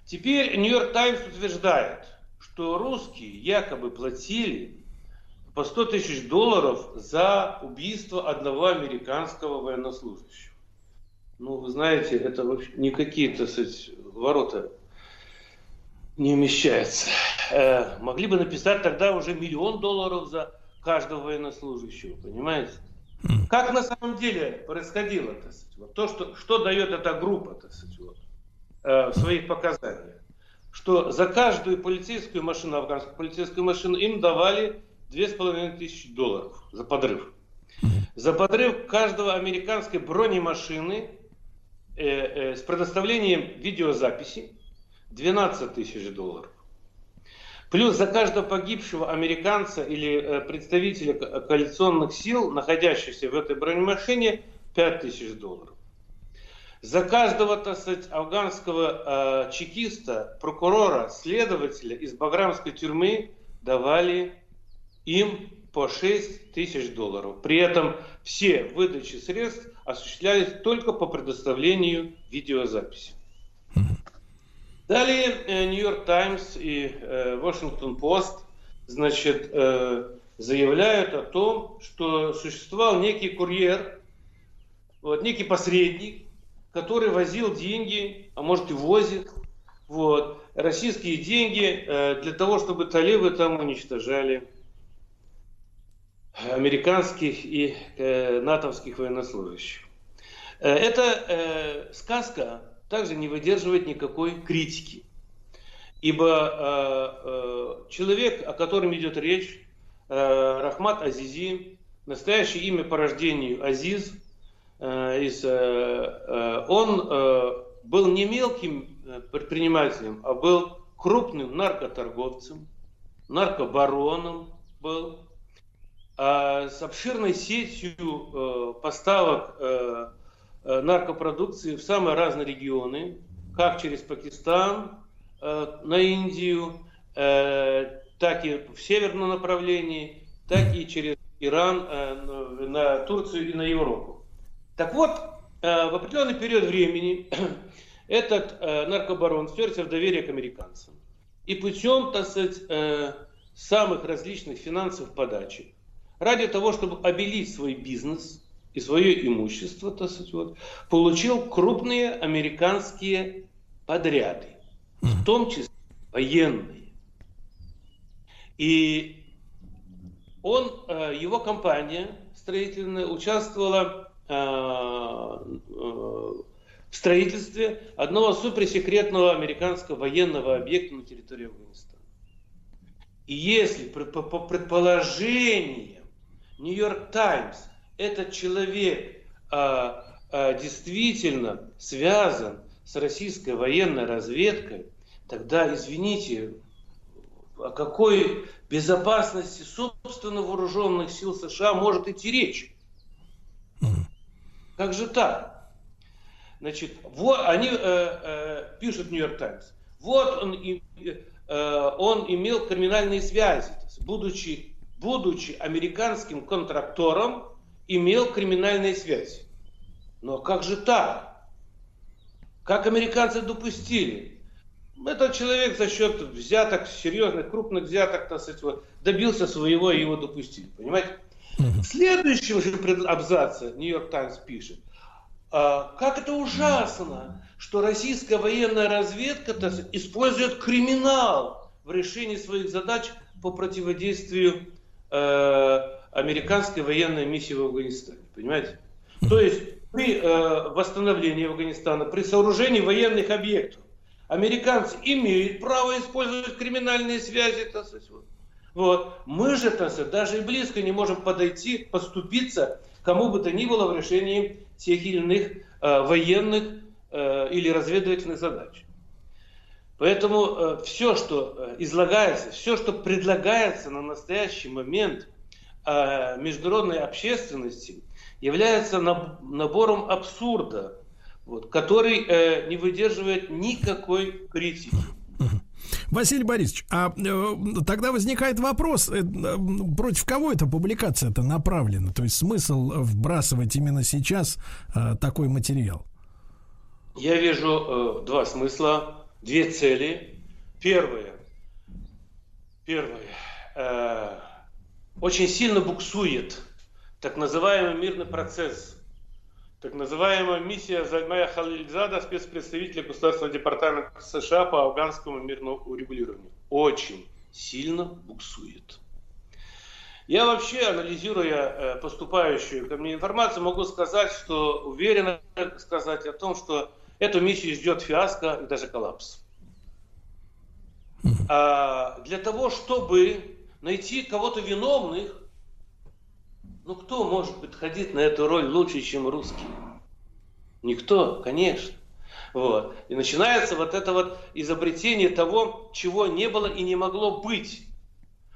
Теперь Нью-Йорк Таймс утверждает, что русские якобы платили по 100 тысяч долларов за убийство одного американского военнослужащего. Ну, вы знаете, это вообще не какие-то, ворота не умещаются. Э, могли бы написать тогда уже миллион долларов за каждого военнослужащего, понимаете? Как на самом деле происходило, так сказать, вот то, что, что дает эта группа, так сказать, вот, э, в своих показаниях? Что за каждую полицейскую машину, афганскую полицейскую машину, им давали 2500 долларов за подрыв. За подрыв каждого американской бронемашины Э, э, с предоставлением видеозаписи 12 тысяч долларов. Плюс за каждого погибшего американца или э, представителя коалиционных сил, находящихся в этой бронемашине, 5 тысяч долларов. За каждого, так сказать, афганского э, чекиста, прокурора, следователя из баграмской тюрьмы давали им по 6 тысяч долларов. При этом все выдачи средств осуществлялись только по предоставлению видеозаписи. Далее Нью-Йорк Таймс и Вашингтон Пост значит, э, заявляют о том, что существовал некий курьер, вот, некий посредник, который возил деньги, а может и возит, вот, российские деньги э, для того, чтобы талибы там уничтожали американских и э, натовских военнослужащих. Э, эта э, сказка также не выдерживает никакой критики. Ибо человек, о котором идет речь, э, Рахмат Азизи, настоящее имя по рождению Азиз, из, он был не мелким предпринимателем, а был крупным наркоторговцем, наркобароном был, с обширной сетью э, поставок э, э, наркопродукции в самые разные регионы, как через Пакистан на Индию, так и в северном направлении, так и через Иран на Турцию и на Европу. Так вот, в определенный период времени этот наркобарон втерся в доверие к американцам. И путем, так сказать, самых различных финансовых подачек, ради того, чтобы обелить свой бизнес и свое имущество, так сказать, вот, получил крупные американские подряды, в том числе военные. И он, э, его компания строительная участвовала э, э, в строительстве одного суперсекретного американского военного объекта на территории Афганистана. И если по предположениям Нью-Йорк Таймс, этот человек а, а, действительно связан с российской военной разведкой, тогда, извините, о какой безопасности собственно вооруженных сил США может идти речь? Как же так? Значит, вот они э, э, пишут Нью-Йорк Таймс. Вот он, э, он имел криминальные связи, будучи будучи американским контрактором, имел криминальные связи. Но как же так? Как американцы допустили? Этот человек за счет взяток, серьезных, крупных взяток, так сказать, добился своего и его допустили. Понимаете? В следующем же абзаце Нью-Йорк Таймс пишет, а, как это ужасно, что российская военная разведка сказать, использует криминал в решении своих задач по противодействию американской военной миссии в Афганистане. Понимаете? То есть при э, восстановлении Афганистана, при сооружении военных объектов, американцы имеют право использовать криминальные связи. Вот. Мы же, сказать, даже и близко не можем подойти, подступиться кому бы то ни было в решении тех или иных э, военных э, или разведывательных задач. Поэтому э, все, что э, излагается, все, что предлагается на настоящий момент э, международной общественности, является набором абсурда, вот, который не выдерживает никакой критики. Василий Борисович, а э, тогда возникает вопрос, э, против кого эта публикация-то направлена? То есть смысл вбрасывать именно сейчас э, такой материал? Я вижу э, два смысла, две цели. Первое, первое, э, очень сильно буксует так называемый мирный процесс так называемая миссия Зальмая Халильзада, спецпредставителя Государственного департамента США по афганскому мирному урегулированию. Очень сильно буксует. Я вообще, анализируя э, поступающую ко мне информацию, могу сказать, что уверенно сказать о том, что эту миссию ждет фиаско и даже коллапс. А для того, чтобы найти кого-то виновных, ну кто может подходить на эту роль лучше, чем русский? Никто, конечно. Вот. И начинается вот это вот изобретение того, чего не было и не могло быть.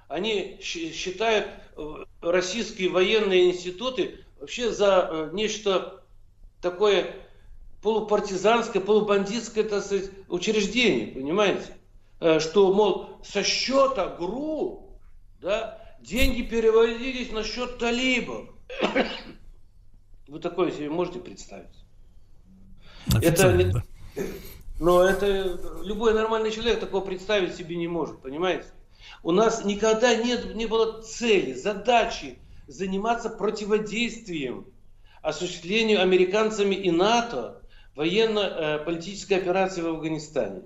Они считают э, российские военные институты вообще за э, нечто такое полупартизанское, полубандитское, так сказать, учреждение, понимаете? Э, что, мол, со счета ГРУ, да, деньги переводились на счет талибов. Вы такое себе можете представить? Это, но это любой нормальный человек такого представить себе не может, понимаете? У нас никогда нет, не было цели, задачи заниматься противодействием осуществлению американцами и НАТО военно-политической операции в Афганистане.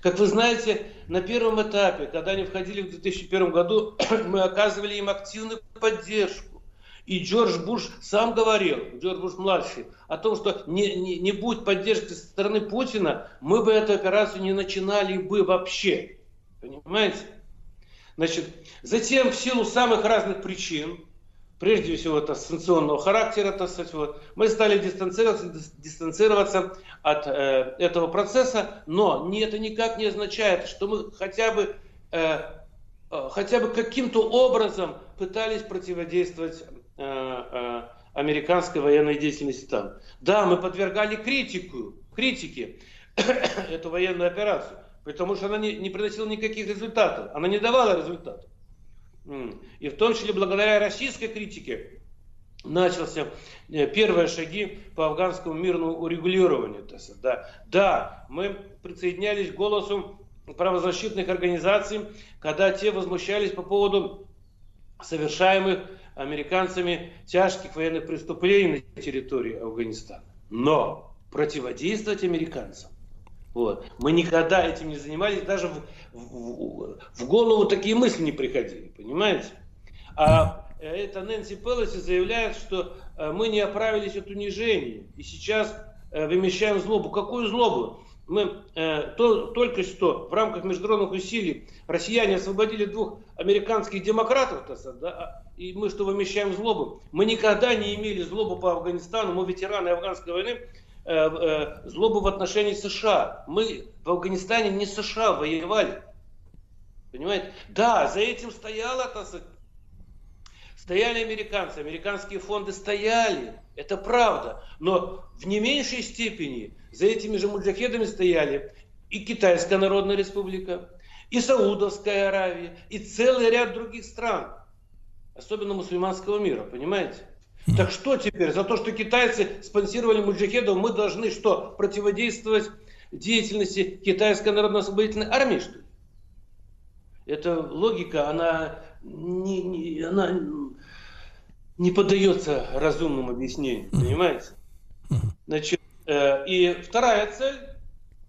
Как вы знаете, на первом этапе, когда они входили в 2001 году, мы оказывали им активную поддержку. И Джордж Буш сам говорил, Джордж Буш младший, о том, что не, не, не будет поддержки со стороны Путина, мы бы эту операцию не начинали бы вообще. Понимаете? Значит, затем в силу самых разных причин, прежде всего это санкционного характера, так сказать, вот, мы стали дистанцироваться, дистанцироваться от э, этого процесса, но это никак не означает, что мы хотя бы, э, э, хотя бы каким-то образом пытались противодействовать э, э, американской военной деятельности там. Да, мы подвергали критику, критике эту военную операцию, потому что она не, не приносила никаких результатов, она не давала результатов. И в том числе благодаря российской критике начался э, первые шаги по афганскому мирному урегулированию. Да, да, мы присоединялись к голосу правозащитных организаций, когда те возмущались по поводу совершаемых американцами тяжких военных преступлений на территории Афганистана. Но противодействовать американцам вот. Мы никогда этим не занимались, даже в, в, в голову такие мысли не приходили, понимаете? А это Нэнси Пелоси заявляет, что э, мы не оправились от унижения и сейчас э, вымещаем злобу. Какую злобу? Мы э, то, только что в рамках международных усилий россияне освободили двух американских демократов, да, а, и мы что вымещаем злобу? Мы никогда не имели злобу по Афганистану, мы ветераны афганской войны, Э, э, злобу в отношении США. Мы в Афганистане не США воевали. Понимаете? Да, за этим стояла, так стояли американцы, американские фонды стояли, это правда. Но в не меньшей степени за этими же муджахедами стояли и Китайская Народная Республика, и Саудовская Аравия, и целый ряд других стран, особенно мусульманского мира, понимаете? Так что теперь? За то, что китайцы спонсировали муджахедов, мы должны что? Противодействовать деятельности Китайской народно-освободительной армии, что ли? Эта логика, она не, не, она не поддается разумному объяснению, понимаете? Значит, э, и вторая цель,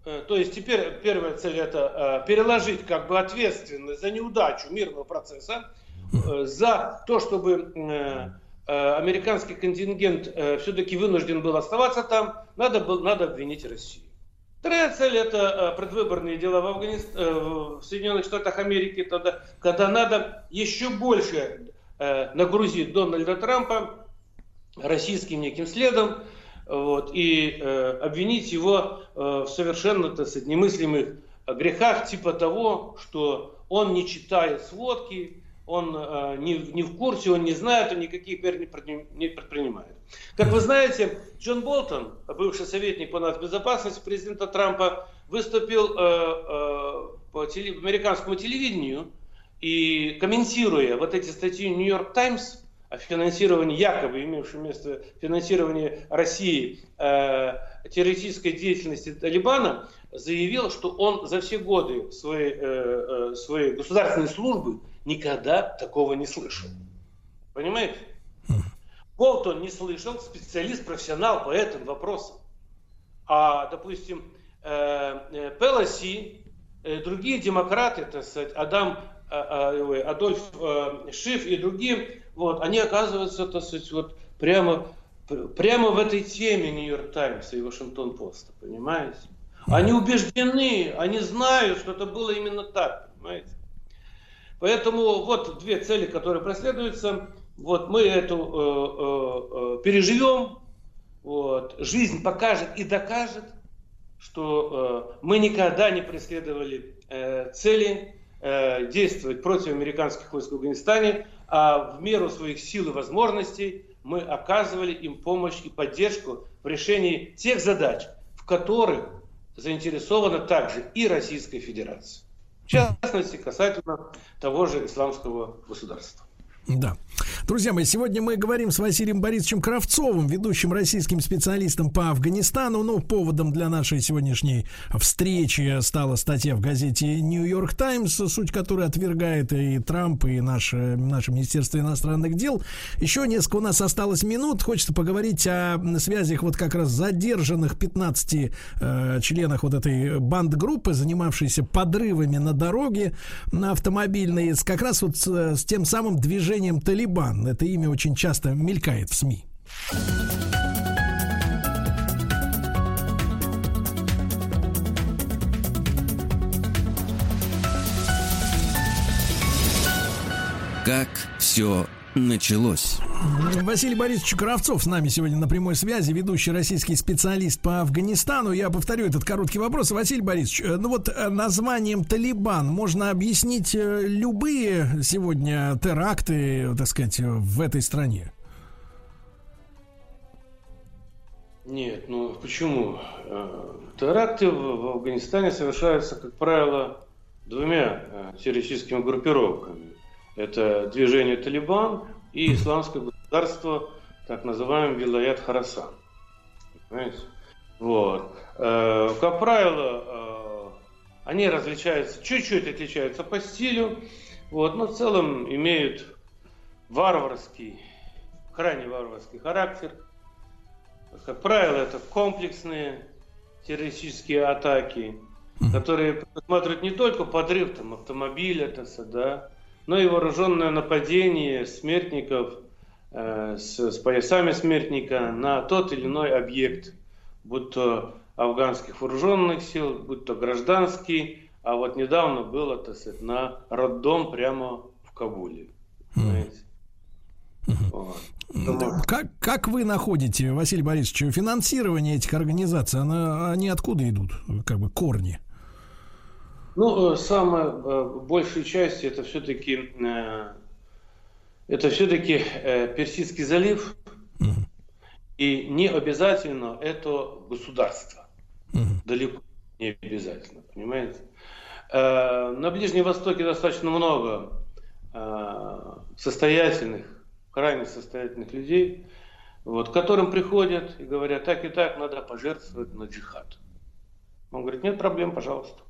э, то есть теперь первая цель это э, переложить как бы ответственность за неудачу мирного процесса, э, за то, чтобы э, американский контингент все-таки вынужден был оставаться там, надо, был, надо обвинить Россию. Вторая цель это предвыборные дела в, Афганист... в Соединенных Штатах Америки, тогда, когда надо еще больше нагрузить Дональда Трампа российским неким следом, вот, и э, обвинить его э, в совершенно так сказать, немыслимых грехах, типа того, что он не читает сводки, он э, не, не в курсе, он не знает, он никаких мер не, не предпринимает. Как вы знаете, Джон Болтон, бывший советник по нацбезопасности президента Трампа, выступил э, э, по теле, американскому телевидению и комментируя вот эти статьи Нью-Йорк Таймс, о финансировании, якобы имевшем место финансирование России э, террористической деятельности Талибана, заявил, что он за все годы своей, э, э, своей государственной службы никогда такого не слышал. Понимаете? Болтон не слышал, специалист, профессионал по этим вопросам. А, допустим, э, э Пелоси, э, другие демократы, так сказать, Адам Адольф Шиф и другие, вот, они оказываются, так сказать, вот прямо, прямо в этой теме Нью-Йорк Таймс и Вашингтон Поста, понимаете? Они убеждены, они знают, что это было именно так, понимаете? Поэтому вот две цели, которые преследуются. Вот мы эту э, э, э переживем, вот, жизнь покажет и докажет, что э, мы никогда не преследовали э, цели Э, действовать против американских войск в Афганистане, а в меру своих сил и возможностей мы оказывали им помощь и поддержку в решении тех задач, в которых заинтересована также и Российская Федерация. В частности, касательно того же исламского государства. Да. Друзья мои, сегодня мы говорим с Василием Борисовичем Кравцовым, ведущим российским специалистом по Афганистану. Ну, поводом для нашей сегодняшней встречи стала статья в газете Нью-Йорк Таймс, суть которой отвергает и Трамп, и наше, наше Министерство иностранных дел. Еще несколько у нас осталось минут. Хочется поговорить о связях вот как раз задержанных 15 э, членах вот этой банд-группы, занимавшейся подрывами на дороге на автомобильной, как раз вот с, с тем самым движением Талибан. Это имя очень часто мелькает в СМИ. Как все началось. Василий Борисович Кравцов с нами сегодня на прямой связи, ведущий российский специалист по Афганистану. Я повторю этот короткий вопрос. Василий Борисович, э, ну вот э, названием Талибан можно объяснить э, любые сегодня теракты, так сказать, в этой стране? Нет, ну почему? Теракты в Афганистане совершаются, как правило, двумя террористическими группировками. Это движение Талибан и исламское государство, так называемый Вилаят Харасан. Понимаете? Вот. Э, как правило, э, они различаются, чуть-чуть отличаются по стилю, вот, но в целом имеют варварский, крайне варварский характер. Как правило, это комплексные террористические атаки, которые предусматривают не только подрыв там, автомобиля, да, но и вооруженное нападение смертников э, с, с поясами смертника на тот или иной объект, будь то афганских вооруженных сил, будь то гражданский, а вот недавно было, так сказать, на роддом прямо в Кабуле. Вот. Как, как вы находите, Василий Борисович, финансирование этих организаций, оно, они откуда идут, как бы корни? Ну, э, самая э, большая часть это все-таки э, это все-таки Персидский залив, и не обязательно это государство. Далеко не обязательно, понимаете? На Ближнем Востоке достаточно много состоятельных, крайне состоятельных людей, вот, к которым приходят и говорят, так и так надо пожертвовать на джихад. Он говорит, нет проблем, пожалуйста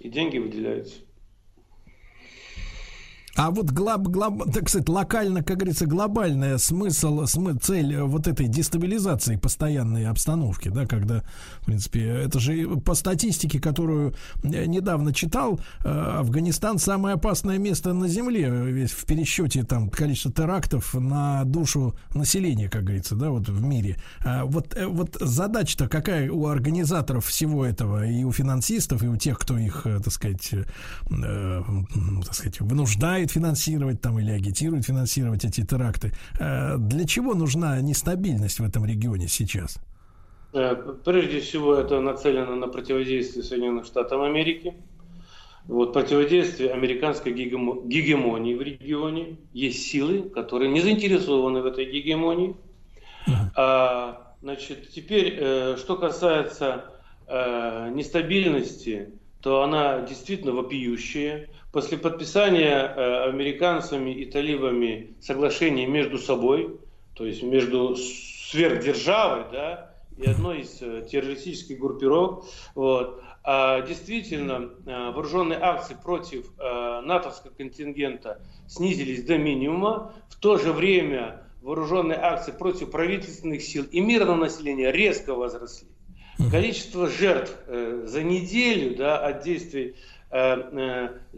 и деньги выделяются. А вот глоб, глоб, так сказать, локально, как говорится, глобальная смысл, смы, цель вот этой дестабилизации постоянной обстановки, да, когда, в принципе, это же по статистике, которую недавно читал, э, Афганистан самое опасное место на Земле, весь в пересчете там количество терактов на душу населения, как говорится, да, вот в мире. А вот, э, вот задача-то какая у организаторов всего этого, и у финансистов, и у тех, кто их, э, так сказать, э, так сказать, вынуждает финансировать там или агитирует финансировать эти теракты. Э, для чего нужна нестабильность в этом регионе сейчас? Э, прежде всего, это нацелено на противодействие Соединенным Штатам Америки. Вот, противодействие американской гегемонии в регионе. Есть силы, которые не заинтересованы в этой гегемонии. А, значит, теперь, э, что касается нестабильности, то она действительно вопиющая. После подписания э, американцами и талибами соглашений между собой, то есть между сверхдержавой да, и одной из э, террористических группировок, вот, а действительно э, вооруженные акции против э, натовского контингента снизились до минимума. В то же время вооруженные акции против правительственных сил и мирного населения резко возросли. Количество жертв э, за неделю да, от действий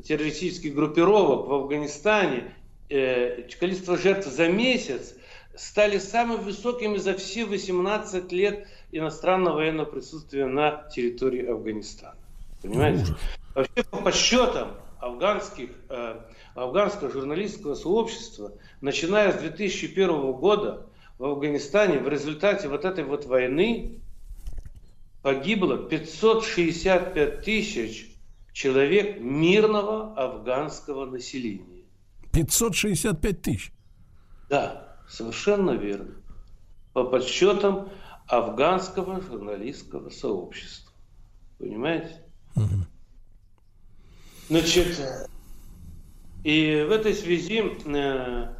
террористических группировок в Афганистане, э, количество жертв за месяц стали самыми высокими за все 18 лет иностранного военного присутствия на территории Афганистана. Понимаете? Вообще по подсчетам афганских, э, афганского журналистского сообщества, начиная с 2001 года в Афганистане в результате вот этой вот войны погибло 565 тысяч человек мирного афганского населения. 565 тысяч? Да, совершенно верно. По подсчетам афганского журналистского сообщества. Понимаете? Угу. Значит, и в этой связи э,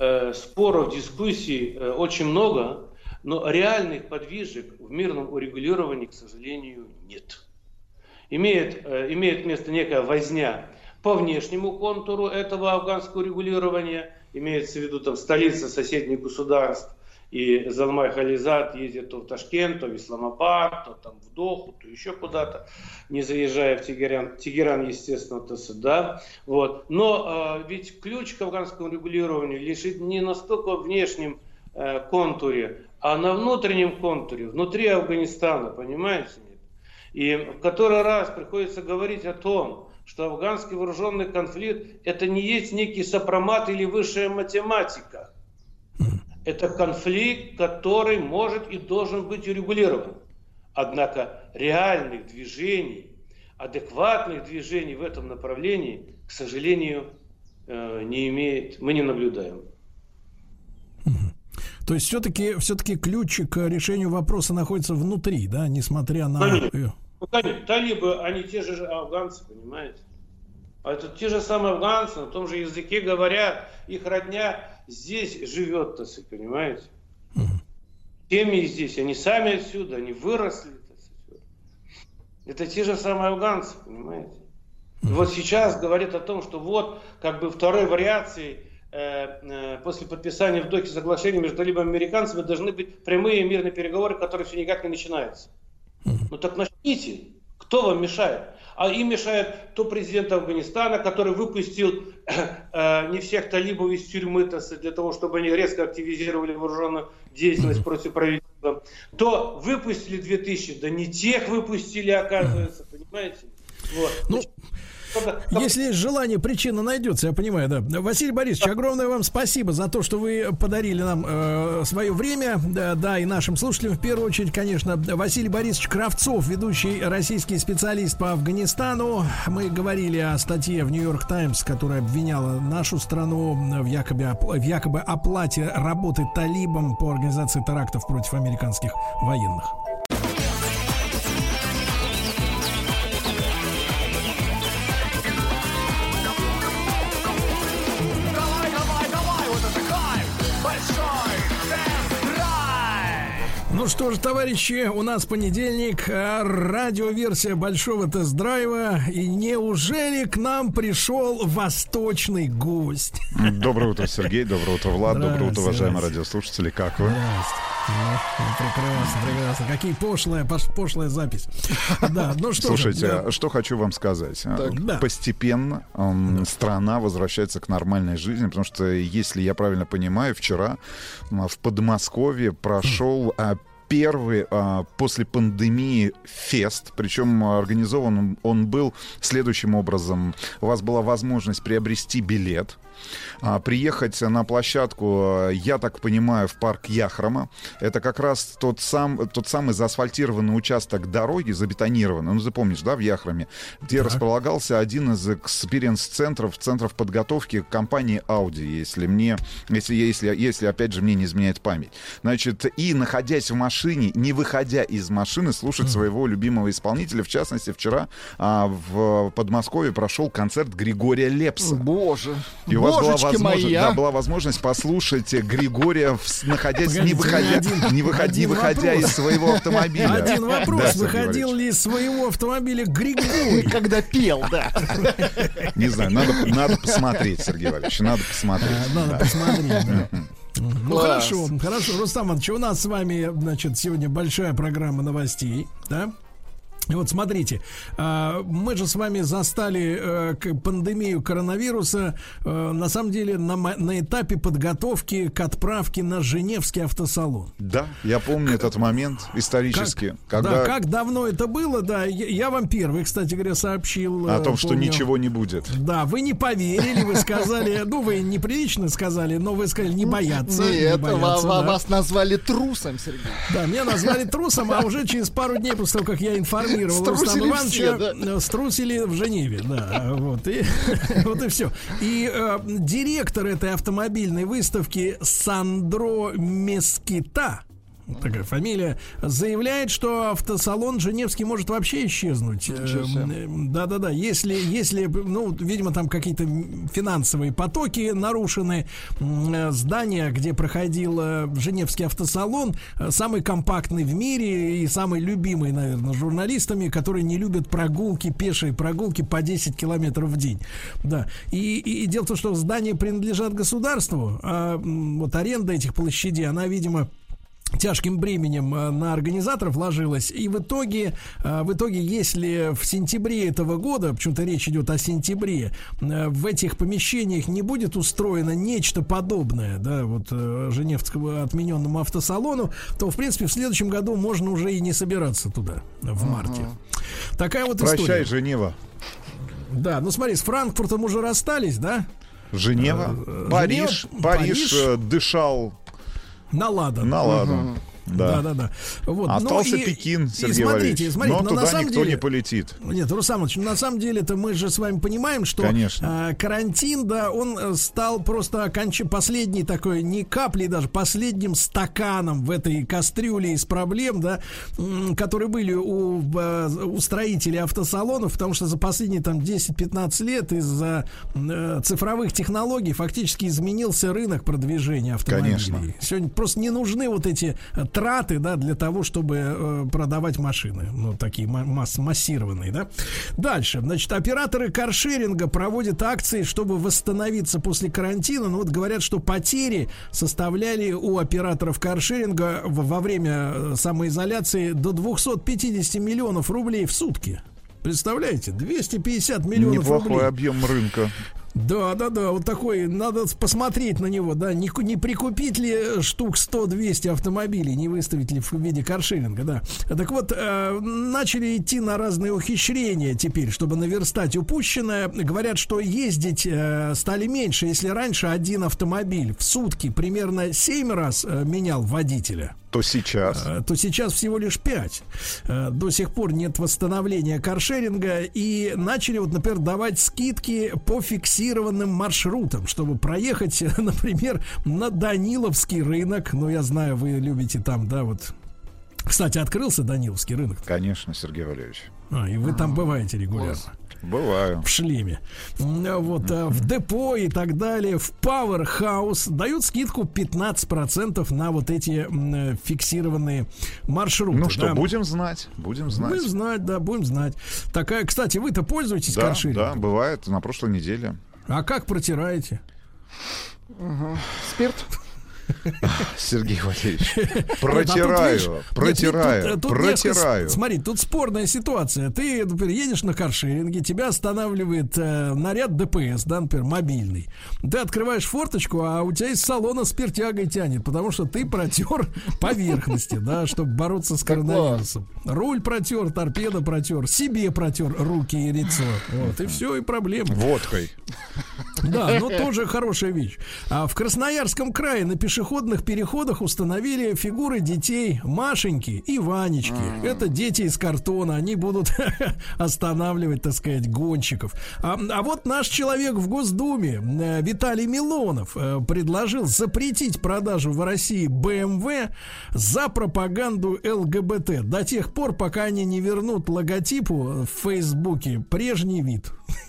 э, споров, дискуссий э, очень много. Но реальных подвижек в мирном урегулировании, к сожалению, нет. Имеет, э, имеет место некая возня по внешнему контуру этого афганского регулирования, имеется в виду там столица соседних государств, и Залмай Хализат ездит то в Ташкент, то в Исламабад, то там в Доху, то еще куда-то, не заезжая в Тегеран, Тегеран естественно, то сюда. Вот. Но э, ведь ключ к афганскому регулированию лежит не настолько внешнем э, контуре, а на внутреннем контуре, внутри Афганистана, понимаете? И в который раз приходится говорить о том, что афганский вооруженный конфликт это не есть некий сопромат или высшая математика. Это конфликт, который может и должен быть урегулирован. Однако реальных движений, адекватных движений в этом направлении, к сожалению, э, не имеет, мы не наблюдаем. То есть все-таки все-таки ключ к решению вопроса находится внутри, да, несмотря на. Конечно. Ну, талибы, они те же афганцы, понимаете? А это те же самые афганцы, на том же языке говорят, их родня здесь живет, так сказать, понимаете? Семьи здесь, они сами отсюда, они выросли. Так сказать. Это те же самые афганцы, понимаете? И вот сейчас говорит о том, что вот как бы второй вариацией Э, э, после подписания в Дохе соглашения между талибами и американцами должны быть прямые мирные переговоры, которые все никак не начинаются. Ну так начните. Кто вам мешает? А им мешает то президент Афганистана, который выпустил э, не всех талибов из тюрьмы для того, чтобы они резко активизировали вооруженную деятельность против правительства. То выпустили 2000, да не тех выпустили, оказывается, понимаете? Вот. Ну, если желание, причина найдется, я понимаю, да. Василий Борисович, огромное вам спасибо за то, что вы подарили нам э, свое время, да, да, и нашим слушателям в первую очередь, конечно, Василий Борисович Кравцов, ведущий российский специалист по Афганистану. Мы говорили о статье в Нью-Йорк Таймс, которая обвиняла нашу страну в якобы, в якобы оплате работы талибам по организации терактов против американских военных. Ну Ну что ж, товарищи, у нас понедельник, а, радиоверсия большого тест-драйва. И неужели к нам пришел восточный гость? Доброе утро, Сергей. Доброе утро, Влад. Доброе утро, уважаемые радиослушатели. Как вы? Ну, прекрасно, прекрасно. Какие пошлая, пош- пошлая запись. Да, ну что Слушайте, же, да. что хочу вам сказать. Так. Да. Постепенно эм, страна возвращается к нормальной жизни, потому что, если я правильно понимаю, вчера в Подмосковье прошел а, первый а, после пандемии фест, причем организован он- был следующим образом. У вас была возможность приобрести билет, приехать на площадку, э, я так понимаю, в парк Яхрома. Это как раз тот, сам, тот самый заасфальтированный участок дороги, забетонированный, ну, ты помнишь, да, в Яхроме, где располагался один из experience-центров, центров подготовки компании Audi, если мне, если, если, если, опять же, мне не изменяет память. Значит, и находясь в машине, не выходя из машины, слушать своего любимого исполнителя. В частности, вчера а, в Подмосковье прошел концерт Григория Лепса. Боже. И у вас была Божечки возможность, мои, а. да, была возможность послушать Григория, в- находясь, не выходя, один- не один выходя из своего автомобиля. Один вопрос. Выходил ли из своего автомобиля Григорий? Когда пел, да. Не знаю, надо, надо посмотреть, Сергей Валерьевич, надо посмотреть. А, Надо Да. посмотреть, да. Ну Класс. хорошо, хорошо, Рустам Иванович, у нас с вами, значит, сегодня большая программа новостей, да? И вот смотрите, а, мы же с вами застали э, пандемию коронавируса э, на самом деле на, на этапе подготовки к отправке на Женевский автосалон. Да, я помню этот момент исторически, когда Да, как давно это было, да, я, я вам первый, кстати говоря, сообщил. о э, том, что помню. ничего не будет. Да, вы не поверили, вы сказали, ну вы неприлично сказали, но вы сказали не бояться. не Нет, бояться, ва- ва- да. вас назвали трусом, Сергей. Да, меня назвали трусом, а уже через пару дней после того, как я информировал Рустама Струсили Ивановича, да. э, струсили в Женеве, да, вот и, вот и все. И э, директор этой автомобильной выставки Сандро Мескита, такая фамилия, заявляет, что автосалон Женевский может вообще исчезнуть. Эм, Да-да-да, если, если, ну, видимо, там какие-то финансовые потоки нарушены. Э, Здание, где проходил э, Женевский автосалон, э, самый компактный в мире и самый любимый, наверное, журналистами, которые не любят прогулки, пешие прогулки по 10 километров в день. Да. И, и- и дело в том, что здания принадлежат государству, а вот аренда этих площадей, она, видимо, тяжким бременем э, на организаторов ложилась. И в итоге, э, в итоге, если в сентябре этого года, почему-то речь идет о сентябре, э, в этих помещениях не будет устроено нечто подобное, да, вот Женевскому отмененному автосалону, то, в принципе, в следующем году можно уже и не собираться туда в марте. Такая вот Прощай, история. Женева. Да, ну смотри, с Франкфуртом уже расстались, да? Женева, Париж, Женева, Париж, Париж. дышал На ладан. на ладан. Да, Да. да, да. Вот. ну Остался и- Пекин, и Сергей смотрите, Валерьевич. смотрите, но но на туда самом никто деле- не полетит. Нет, Руслан Иванович, ну, на самом деле это мы же с вами понимаем, что Конечно. а, карантин, да, он э, стал просто оконч... последней такой, не каплей даже, последним стаканом в этой кастрюле из проблем, да, которые были у, у строителей автосалонов, потому что за последние там 10-15 лет из-за э, цифровых технологий фактически изменился рынок продвижения автомобилей. Конечно. Сегодня просто не нужны вот эти э, траты, да, для того, чтобы э, продавать машины, ну, такие ма- масс- массированные, да. Дальше, значит, операторы каршеринга проводят акции, чтобы восстановиться после карантина. Ну, вот говорят, что потери составляли у операторов каршеринга во время э, самоизоляции до 250 миллионов рублей в сутки. Представляете? 250 миллионов Неплохой рублей. объем рынка. Да, да, да, вот такой, надо посмотреть на него, да, не, не прикупить ли штук 100-200 автомобилей, не выставить ли в виде каршеринга, да. Так вот, э, начали идти на разные ухищрения теперь, чтобы наверстать упущенное. Говорят, что ездить э, стали меньше, если раньше один автомобиль в сутки примерно 7 раз э, менял водителя То сейчас. э, то сейчас всего лишь 5. До сих пор нет восстановления каршеринга и начали вот, например, давать скидки по фиксированным маршрутам, чтобы проехать, например, на Даниловский рынок. Ну, я знаю, вы любите там, да, вот Кстати, открылся Даниловский рынок. Конечно, Сергей Валерьевич. А, и вы там бываете регулярно. Бываю. В шлеме. Вот, а, в депо и так далее, в Powerhouse дают скидку 15% на вот эти э, фиксированные маршруты. Ну что, да. будем знать, будем знать. Будем знать, да, будем знать. Такая, кстати, вы-то пользуетесь Да, каршерингом? да, бывает на прошлой неделе. А как протираете? Спирт. Сергей Валерьевич, протираю, протираю, протираю. Смотри, тут спорная ситуация. Ты, например, едешь на каршеринге, тебя останавливает э, наряд ДПС, да, например, мобильный. Ты открываешь форточку, а у тебя из салона спиртягой тянет, потому что ты протер поверхности, да, чтобы бороться с коронавирусом. Руль протер, торпеда протер, себе протер руки и лицо. Вот, и все, и проблема. Водкой. Да, но тоже хорошая вещь. А в Красноярском крае на пешеходных переходах установили фигуры детей Машеньки и Ванечки. Это дети из картона. Они будут останавливать, так сказать, гонщиков. А, а вот наш человек в Госдуме, э, Виталий Милонов, э, предложил запретить продажу в России BMW за пропаганду ЛГБТ до тех пор, пока они не вернут логотипу в Фейсбуке прежний вид.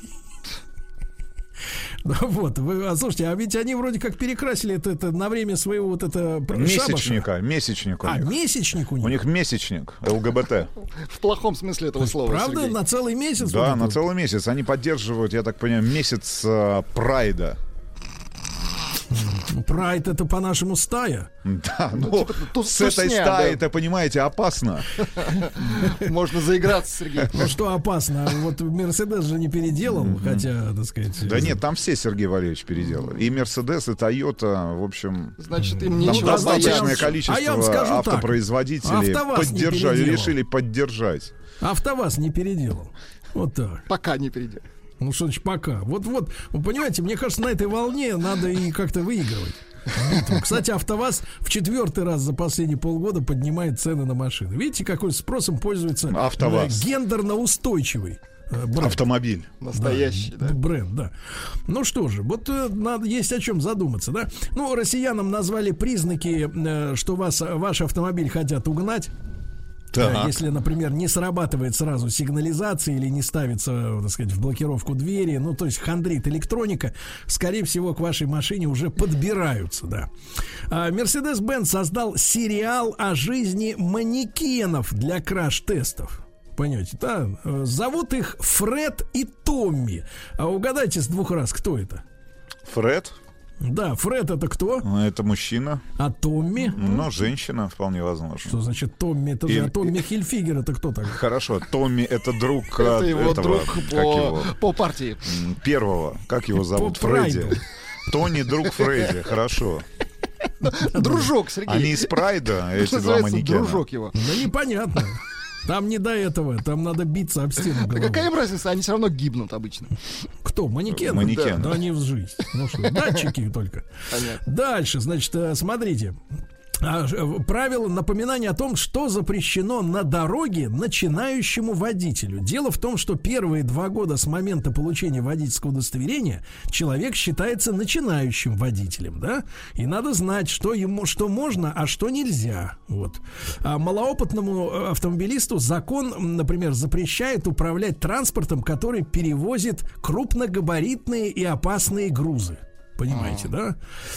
Да, Вот, вы, а слушайте, а ведь они вроде как перекрасили это, это на время своего вот это пр- шабаша. Месячника, месячник у А, них. месячник у них. У них месячник ЛГБТ. В плохом смысле этого слова. Правда, на целый месяц? Да, на целый месяц. Они поддерживают, я так понимаю, месяц э, прайда. Прайд это по-нашему стая. Да, ну, туз- с этой стаей, да. это, понимаете, опасно. Можно заиграться, Сергей. Ну что опасно? Вот Мерседес же не переделал, хотя, так сказать. Да нет, там все Сергей Валерьевич переделали. И Мерседес, и Тойота, в общем... Значит, им Там нечего достаточное количество А автопроизводителей поддержали, переделал. решили поддержать. АвтоВАЗ не переделал. Вот так. Пока не перейдет. Ну что значит пока? Вот, вот, вы понимаете, мне кажется, на этой волне надо и как-то выигрывать. битву. Кстати, АвтоВАЗ в четвертый раз за последние полгода поднимает цены на машины. Видите, какой спросом пользуется АвтоВАЗ. э, гендерно устойчивый э, бренд. Автомобиль. Настоящий, да. Бренд, да. Ну что же, вот э, надо есть о чем задуматься, да? Ну, россиянам назвали признаки, что вас ваш автомобиль хотят угнать. Так. Э, Если, например, не срабатывает сразу сигнализация или не ставится, э, так сказать, в блокировку двери, ну, то есть хандрит электроника, скорее всего, к вашей машине уже подбираются, да. А Mercedes-Benz создал сериал о жизни манекенов для краш-тестов. Понимаете, да? Э, Зовут их Фред и Томми. А угадайте с двух раз, кто это? Фред, Да, Фред это кто? это мужчина, А Томми? но женщина вполне возможно. Что значит Томми? Это И- же а Томми Хильфигер, это кто так? Хорошо, Томми это друг Это э, его этого, друг по, его, по партии. Первого, как его зовут, По Фредди. Тони друг Фредди, хорошо. Дружок, Сергей. Они из Прайда, эти Что два называется, манекена. дружок его. Да непонятно. Там не до этого, там надо биться об стену Да какая им разница, они все равно гибнут обычно. Кто? Манекены? Манекены. Да, да они в жизнь. Ну что, датчики только. Понятно. Дальше, значит, э, смотрите. А, э, Правило напоминания о том, что запрещено на дороге начинающему водителю. Дело в том, что первые два года с момента получения водительского удостоверения человек считается начинающим водителем, да? И надо знать, что ему, что можно, а что нельзя. Вот. А малоопытному э, автомобилисту закон, например, запрещает управлять транспортом, который перевозит крупногабаритные и опасные грузы. Понимаете, да?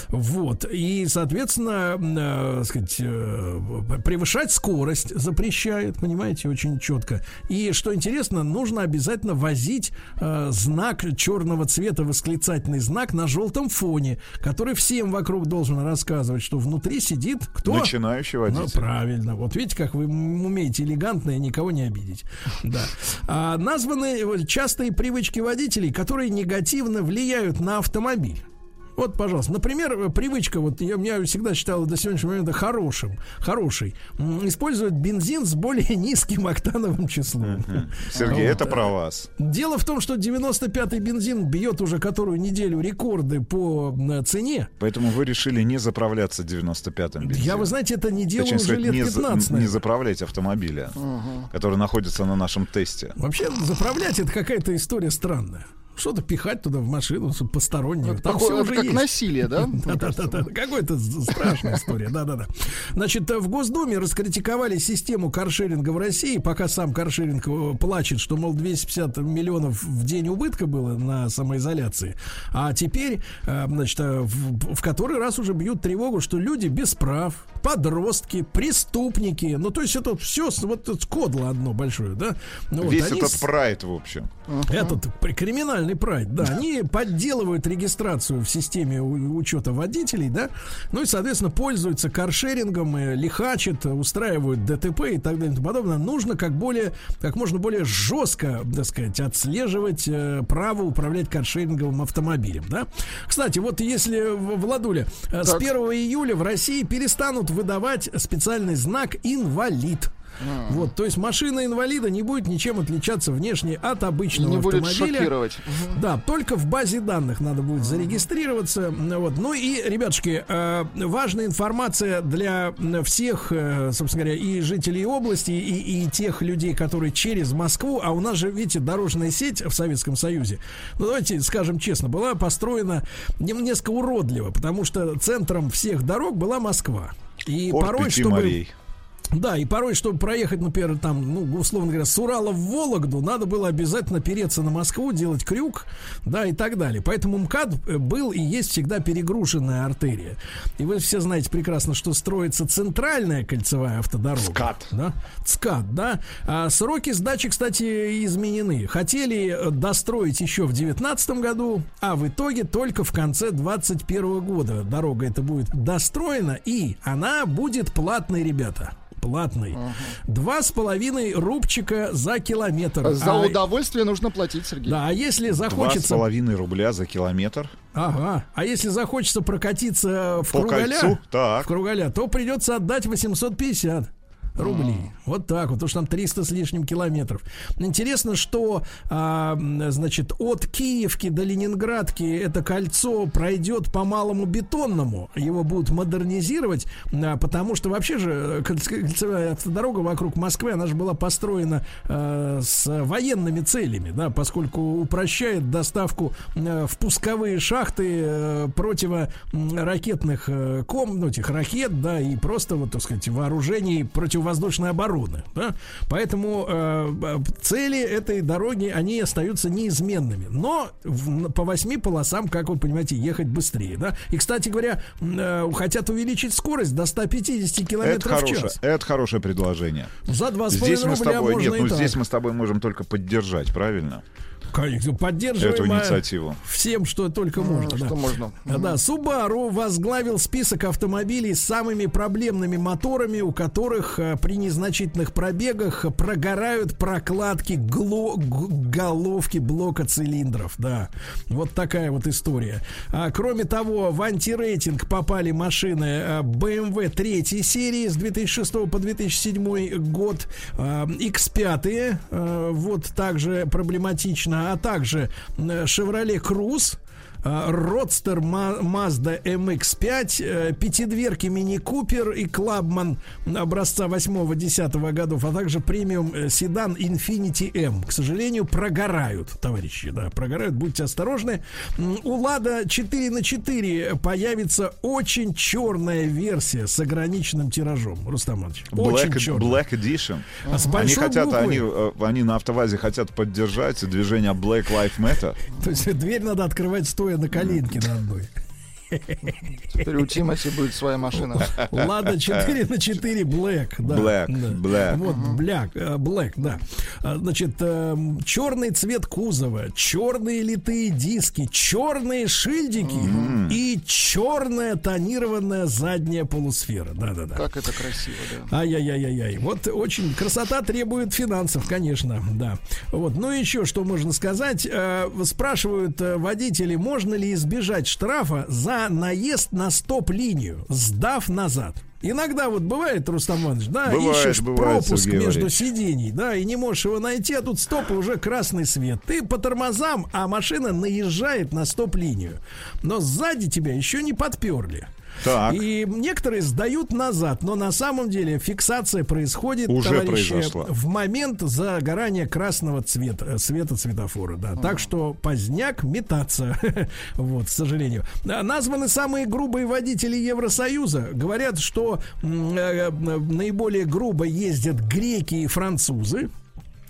Вот. И, соответственно, э, сказать, э, превышать скорость запрещает, понимаете, очень четко. И, что интересно, нужно обязательно возить э, знак черного цвета, восклицательный знак на желтом фоне, который всем вокруг должен рассказывать, что внутри сидит кто? Начинающий Ну, водитель. правильно. Вот видите, как вы умеете элегантно и никого не обидеть. Да. А, названы э, частые привычки водителей, которые негативно влияют на автомобиль. Вот, пожалуйста, например, э, привычка, вот я, я всегда считал до сегодняшнего момента хорошим, хороший, использовать бензин с более низким октановым числом. Сергей, Вот, это про вас. Дело в том, что 95-й бензин бьет уже которую неделю рекорды по цене. Поэтому вы решили не заправляться 95-м бензином. Я, вы знаете, это не делаю Точнее уже сказать, лет не, за- 15. не наверное. заправлять автомобиля, который находится на нашем тесте. Вообще, заправлять это какая-то история странная. Что-то пихать туда в машину, что постороннее. Это Там это уже как есть. насилие, да? Да, да, да, да. Какая-то страшная история. Да, да, да. Значит, в Госдуме раскритиковали систему каршеринга в России, пока сам каршеринг э, плачет, что, мол, 250 миллионов в день убытка было на самоизоляции. А теперь, э, значит, э, в, в который раз уже бьют тревогу, что люди без прав, подростки, преступники, ну, то есть это все, вот это кодло одно большое, да? Ну, вот Весь они этот прайд, в общем. этот при- криминальный прайд, да, они подделывают регистрацию в системе учета водителей, да, ну и, соответственно, пользуются каршерингом, э, лихачат, устраивают ДТП и так далее и тому подобное. Нужно как более, как можно более жестко, так сказать, отслеживать э, право управлять каршеринговым автомобилем, да. Кстати, вот если, в- Владуля, э, с Так. 1 июля в России перестанут выдавать специальный знак «инвалид». Вот, то есть машина инвалида не будет ничем отличаться внешне от обычного Не будет автомобиля. шокировать. Да, только в базе данных надо будет зарегистрироваться. Вот. Ну и, ребятушки, э, важная информация для всех, э, собственно говоря, и жителей области, и, и тех людей, которые через Москву, а у нас же, видите, дорожная сеть в Советском Союзе, ну давайте скажем честно, была построена несколько уродливо, потому что центром всех дорог была Москва. И Порт порой, чтобы... морей. Да, и порой, чтобы проехать, например, там, ну, условно говоря, с Урала в Вологду, надо было обязательно переться на Москву, делать крюк, да, и так далее. Поэтому МКАД э, был и есть всегда перегруженная артерия. И вы все знаете прекрасно, что строится центральная кольцевая автодорога. ЦКАД. Да? ЦКАД, да. А сроки сдачи, кстати, изменены. Хотели э, достроить еще в 2019 году, а в итоге только в конце 2021 года дорога эта будет достроена, и она будет платной, ребята. Платный. Два с половиной рубчика за километр. За А- удовольствие нужно платить, Сергей. да, а если Два с захочется... половиной рубля за километр. Ага. А если захочется прокатиться в По кругаля, кольцу? Так. в кругаля, то придется отдать 850 рублей. Вот так вот, потому что там 300 с лишним километров. Интересно, что, а, значит, от Киевки до Ленинградки это кольцо пройдет по малому бетонному. Его будут модернизировать, а, потому что вообще же э, кольц- кольцевая автодорога вокруг Москвы, она же была построена э, с военными целями, да, поскольку упрощает доставку э, в пусковые шахты э, противоракетных э, ком, ну, этих ракет, да, и просто, вот, так сказать, вооружений противовоздушной обороны, да. Поэтому э, цели этой дороги, они остаются неизменными. Но в- по восьми полосам, как вы понимаете, ехать быстрее, да. И, кстати говоря, э, хотят увеличить скорость до 150 Это километров в хорошее, час. это хорошее предложение. За два с Здесь мы с рубля тобой, можно нет, ну здесь мы с тобой можем только поддержать, правильно? Конечно, поддерживаем Эту а, инициативу. всем, что только можно. Что да. можно. Да, Subaru возглавил список автомобилей с самыми проблемными моторами, у которых а, при незначительных пробегах прогорают прокладки гло- головки блока цилиндров. Да, вот такая вот история. А, кроме того, в антирейтинг попали машины а, BMW 3 серии с 2006 по 2007 год, а, X5, а, вот также проблематично, а также Chevrolet Cruze, а, Родстер Ма- Mazda MX-5, э, пятидверки Мини Купер и Клабман образца 8-10 годов, а также премиум э, седан Infinity M. К сожалению, прогорают, товарищи, да, прогорают, будьте осторожны. У Лада 4 на 4 появится очень черная версия с ограниченным тиражом, Рустам Иванович. Очень Black, черная. Black Edition. А с Они хотят, буквы. они, э, они на автовазе хотят поддержать движение Black Lives Matter. То есть дверь надо открывать стоя на коленке на одной. Теперь у Тимати будет своя машина. Лада 4 на 4 Black. Да, Black, да. Black. Вот, Black, э, Black, да. А, Значит, эм, черный цвет кузова, черные литые диски, черные шильдики и черная тонированная задняя полусфера. Да-да-да. Как это красиво, да. Ай-яй-яй-яй. Вот очень красота требует финансов, конечно, да. Вот, ну еще что можно сказать? Э, спрашивают э, водители, можно ли избежать штрафа за наезд на стоп-линию, сдав назад. Иногда вот бывает, Рустам Иванович, да, Бывает, ищешь бывает, пропуск Сергей между Валерьевич. сидений, да, и не можешь его найти, а тут стоп, и уже красный свет. Ты по тормозам, а машина наезжает на стоп-линию. Но сзади тебя еще не подперли. Так. И некоторые сдают назад, но на самом деле фиксация происходит, Уже товарищи, произошла. в момент загорания красного цвета, э, света светофора, да. Так что поздняк метаться, вот, к сожалению. А, Названы самые грубые водители Евросоюза. Говорят, что э, э, наиболее грубо ездят греки и французы.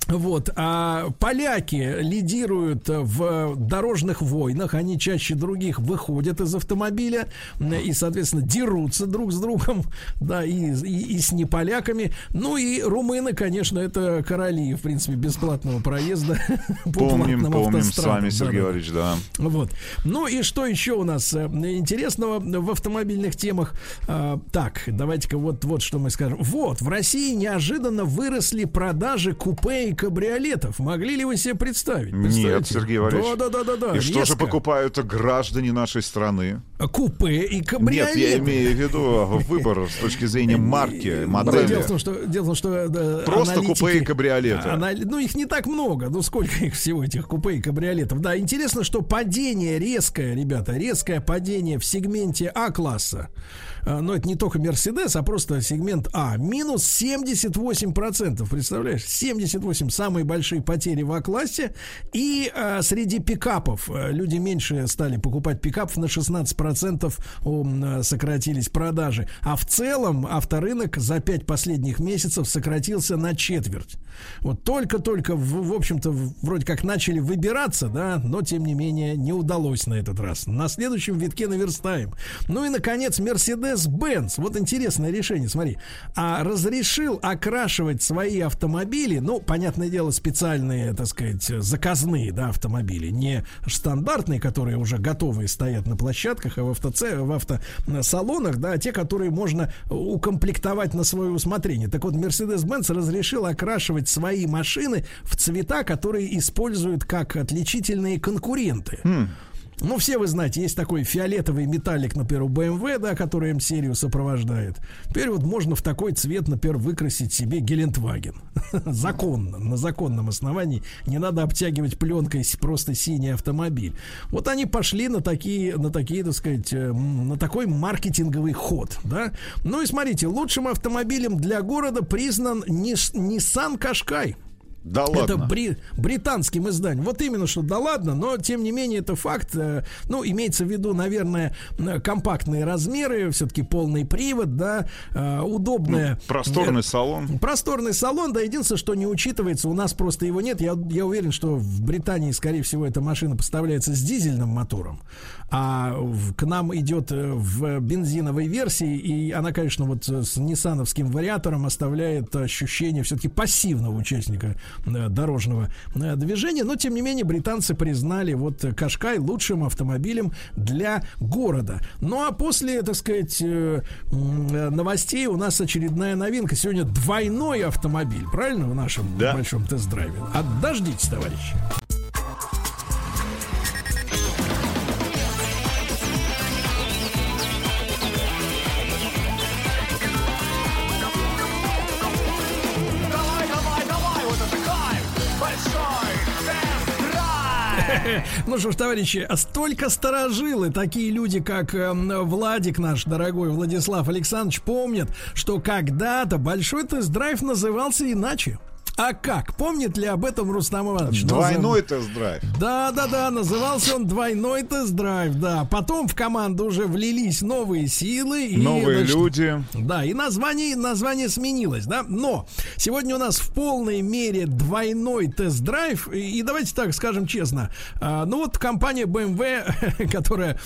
Вот, а поляки лидируют в дорожных войнах, они чаще других выходят из автомобиля м, и, соответственно, дерутся друг с другом, да, и, и, и с неполяками. Ну и румыны, конечно, это короли, в принципе, бесплатного проезда по Помним, помним с вами, Сергей. Валерьевич, да. Вот. Ну и что еще у нас э, интересного в автомобильных темах? А, так, давайте-ка вот, вот что мы скажем. Вот, в России неожиданно выросли продажи купе и кабриолетов. Могли ли вы себе представить? Нет? Сергей Валерьевич. Да, да, да, да, да. И что же покупают граждане нашей страны? Купе и Нет, кабриолеты. я имею в виду выбор с точки зрения марки, Да, модели. дело в том, что, дело в том, что да, Просто купе и кабриолеты. Анали- Ну, их не так много. Ну, сколько их всего, этих купе и кабриолетов. Да, интересно, что падение резкое, ребята, резкое падение в сегменте А-класса. А, Но это не только Мерседес, а просто сегмент А. Минус 78%. Представляешь? 78 самые большие потери в А-классе. И а, среди пикапов а, люди меньше стали покупать пикапов на 16% ом, а, сократились продажи. А в целом авторынок за 5 последних месяцев сократился на четверть. Вот только-только, в, в общем-то, вроде как начали выбираться, да, но тем не менее не удалось на этот раз. На следующем витке наверстаем. Ну и, наконец, Mercedes-Benz. Вот интересное решение, смотри. А разрешил окрашивать свои автомобили, ну, понятное дело, специальные, так сказать, заказные, да, автомобили, не стандартные, которые уже готовые стоят на площадках, а в, автоце, в автосалонах, да, а те, которые можно укомплектовать на свое усмотрение. Так вот, Mercedes-Benz разрешил окрашивать свои машины в цвета, которые используют как отличительные конкуренты. Ну, все вы знаете, есть такой фиолетовый металлик, например, у BMW, да, который М-серию сопровождает. Теперь вот можно в такой цвет, например, выкрасить себе Гелендваген. Законно, на законном основании. Не надо обтягивать пленкой просто синий автомобиль. Вот они пошли на такие, на такие, так сказать, э, на такой маркетинговый ход, да. Ну и смотрите, лучшим автомобилем для города признан Nissan Qashqai. Да Это ладно. бри- британским изданием. Вот именно что да ладно, но тем не менее это факт. э, Ну, имеется в виду, наверное, э, компактные размеры, все-таки полный привод, да, э, удобная. Ну, Просторный салон. Просторный салон, да, единственное, что не учитывается, у нас просто его нет. Я, я уверен, что в Британии, скорее всего, эта машина поставляется с дизельным мотором, а в- к нам идет э, в бензиновой версии, и она, конечно, вот э, с ниссановским вариатором оставляет ощущение все-таки пассивного участника э, дорожного э, движения, но, тем не менее, британцы признали вот э, Кашкай лучшим автомобилем для города. Ну, а после, так сказать, э, э, новостей у нас очередная новинка. Сегодня двойной автомобиль, правильно, в нашем Да. большом тест-драйве? А дождитесь, товарищи. Ну что ж, товарищи, столько старожилы, такие люди, как эм, Владик наш дорогой Владислав Александрович, помнят, что когда-то большой тест-драйв назывался иначе. А как? Помнит ли об этом Рустам Иванович? Двойной тест-драйв. Да, да, да, назывался он двойной тест-драйв, да. Потом в команду уже влились новые силы. И, Новые значит, люди. Да, и название, название сменилось, да. Но сегодня у нас в полной мере двойной тест-драйв. И, и давайте так скажем честно. а, ну вот компания BMW, которая,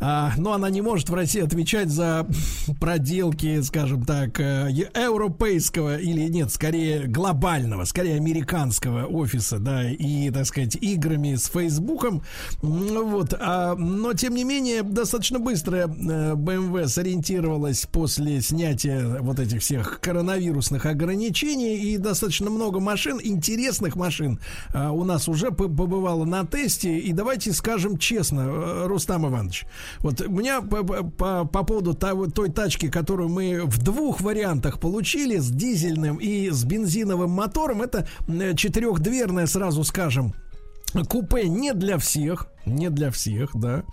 а, ну она не может в России отвечать за проделки, скажем так, э, европейского или нет, скорее глобального, скорее американского офиса, да, и, так сказать, играми с Фейсбуком. М, Вот, а, но тем не менее достаточно быстро э, BMW сориентировалась после снятия вот этих всех коронавирусных ограничений и достаточно много машин, интересных машин а, у нас уже побывало на тесте. И давайте скажем честно, э, Рустам Иванович, вот у меня по, по- по поводу того- той тачки, которую мы в двух вариантах получили, с дизельным и с бензиновым мотором, это э, четырехдверная, сразу скажем, Купе не для всех, не для всех, да.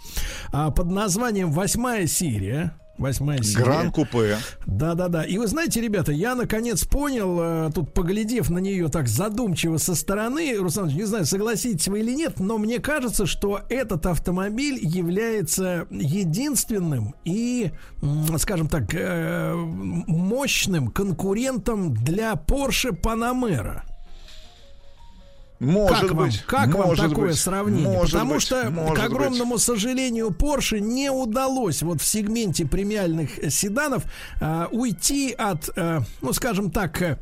А под названием восьмая серия. Восьмая серия. Гран купе. Да-да-да. И вы знаете, ребята, я наконец понял, э, тут поглядев на нее так задумчиво со стороны, Руслан, не знаю, согласитесь вы или нет, но мне кажется, что этот автомобиль является единственным и, скажем так, э, мощным конкурентом для Porsche Panamera. Может как вам, быть. как вам может такое быть, сравнение? может Потому быть, что, может к быть. огромному сожалению, Porsche не удалось вот в сегменте премиальных э, седанов а, уйти от, э, ну, скажем так, э,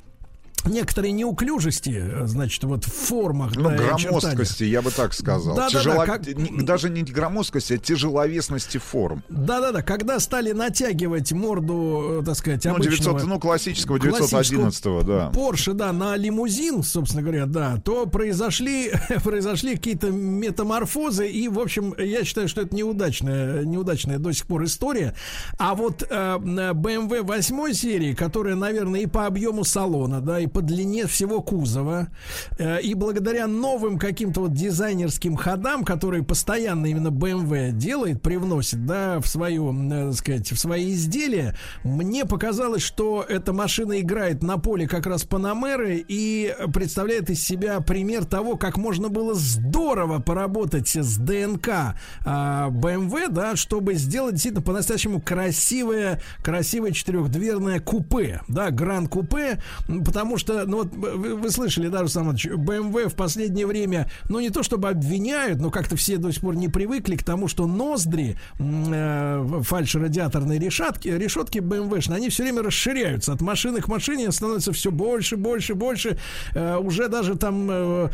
некоторой неуклюжести, э, значит, вот в формах. Ну, да, громоздкости, я бы так сказал. Да-да-да, Тяжело- как- не- Даже не громоздкости, а тяжеловесности форм. Да-да-да, когда стали натягивать морду, э, так сказать, Ну, обычного... 900, ну, классического классического 911, да. Порше, да, на лимузин, собственно говоря, да, то произошли, произошли какие-то метаморфозы, и, в общем, я считаю, что это неудачная, неудачная до сих пор история. А вот э, BMW 8 серии, которая, наверное, и по объему салона, да, и по длине всего кузова, э, и благодаря новым каким-то вот дизайнерским ходам, которые постоянно именно BMW делает, привносит, да, в свою, э, так сказать, в свои изделия, мне показалось, что эта машина играет на поле как раз Панамеры и представляет из себя пример того, как можно было здорово поработать с ДНК а, BMW, да, чтобы сделать действительно по-настоящему красивое, красивое четырехдверное купе, да, гран-купе, потому что, ну вот вы, вы слышали, да, Руслан Иванович, BMW в последнее время, ну не то чтобы обвиняют, но как-то все до сих пор не привыкли к тому, что ноздри э, фальш-радиаторной решетки, решетки BMW, они все время расширяются от машины к машине, становится все больше, больше, больше. Э, уже даже там э,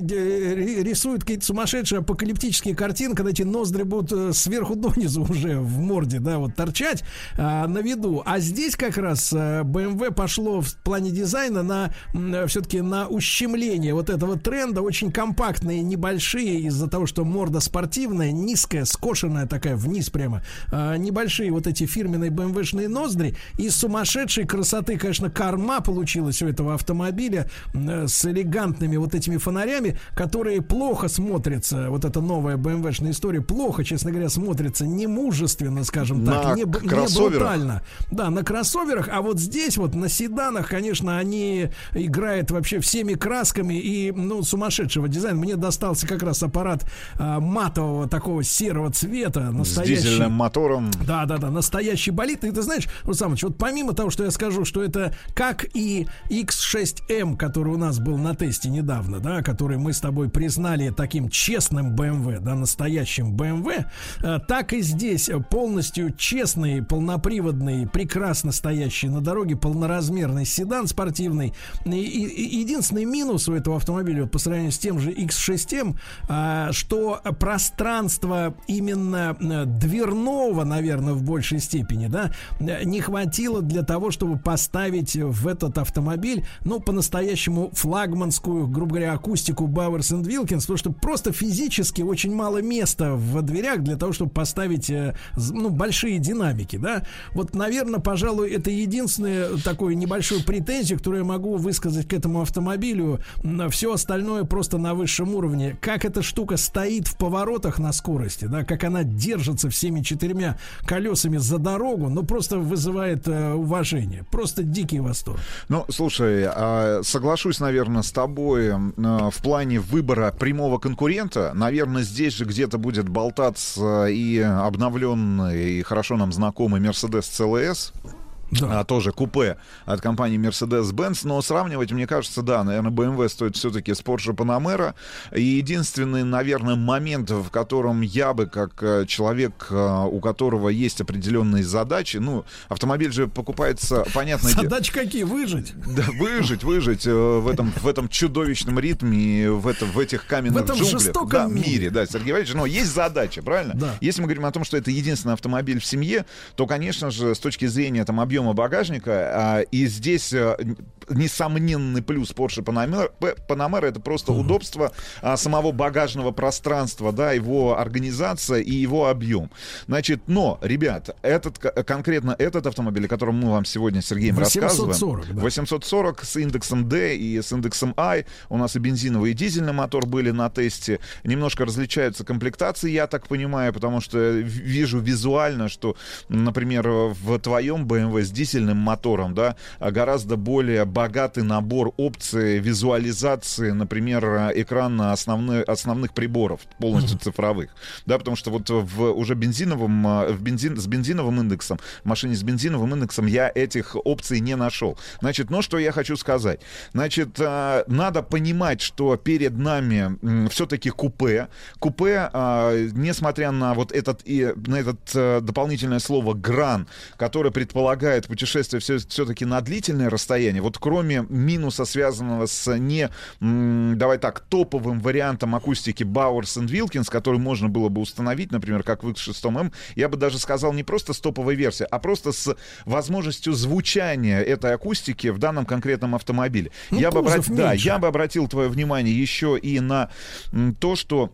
де- ри- рисуют какие-то сумасшедшие апокалиптические картины, когда эти ноздри будут э, сверху донизу уже в морде, да, вот торчать э, на виду. А здесь как раз э, BMW пошло в плане дизайна на все-таки на ущемление вот этого тренда. Очень компактные, небольшие из-за того, что морда спортивная, низкая, скошенная такая вниз прямо. э, небольшие вот эти фирменные BMW-шные ноздри. И сумасшедшей красоты, конечно, корма получилась у этого автомобиля э, с элегантными вот этими фонарями, которые плохо смотрятся. Вот эта новая BMW-шная история плохо, честно говоря, смотрится не мужественно, скажем так, На не, б- не кроссоверах? брутально. Да, на кроссоверах, а вот здесь вот на седанах, конечно, они играют вообще всеми красками и, ну, сумасшедшего дизайна. Мне достался как раз аппарат а, матового такого серого цвета, С настоящий. дизельным мотором. Да, да, да, настоящий болит. И ты знаешь, Иванович, вот помимо того, что я скажу, что это как и X6M, который у нас был на тесте недавно, да, который мы с тобой признали таким честным BMW, да, настоящим BMW, э, так и здесь полностью честный, полноприводный, прекрасно стоящий на дороге, полноразмерный седан спортивный. И, и- и единственный минус у этого автомобиля по сравнению с тем же X6M, а, что пространство именно э, дверного, наверное, в большей степени, да, не хватило для того, чтобы поставить в этот автомобиль, ну, по-настоящему флагманскую, грубо говоря, акустику Bowers and Wilkins, потому что просто физически очень мало места в дверях для того, чтобы поставить, э, ну, большие динамики, да. Вот, наверное, пожалуй, это единственное такое небольшую претензию, которую я могу высказать к этому автомобилю. Все остальное просто на высшем уровне. Как эта штука стоит в поворотах на скорости, да, как она держится всеми четырьмя колесами за дорогу, ну, просто вызывает э, уважение. Просто дикий восторг. Ну, слушай, а, соглашусь, наверное, с тобой а, в плане выбора прямого конкурента. Наверное, здесь же где-то будет болтаться и обновленный, и хорошо нам знакомый Mercedes CLS. А, тоже купе от компании Mercedes-Benz, но сравнивать, мне кажется, да, наверное, BMW стоит все-таки с Porsche Panamera. И единственный, наверное, момент, в котором я бы, как э, человек, э, у которого есть определенные задачи, ну, автомобиль же покупается, понятно, Задачи какие? Выжить? да, выжить, выжить э, в этом, в этом чудовищном ритме, в, этом, в этих каменных В этом джунглях. жестоком да, мире. мире. Да, Сергей Валерьевич, но есть задача, правильно? Да. Если мы говорим о том, что это единственный автомобиль в семье, то, конечно же, с точки зрения там, объема объема багажника. а, И здесь э, несомненный плюс Porsche Panamera, это просто удобство а, самого багажного пространства, да, его организация и его объем. Значит, но, ребят, этот, конкретно этот автомобиль, о котором мы вам сегодня с Сергеем 840, рассказываем, да. 840 с индексом D и с индексом I, у нас и бензиновый, и дизельный мотор были на тесте, немножко различаются комплектации, я так понимаю, потому что в- вижу визуально, что, например, в твоем BMW с дизельным мотором, да, а гораздо более богатый набор опций визуализации, например, экрана основных, основных приборов, полностью цифровых, да, потому что вот в уже бензиновом, а, в бензин, с бензиновым индексом, в машине с бензиновым индексом я этих опций не нашел. Значит, ну что я хочу сказать? Значит, а, надо понимать, что перед нами все-таки купе. Купе, а, несмотря на вот этот и на этот э, дополнительное слово гран, которое предполагает путешествие все, все-таки на длительное расстояние, вот кроме минуса, связанного с не, давай так, топовым вариантом акустики Bowers and Wilkins, который можно было бы установить, например, как в X6M, я бы даже сказал не просто с топовой версией, а просто с возможностью звучания этой акустики в данном конкретном автомобиле. Ну, я, бы обрат- да, я бы обратил твое внимание еще и на то, что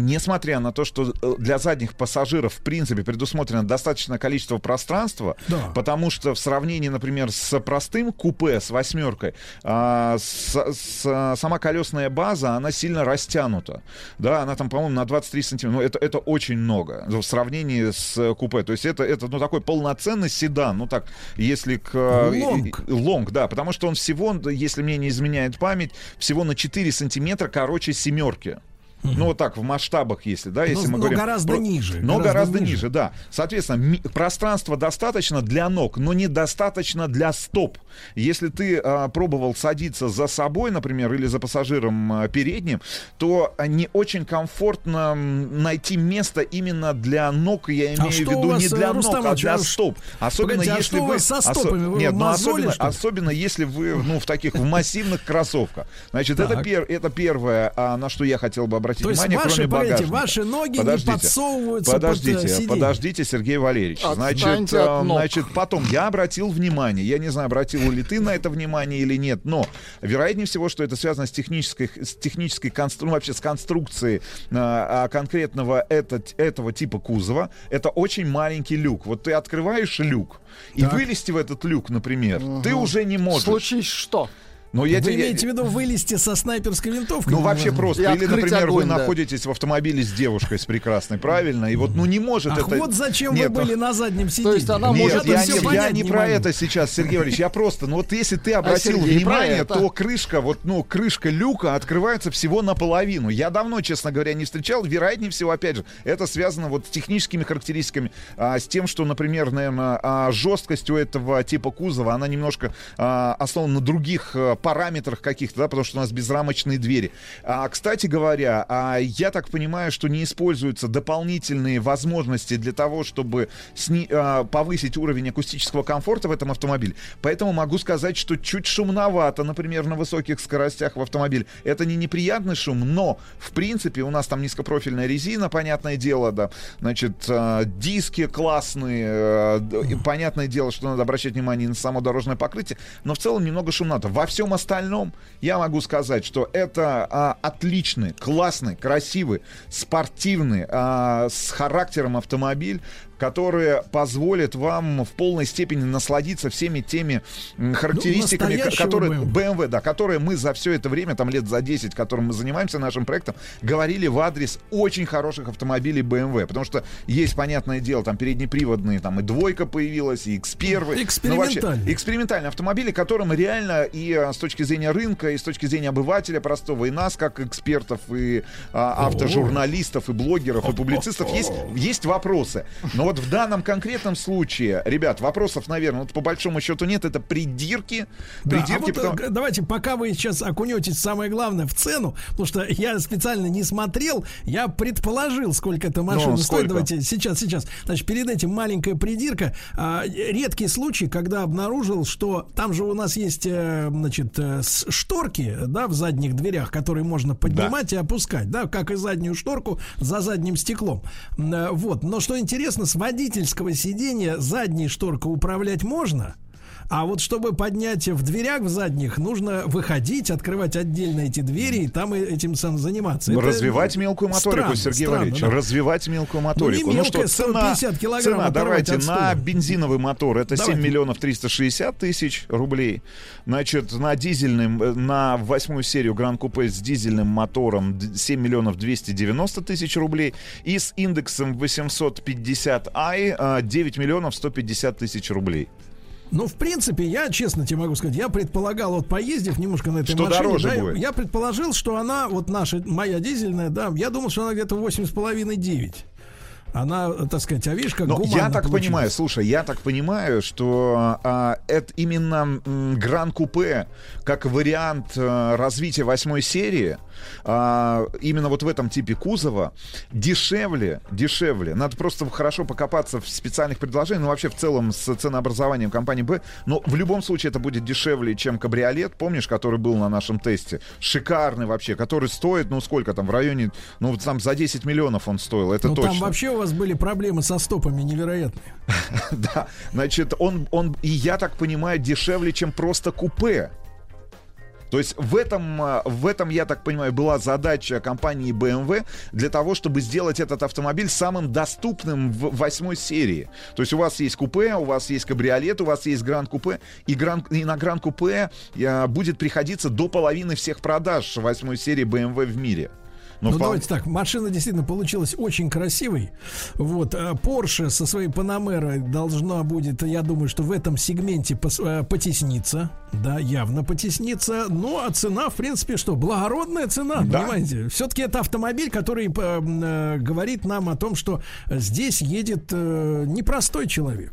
Несмотря на то, что э, для задних пассажиров, в принципе, предусмотрено достаточное количество пространства, Да. потому что в сравнении, например, с простым купе, с восьмеркой, а, с- с- сама колесная база, она сильно растянута. Да, она там, по-моему, на 23 сантиметра. Ну, это, это очень много в сравнении с купе. То есть это, это ну, такой полноценный седан. Ну, так, если к... э, Лонг. Лонг, да, потому что он всего, если мне не изменяет память, всего на 4 сантиметра короче семерки. Ну, вот так, в масштабах, если, да, если Но- мы но говорим. гораздо Про- ниже, Но гораздо гораздо, ниже. ниже, да. Соответственно, ми- пространства достаточно для ног, но недостаточно для стоп. Если ты а, пробовал садиться за собой, например, или за пассажиром а, передним, то а, не очень комфортно найти место именно для ног, я имею в А что виду вас, не для э, ног, Рустам а Ильич, для а стоп. Особенно Погодите, а если у вы... со осо- стопами? Вы Нет, ну особенно, особенно если вы, ну, в таких в массивных кроссовках. Значит, это, пер- это первое, а, на что я хотел бы обратить То есть внимание, ваши, кроме погодите, багажника. ваши ноги Подождите. не подсовываются под, э, Подождите, сиденье. подождите, Сергей Валерьевич. Отстаньте Значит, от э, ног. значит, потом я обратил внимание, я не знаю, обратил ли ты на это внимание или нет, но вероятнее всего, что это связано с технической, с технической констру- ну, вообще с конструкцией э, а, конкретного это, этого типа кузова. Это очень маленький люк. Вот ты открываешь люк, и Так. вылезти в этот люк, например, ты уже не можешь. Случись что? Но я Вы тебе- имеете в виду вылезти со снайперской винтовкой? Ну, вообще просто. И Или, например, вы огонь, да. находитесь в автомобиле с девушкой, с прекрасной, правильно? И вот, ну, не может Ах, это... вот зачем Нет, вы были ну, на заднем сиденье. есть она Нет, может я, не, я понять не не про могу. это сейчас, Сергей Валерьевич. Я просто, ну вот если ты обратил Сергей, про внимание, то крышка, вот, ну, крышка люка открывается всего наполовину. Я давно, честно говоря, не встречал. Вероятнее всего, опять же, это связано вот с техническими характеристиками, а, с тем, что, например, наверное, а, жесткость у этого типа кузова, она немножко а, основана на других а, параметрах каких-то, да, потому что у нас безрамочные двери. А, кстати говоря, а, я так понимаю, что не используются дополнительные возможности для того, чтобы сни- а, повысить уровень акустического комфорта в этом автомобиле. Поэтому могу сказать, что чуть шумновато, например, на высоких скоростях в автомобиле. Это не неприятный шум, но, в принципе, у нас там низкопрофильная резина, понятное дело, да. Значит, а, диски классные. э, понятное дело, что надо обращать внимание на само дорожное покрытие, но в целом немного шумновато. Во всем остальном я могу сказать, что это а, отличный, классный, красивый, спортивный, а, с характером автомобиль, который позволит вам в полной степени насладиться всеми теми характеристиками, настоящего которые BMW. BMW, да, которые мы за все это время, там лет за 10, которым мы занимаемся нашим проектом, говорили в адрес очень хороших автомобилей BMW. Потому что есть, понятное дело, там переднеприводные, там и двойка появилась, и X1. Ну, вообще, Экспериментальные. экспериментальные автомобили, которым реально и а, с точки зрения рынка, и с точки зрения обывателя простого, и нас, как экспертов, и а, автожурналистов, и блогеров, и публицистов, есть, есть вопросы. Но вот в данном конкретном случае, ребят, вопросов, наверное, вот по большому счету нет, это придирки. Да, а Придирки, вот, потому- э, давайте, пока вы сейчас окунетесь самое главное в цену, потому что я специально не смотрел, я предположил, сколько эта машина Ну, стоит. Давайте сейчас, сейчас. Значит, перед этим маленькая придирка. А, редкий случай, когда обнаружил, что там же у нас есть, э, значит, э, шторки, да, в задних дверях, которые можно поднимать и опускать, да, как и заднюю шторку за задним стеклом. Вот. Но что интересно, с водительского сидения задней шторкой управлять можно, а вот чтобы поднять в дверях в задних, нужно выходить, открывать отдельно эти двери и там этим сам заниматься. Это развивать мелкую моторику, странно, Сергей странно, Валерьевич. да. Развивать мелкую Ну, моторику. не Ну, что, мелкая, цена, 150 килограмм цена давайте на бензиновый мотор это 7 Давайте. миллионов 360 тысяч рублей. Значит, на дизельным, э, на восьмую серию Гран Купе с дизельным мотором д- 7 миллионов 290 тысяч рублей. И с индексом 850i э, 9 миллионов 150 тысяч рублей. Ну, в принципе, я, честно тебе могу сказать, я предполагал, вот поездив немножко на этой Что машине, дороже да, будет. я предположил, что она, вот наша, моя дизельная, да, я думал, что она где-то 8,5-9. Она, так сказать, а видишь, как Но я так получилось. понимаю, слушай, я так понимаю, что а, это именно м, Гран Купе как вариант а, развития восьмой серии, а, именно вот в этом типе кузова, дешевле, дешевле. Надо просто хорошо покопаться в специальных предложениях, ну вообще в целом с ценообразованием компании Б. Но в любом случае это будет дешевле, чем кабриолет, помнишь, который был на нашем тесте? Шикарный вообще, который стоит, ну сколько там, в районе, ну вот там за 10 миллионов он стоил, это Ну, точно. там вообще у вас были проблемы со стопами невероятные. Да, значит, он, он, и я так понимаю, дешевле, чем просто купе. То есть в этом, а, в этом, я так понимаю, была задача компании BMW для того, чтобы сделать этот автомобиль самым доступным в восьмой серии. То есть у вас есть купе, у вас есть кабриолет, у вас есть гранд купе, и, гран, и на гранд купе а, будет приходиться до половины всех продаж восьмой серии BMW в мире. Ну, впол- давайте так, машина действительно получилась очень красивой. Вот, а Porsche со своей Панамерой должна будет, я думаю, что в этом сегменте э, потесниться. Да, явно потесниться. Ну, а цена, в принципе, что? Благородная цена, Да. понимаете? Все-таки это автомобиль, который э, говорит нам о том, что здесь едет э, непростой человек.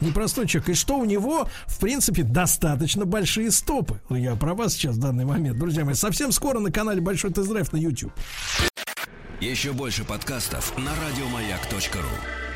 Непростой человек. И что у него, в принципе, достаточно большие стопы. Ну, Я про вас сейчас в данный момент, друзья мои. Совсем скоро на канале Большой Тест-Драйв на YouTube. Еще больше подкастов на радиомаяк.ру.